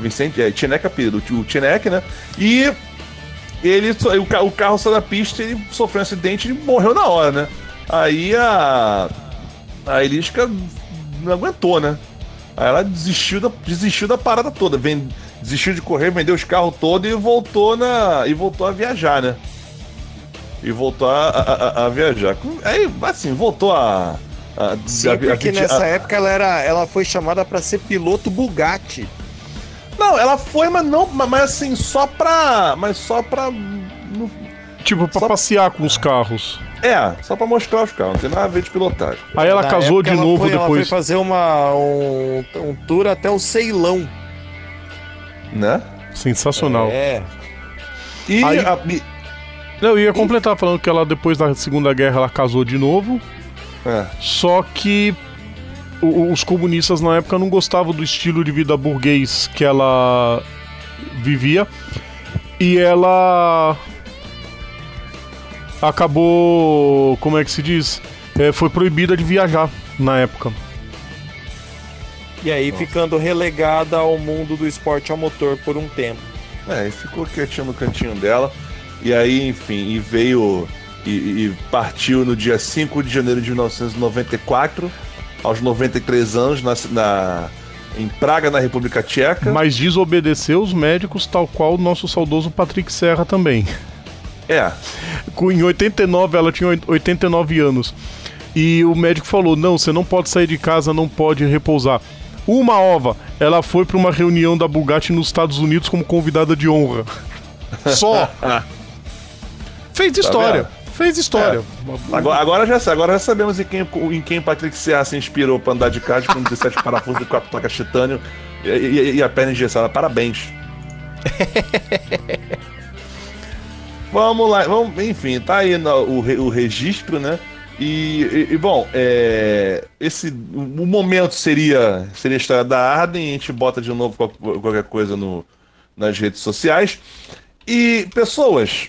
[SPEAKER 2] Vicente, é, Chenek é apelido, o Chenek, né? E ele, o, o carro saiu da pista, ele sofreu um acidente e morreu na hora, né? Aí a. A Elisca não aguentou, né? Aí ela desistiu da, desistiu da parada toda. Desistiu de correr, vendeu os carros todos e voltou na. E voltou a viajar, né? E voltou a, a- a- a viajar. Aí, assim, voltou a. a
[SPEAKER 6] Sim, porque
[SPEAKER 2] a-
[SPEAKER 6] nessa
[SPEAKER 2] a-
[SPEAKER 6] época ela, era, ela foi chamada pra ser piloto Bugatti.
[SPEAKER 2] Não, ela foi, mas não. Mas assim, só pra. Mas só pra. no-
[SPEAKER 4] Tipo, pra
[SPEAKER 2] Só-
[SPEAKER 4] passear com os carros.
[SPEAKER 2] É, só pra mostrar os carros, não tem nada a ver de pilotagem.
[SPEAKER 4] Aí ela
[SPEAKER 6] Na
[SPEAKER 4] casou de
[SPEAKER 6] ela
[SPEAKER 4] novo
[SPEAKER 6] foi- Ela foi
[SPEAKER 4] depois.
[SPEAKER 6] fazer uma, um, um tour até o Ceilão.
[SPEAKER 2] Né?
[SPEAKER 4] Sensacional.
[SPEAKER 6] É.
[SPEAKER 2] E,
[SPEAKER 4] Aí-
[SPEAKER 2] a- e-
[SPEAKER 4] Eu ia completar falando que ela, depois da Segunda Guerra, ela casou de novo.
[SPEAKER 2] é,
[SPEAKER 4] Só que os comunistas na época não gostavam do estilo de vida burguês que ela vivia. E ela acabou, como é que se diz? É, foi proibida de viajar na época.
[SPEAKER 6] E aí ficando relegada ao mundo do esporte a motor por um tempo.
[SPEAKER 2] é, e ficou quietinho no cantinho dela. E aí, enfim, e veio e, e partiu no dia 5 de janeiro de 1994, aos 93 anos, na, na- em Praga, na República Tcheca.
[SPEAKER 4] Mas desobedeceu os médicos, tal qual o nosso saudoso Patrick Serra também.
[SPEAKER 2] É,
[SPEAKER 4] Em 89, ela tinha oit- 89 anos. E o médico falou: não, você não pode sair de casa, não pode repousar. Uma ova, ela foi para uma reunião da Bugatti nos Estados Unidos como convidada de honra. Só. Fez história.
[SPEAKER 2] vendo?
[SPEAKER 4] Fez história.
[SPEAKER 2] agora, agora, já, agora já sabemos em quem, em quem Patrick Serra se inspirou para andar de kart com 17 parafusos e 4 placas titânio e, e- e a perna engessada. Parabéns. Vamos lá, vamos, enfim, tá aí no- o, o registro, né? E, e- e, bom, é, esse o momento seria seria a história da Arden, a gente bota de novo qual- qualquer coisa no, nas redes sociais. E pessoas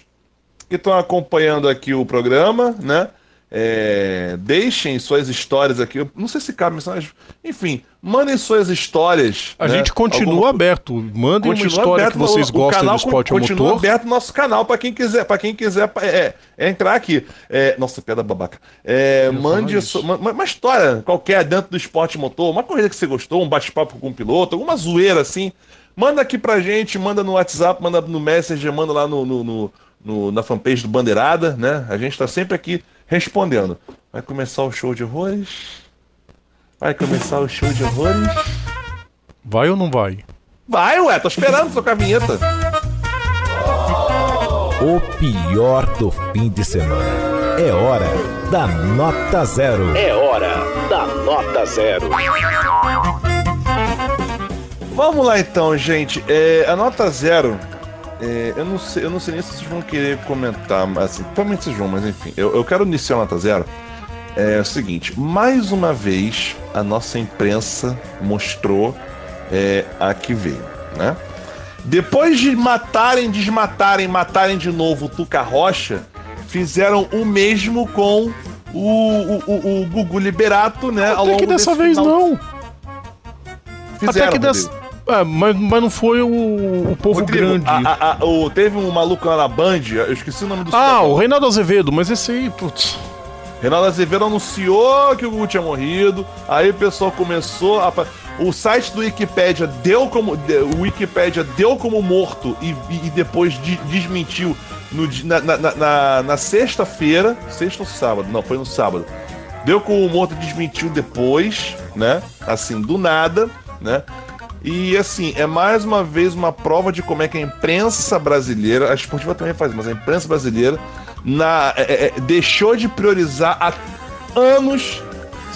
[SPEAKER 2] que estão acompanhando aqui o programa, né? É, deixem suas histórias aqui. Eu não sei se cabe, mas enfim, mandem suas histórias.
[SPEAKER 4] A
[SPEAKER 2] né?
[SPEAKER 4] gente continua aberto. Mandem uma
[SPEAKER 2] Continua
[SPEAKER 4] história
[SPEAKER 2] aberto
[SPEAKER 4] que vocês
[SPEAKER 2] o- o
[SPEAKER 4] gostam
[SPEAKER 2] canal
[SPEAKER 4] do esporte a
[SPEAKER 2] continua
[SPEAKER 4] motor.
[SPEAKER 2] aberto nosso canal para quem quiser, para quem quiser é, é, entrar aqui. É, nossa, piada babaca. É, mande so- uma, uma história qualquer dentro do esporte motor, uma corrida que você gostou, um bate-papo com um piloto, alguma zoeira assim. Manda aqui pra gente, manda no WhatsApp, manda no Messenger, manda lá no, no- no- no- na fanpage do Bandeirada, né? A gente tá sempre aqui respondendo. Vai começar o show de horrores? Vai começar o show de horrores?
[SPEAKER 4] Vai ou não vai?
[SPEAKER 2] Vai, ué, tô esperando tocar a vinheta.
[SPEAKER 1] O pior do fim de semana. É hora da nota zero. É hora da nota zero.
[SPEAKER 2] Vamos lá então, gente. É, a nota zero. É, eu, não sei, eu não sei nem se vocês vão querer comentar, mas assim, provavelmente vocês vão, mas enfim. Eu, eu quero iniciar a nota zero. É o seguinte, mais uma vez a nossa imprensa mostrou é, a que veio, né? Depois de matarem, desmatarem, matarem de novo o Tuca Rocha, fizeram o mesmo com o, o, o, o Gugu Liberato, né? ao
[SPEAKER 4] Até
[SPEAKER 2] longo
[SPEAKER 4] que dessa vez
[SPEAKER 2] final.
[SPEAKER 4] não.
[SPEAKER 2] Fizeram,
[SPEAKER 4] Até que dessa. É, mas, mas não foi o, o povo
[SPEAKER 2] Rodrigo,
[SPEAKER 4] grande.
[SPEAKER 2] a- a- a- o- teve um maluco lá na Band, eu esqueci o nome do
[SPEAKER 4] Ah,
[SPEAKER 2] cidadão.
[SPEAKER 4] o Reinaldo Azevedo, mas esse aí, putz.
[SPEAKER 2] Reinaldo Azevedo anunciou que o Gugu tinha morrido, aí o pessoal começou a... O site do Wikipedia deu como... O Wikipedia deu como morto e, e- depois de- desmentiu no, na- na- na- na sexta-feira, sexta ou sábado? Não, foi no sábado. Deu como morto e desmentiu depois, né? Assim, do nada, né? E assim, é mais uma vez uma prova de como é que a imprensa brasileira, a esportiva também faz, mas a imprensa brasileira na, é, é, deixou de priorizar há anos,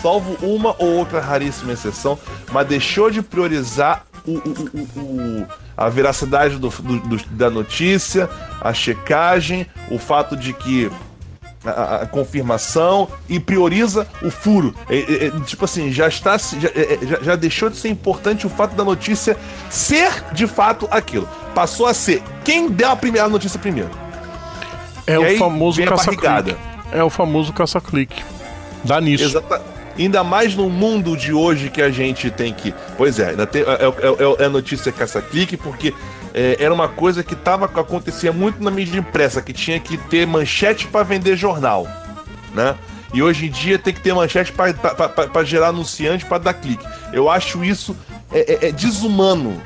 [SPEAKER 2] salvo uma ou outra raríssima exceção, mas deixou de priorizar o- o- o- a veracidade do- do- do- da notícia, a checagem, o fato de que a, a- confirmação e prioriza o furo. É, é, é, tipo assim, já está já, é, é, já, já deixou de ser importante o fato da notícia ser de fato aquilo. Passou a ser quem deu a primeira notícia primeiro.
[SPEAKER 4] É
[SPEAKER 2] E
[SPEAKER 4] o famoso caça-clique. É o famoso caça-clique. Dá nisso.
[SPEAKER 2] Ainda mais no mundo de hoje que a gente tem que. Pois é, ainda tem, é, é- é- é notícia caça-clique, porque é, era uma coisa que tava, acontecia muito na mídia impressa, que tinha que ter manchete para vender jornal. Né? E hoje em dia tem que ter manchete para gerar anunciante para dar clique. Eu acho isso é, é- é desumano.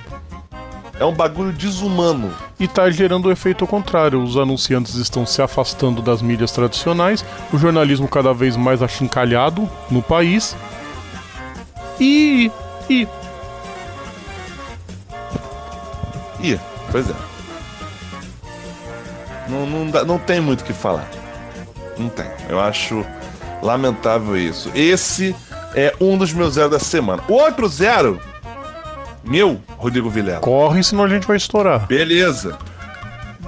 [SPEAKER 2] É um bagulho desumano.
[SPEAKER 4] E tá gerando o efeito contrário. Os anunciantes estão se afastando das mídias tradicionais, o jornalismo cada vez mais achincalhado no país. E. E.
[SPEAKER 2] Ih, pois é. Não, não, dá- não tem muito o que falar. Não tem. Eu acho lamentável isso. Esse é um dos meus zero da semana. O outro zero, meu, Rodrigo Vilela.
[SPEAKER 4] Corre, senão a gente vai estourar.
[SPEAKER 2] Beleza.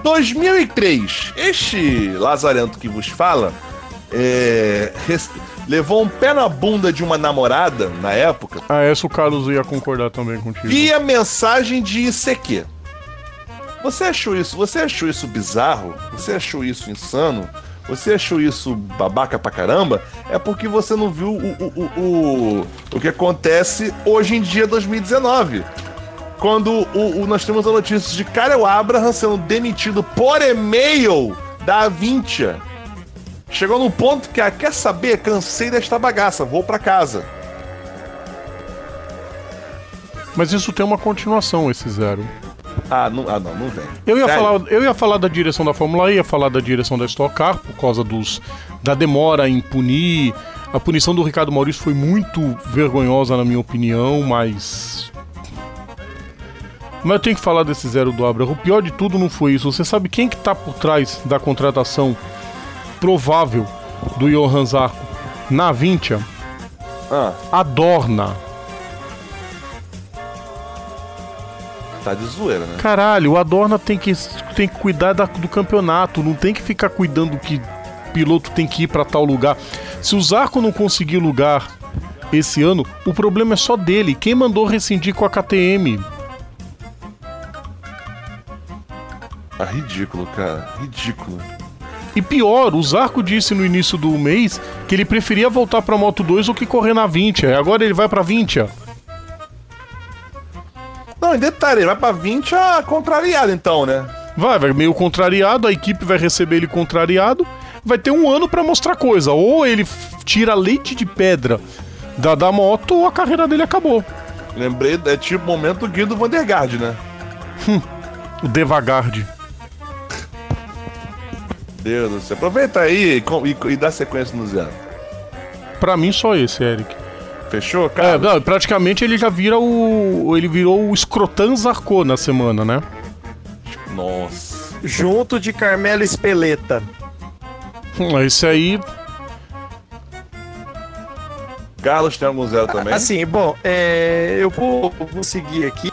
[SPEAKER 2] 2003, este lazarento que vos fala é, levou um pé na bunda de uma namorada na época
[SPEAKER 4] Ah, essa o Carlos ia concordar também contigo.
[SPEAKER 2] via mensagem de ICQ. Você achou isso? Você achou isso bizarro? Você achou isso insano? Você achou isso babaca pra caramba? É porque você não viu o, o, o, o, o que acontece hoje em dia, 2019. Quando o, o- nós temos a notícia de Karel Abraham sendo demitido por e-mail da Avintia. Chegou num ponto que, ah, quer saber? Cansei desta bagaça, vou pra casa.
[SPEAKER 4] Mas isso tem uma continuação, esse zero.
[SPEAKER 2] Ah, não, ah, não, não vem.
[SPEAKER 4] Eu ia,
[SPEAKER 2] Sério?
[SPEAKER 4] falar, eu ia falar da direção da Fórmula E, ia falar da direção da Stock Car, por causa dos, da demora em punir. A punição do Ricardo Maurício foi muito vergonhosa, na minha opinião, mas. Mas eu tenho que falar desse zero do Abraham. O pior de tudo não foi isso. Você sabe quem que tá por trás da contratação provável do Johan Zarco na Vintia?
[SPEAKER 2] Ah,
[SPEAKER 4] A
[SPEAKER 2] tá de zoeira, né?
[SPEAKER 4] Caralho, o Adorna tem que, tem que cuidar da- do campeonato, não tem que ficar cuidando que piloto tem que ir pra tal lugar. Se o Zarco não conseguir lugar esse ano, o problema é só dele. Quem mandou rescindir com a KTM?
[SPEAKER 2] Ah, ridículo, cara. Ridículo.
[SPEAKER 4] E pior, o Zarco disse no início do mês que ele preferia voltar pra Moto 2 do que correr na 20. Agora ele vai pra 20.
[SPEAKER 2] Não, em detalhe, ele vai pra 20 a contrariado, então, né?
[SPEAKER 4] Vai, vai meio contrariado, a equipe vai receber ele contrariado, vai ter um ano pra mostrar coisa. Ou ele tira leite de pedra da, da moto ou a carreira dele acabou.
[SPEAKER 2] Lembrei, é tipo o momento Guido Vandergaard, né?
[SPEAKER 4] O Devagarde.
[SPEAKER 2] Deus do céu. Aproveita aí e, e, e dá sequência no zero.
[SPEAKER 4] Pra mim, só esse, Eric.
[SPEAKER 2] Fechou,
[SPEAKER 4] É,
[SPEAKER 2] cara?
[SPEAKER 4] não, praticamente ele já vira o. Ele virou o Scrotan Zarco na semana, né?
[SPEAKER 2] Nossa.
[SPEAKER 6] Junto de Carmelo Espeleta.
[SPEAKER 4] Hum, Esse aí.
[SPEAKER 2] Carlos tem algum zero também?
[SPEAKER 6] Assim, bom, é, eu vou, vou seguir aqui.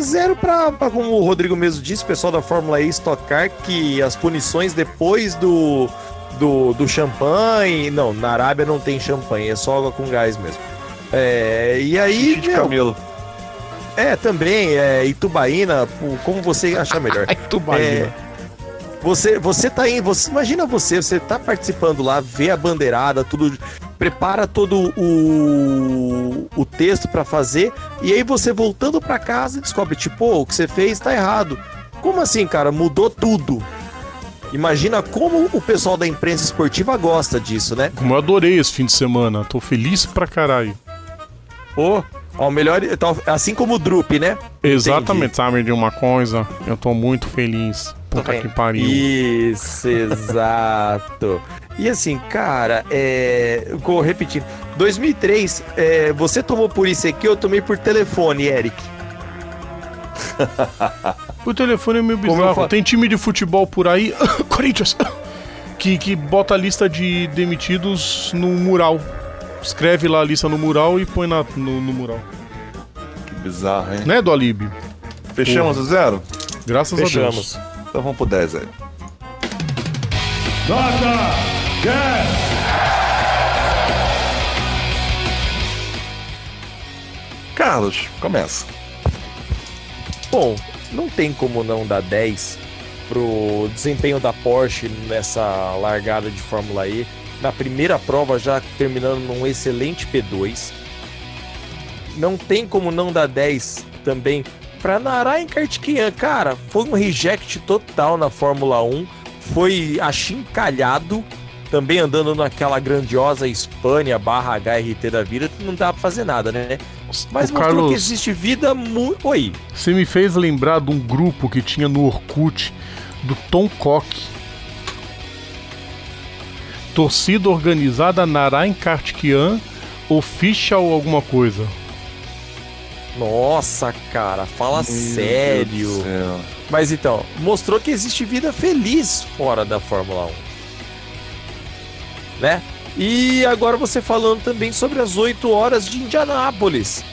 [SPEAKER 6] Zero pra, pra, como o Rodrigo mesmo disse, o pessoal da Fórmula E Stock Car, que as punições depois do, do, do champanhe. Não, na Arábia não tem champanhe, é só água com gás mesmo. É, e aí,
[SPEAKER 2] Xixi de
[SPEAKER 6] meu,
[SPEAKER 2] camelo.
[SPEAKER 6] é, também, é, Itubaína, como você achar melhor. É, você, você tá aí, você imagina você, você tá participando lá, vê a bandeirada, tudo, prepara todo o, o texto pra fazer, e aí você voltando pra casa descobre, tipo, "Pô, o que você fez tá errado. Como assim, cara? Mudou tudo. Imagina como o pessoal da imprensa esportiva gosta disso, né?
[SPEAKER 4] Como eu adorei esse fim de semana. Tô feliz pra caralho.
[SPEAKER 6] Pô, ó, o melhor, então, assim como o Drup, né?
[SPEAKER 4] Exatamente, sabe de uma coisa? Eu tô muito feliz. Puta que pariu.
[SPEAKER 6] Isso, exato. E assim, cara, é. Vou repetindo. 2003, é, você tomou por isso aqui, eu tomei por telefone, Eric.
[SPEAKER 4] O telefone é meio bizarro. Tem time de futebol por aí, Corinthians, que, que bota a lista de demitidos no mural. Escreve lá a lista no mural e põe na, no, no mural.
[SPEAKER 2] Que bizarro, hein?
[SPEAKER 4] Né, do Alib?
[SPEAKER 2] Fechamos o zero?
[SPEAKER 4] Graças a Deus.
[SPEAKER 6] Fechamos.
[SPEAKER 2] Então vamos pro 10 aí. Carlos, começa.
[SPEAKER 6] Bom, não tem como não dar 10 pro desempenho da Porsche nessa largada de Fórmula E. Na primeira prova, já terminando num excelente P2. Não tem como não dar 10 também para Narayan Kartikeyan. Cara, foi um reject total na Fórmula 1. Foi achincalhado. Também andando naquela grandiosa Espanha barra HRT da vida, não dá pra fazer nada, né? Mas
[SPEAKER 4] O
[SPEAKER 6] mostrou
[SPEAKER 4] Carlos-
[SPEAKER 6] que existe vida muito. Oi.
[SPEAKER 4] Você me fez lembrar de um grupo que tinha no Orkut do Tom Cock. Torcida organizada Narayan Kartikeyan Official alguma coisa.
[SPEAKER 6] Nossa, cara, fala
[SPEAKER 2] Meu
[SPEAKER 6] sério. Mas então, mostrou que existe vida feliz fora da Fórmula 1. né? E agora você falando também sobre as 8 horas de Indianápolis.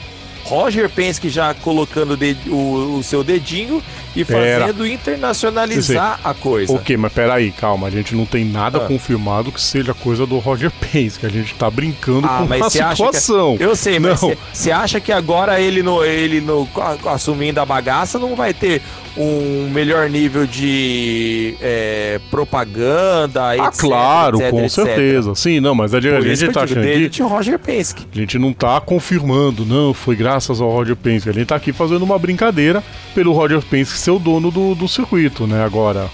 [SPEAKER 6] Roger Penske já colocando o, o seu dedinho e
[SPEAKER 4] Pera.
[SPEAKER 6] fazendo internacionalizar a coisa.
[SPEAKER 4] Ok, mas peraí, calma. A gente não tem nada
[SPEAKER 6] Ah.
[SPEAKER 4] confirmado que seja coisa do Roger Penske. que A gente tá brincando
[SPEAKER 6] Ah,
[SPEAKER 4] com a
[SPEAKER 6] acha que-
[SPEAKER 4] situação.
[SPEAKER 6] Eu sei, mas você acha que agora ele no, ele no assumindo a bagaça não vai ter um melhor nível de é, propaganda,
[SPEAKER 4] Ah,
[SPEAKER 6] etc,
[SPEAKER 4] claro,
[SPEAKER 6] etc,
[SPEAKER 4] com
[SPEAKER 6] etc.
[SPEAKER 4] certeza. Sim, não, mas a, gente- a gente
[SPEAKER 6] que
[SPEAKER 4] tá achando aqui.
[SPEAKER 6] de Roger Penske.
[SPEAKER 4] A gente não tá confirmando, não, foi graças ao Roger Penske. A gente tá aqui fazendo uma brincadeira pelo Roger Penske ser o dono do, do circuito, né? Agora.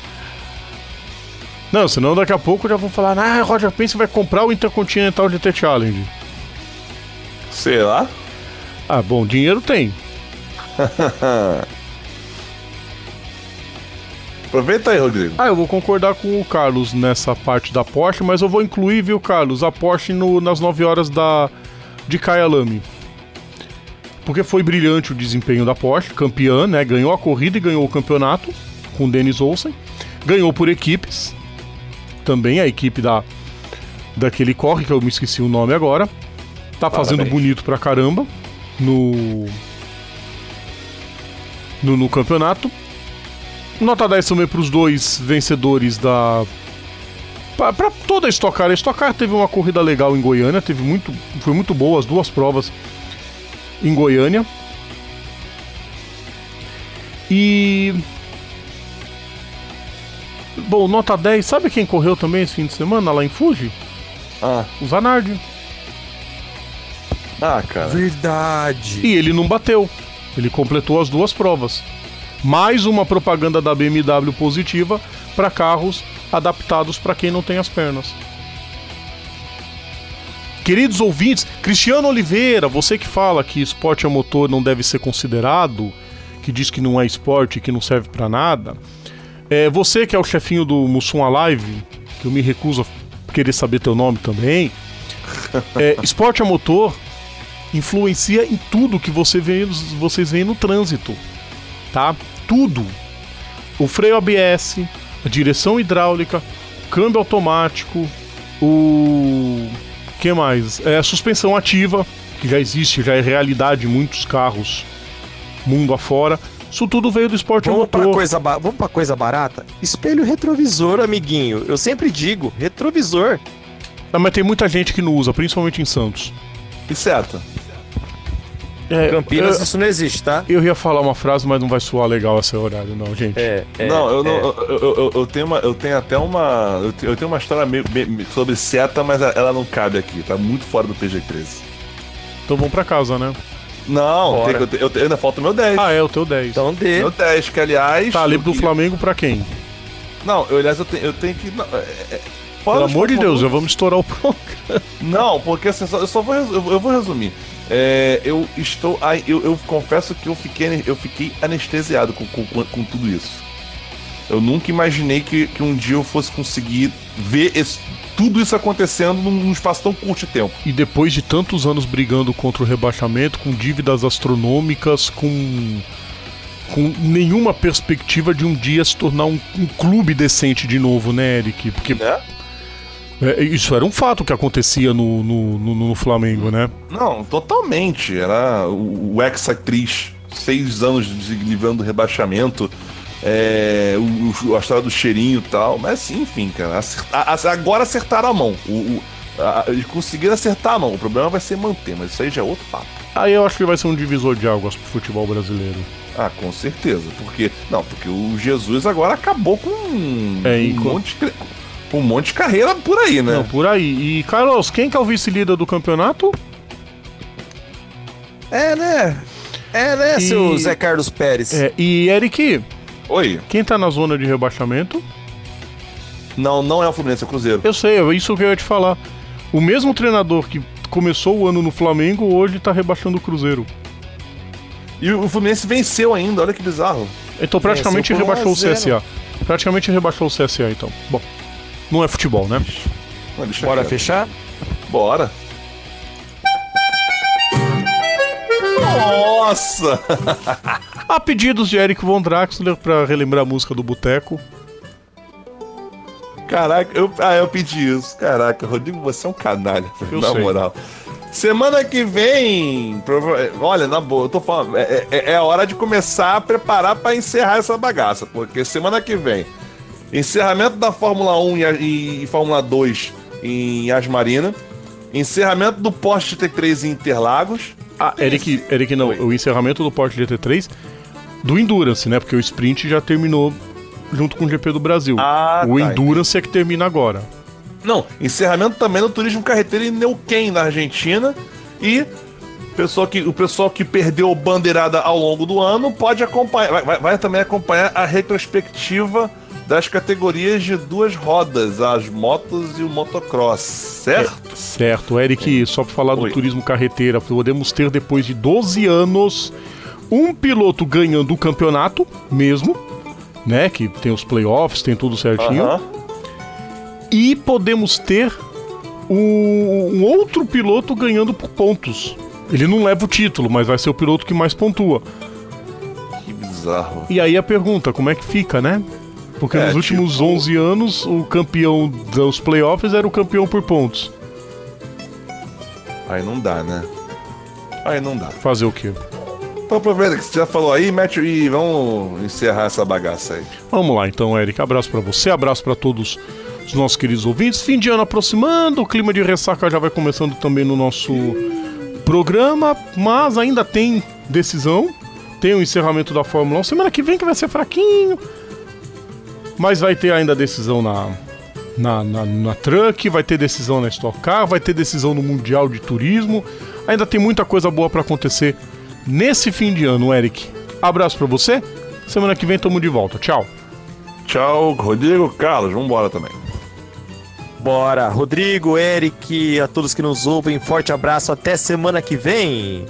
[SPEAKER 4] Não, senão daqui a pouco já vão falar, ah, Roger Penske vai comprar o Intercontinental GT Challenge.
[SPEAKER 2] Sei lá.
[SPEAKER 4] Ah, bom, dinheiro tem.
[SPEAKER 2] Aproveita aí, Rodrigo.
[SPEAKER 4] Ah, eu vou concordar com o Carlos nessa parte da Porsche, mas eu vou incluir, viu, Carlos, a Porsche no- nas 9 horas da de Kyalami. Porque foi brilhante o desempenho da Porsche, campeã, né? Ganhou a corrida e ganhou o campeonato com o Dennis Olsen. Ganhou por equipes. Também a equipe da daquele corre, que eu me esqueci o nome agora. Tá fazendo
[SPEAKER 2] Parabéns.
[SPEAKER 4] bonito pra caramba no no, no campeonato. Nota 10 também para os dois vencedores da. Para toda a Stock Car. A Stock Car teve uma corrida legal em Goiânia, teve muito, foi muito boa as duas provas em Goiânia. E. Bom, nota 10. Sabe quem correu também esse fim de semana lá em Fuji?
[SPEAKER 2] Ah,
[SPEAKER 4] O Zanardi.
[SPEAKER 2] ah cara.
[SPEAKER 6] Verdade.
[SPEAKER 4] E ele não bateu. Ele completou as duas provas. Mais uma propaganda da BMW positiva para carros adaptados para quem não tem as pernas. Queridos ouvintes, Cristiano Oliveira, você que fala que esporte a motor não deve ser considerado, que diz que não é esporte, que não serve para nada, é, você que é o chefinho do Mussum Alive, que eu me recuso a querer saber teu nome também, é, esporte a motor influencia em tudo que você vê, vocês veem no trânsito, tá? Tudo. O freio ABS, a direção hidráulica, o câmbio automático, o que mais? É a suspensão ativa, que já existe, já é realidade em muitos carros mundo afora. Isso tudo veio do esporte
[SPEAKER 6] Vamos pra,
[SPEAKER 4] motor.
[SPEAKER 6] coisa ba- vamos pra coisa barata? Espelho retrovisor, amiguinho. Eu sempre digo, retrovisor.
[SPEAKER 4] Ah, mas tem muita gente que não usa, principalmente em Santos.
[SPEAKER 2] E seta?
[SPEAKER 4] É,
[SPEAKER 6] Campinas,
[SPEAKER 4] eu,
[SPEAKER 6] isso não existe, tá?
[SPEAKER 4] eu ia falar uma frase, mas não vai soar legal esse horário, não, gente.
[SPEAKER 6] É, é,
[SPEAKER 2] não, eu, não
[SPEAKER 6] é.
[SPEAKER 2] eu, eu, eu- eu tenho uma, eu tenho até uma. Eu tenho, eu tenho uma história meio, meio- sobre seta, mas ela não cabe aqui, tá muito fora do PG-13.
[SPEAKER 4] Então vamos pra casa, né?
[SPEAKER 2] Não, tem que- eu, eu ainda falta o meu 10.
[SPEAKER 4] Ah, é, o teu 10.
[SPEAKER 6] Então dê.
[SPEAKER 2] Meu 10, que aliás.
[SPEAKER 4] Tá, livre do
[SPEAKER 2] eu-
[SPEAKER 4] Flamengo pra quem?
[SPEAKER 2] Não, eu, aliás, eu tenho, eu tenho que. Não, é- é- fora
[SPEAKER 4] Pelo amor de Deus, já vamos estourar o programa.
[SPEAKER 2] Não, porque assim, só- eu só vou, eu, eu vou resumir. É, eu estou. ai, Eu, eu confesso que eu fiquei, eu fiquei anestesiado com, com, com- tudo isso. Eu nunca imaginei que, que um dia eu fosse conseguir ver esse- tudo isso acontecendo num, num espaço tão curto de tempo.
[SPEAKER 4] E depois de tantos anos brigando contra o rebaixamento, com dívidas astronômicas, com, com nenhuma perspectiva de um dia se tornar um, um clube decente de novo, né, Eric? Porque
[SPEAKER 2] Né?
[SPEAKER 4] É, isso era um fato que acontecia no, no, no- no Flamengo, né?
[SPEAKER 2] Não, totalmente. Era o, o ex-atriz, seis anos de livrando do rebaixamento. É, o, o- a história do cheirinho e tal. Mas assim, enfim, cara. acer- a- a- agora acertaram a mão. O, o- a- conseguiram acertar a mão. O problema vai ser manter, mas isso aí já é outro papo.
[SPEAKER 4] Aí eu acho que vai ser um divisor de águas pro futebol brasileiro.
[SPEAKER 2] Ah, com certeza. Porque. Não, porque o Jesus agora acabou com um,
[SPEAKER 4] É,
[SPEAKER 2] um monte de, com um monte de carreira por aí, né?
[SPEAKER 4] Não, por aí. E, Carlos, quem que é o vice-líder do campeonato?
[SPEAKER 6] É, né? É, né,
[SPEAKER 4] E-
[SPEAKER 6] seu Zé Carlos Pérez?
[SPEAKER 4] É, e, Eric,
[SPEAKER 2] Oi.
[SPEAKER 4] quem tá na zona de rebaixamento?
[SPEAKER 2] Não, não é o Fluminense, é o Cruzeiro.
[SPEAKER 4] Eu sei, é isso que eu ia te falar. O mesmo treinador que começou o ano no Flamengo, hoje tá rebaixando o Cruzeiro.
[SPEAKER 2] E o Fluminense venceu ainda, olha que bizarro.
[SPEAKER 4] Então praticamente rebaixou o
[SPEAKER 6] 1 a 0.
[SPEAKER 4] CSA. Praticamente rebaixou o CSA, então. Bom, não é futebol, né?
[SPEAKER 2] Não,
[SPEAKER 6] Bora
[SPEAKER 2] quieto.
[SPEAKER 6] fechar?
[SPEAKER 2] Bora. Nossa!
[SPEAKER 4] Há pedidos de Eric Von Draxler pra relembrar a música do Boteco.
[SPEAKER 2] Caraca, eu, ah, eu pedi isso. Caraca, Rodrigo, você é um canalha,
[SPEAKER 4] Eu
[SPEAKER 2] na
[SPEAKER 4] sei.
[SPEAKER 2] moral. Semana que vem, olha, na boa, eu tô falando, é, é, é hora de começar a preparar pra encerrar essa bagaça, porque semana que vem, encerramento da Fórmula 1 e, e Fórmula 2 em Asmarina, encerramento do Porsche T3 em Interlagos,
[SPEAKER 4] Ah, Eric, Eric, não, o encerramento do Porsche GT3 do Endurance, né? Porque o sprint já terminou junto com o GP do Brasil.
[SPEAKER 2] Ah,
[SPEAKER 4] o
[SPEAKER 2] tá,
[SPEAKER 4] Endurance é que termina agora.
[SPEAKER 2] Não, encerramento também no turismo carreteiro em Neuquén, na Argentina. E pessoal que, o pessoal que perdeu bandeirada ao longo do ano pode acompanhar, vai, vai- vai também acompanhar a retrospectiva das categorias de duas rodas, as motos e o motocross, certo?
[SPEAKER 4] Certo, Eric, só pra falar do
[SPEAKER 2] Oi.
[SPEAKER 4] turismo carreteira, podemos ter depois de 12 anos um piloto ganhando o campeonato mesmo, né? Que tem os playoffs, tem tudo certinho.
[SPEAKER 2] Aham.
[SPEAKER 4] E podemos ter um, um outro piloto ganhando por pontos. Ele não leva o título, mas vai ser o piloto que mais pontua.
[SPEAKER 2] Que bizarro.
[SPEAKER 4] E aí a pergunta, como é que fica, né? Porque
[SPEAKER 2] É,
[SPEAKER 4] nos últimos
[SPEAKER 2] tipo-
[SPEAKER 4] 11 anos, o campeão dos playoffs era o campeão por pontos.
[SPEAKER 2] Aí não dá, né? Aí não dá.
[SPEAKER 4] Fazer o quê?
[SPEAKER 2] Então aproveita que você já falou aí, mete e vamos encerrar essa bagaça aí.
[SPEAKER 4] Vamos lá então, Eric. Abraço pra você, abraço pra todos os nossos queridos ouvintes. Fim de ano aproximando, o clima de ressaca já vai começando também no nosso programa, mas ainda tem decisão. Tem o encerramento da Fórmula 1. Semana que vem que vai ser fraquinho. Mas vai ter ainda decisão na, na, na, na Truck, vai ter decisão na Stock Car, vai ter decisão no Mundial de Turismo. Ainda tem muita coisa boa pra acontecer nesse fim de ano, Eric. Abraço pra você. Semana que vem tamo de volta. Tchau.
[SPEAKER 2] Tchau, Rodrigo, Carlos, vambora também.
[SPEAKER 6] Bora, Rodrigo, Eric, a todos que nos ouvem, forte abraço, até semana que vem.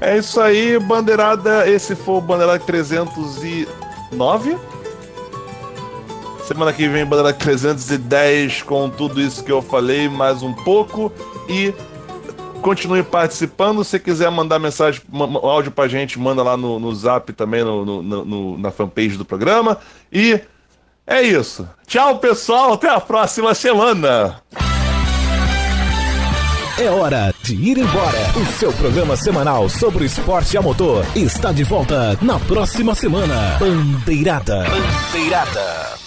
[SPEAKER 2] É isso aí, bandeirada. Esse foi o Bandeirada 309. Semana que vem, Bandeirada 310, com tudo isso que eu falei, mais um pouco. E continue participando. Se quiser mandar mensagem, áudio pra gente, manda lá no, no zap também, no, no- no- na fanpage do programa. E é isso. Tchau, pessoal. Até a próxima semana.
[SPEAKER 1] É hora de ir embora. O seu programa semanal sobre o esporte a motor está de volta na próxima semana. Bandeirada. Bandeirada.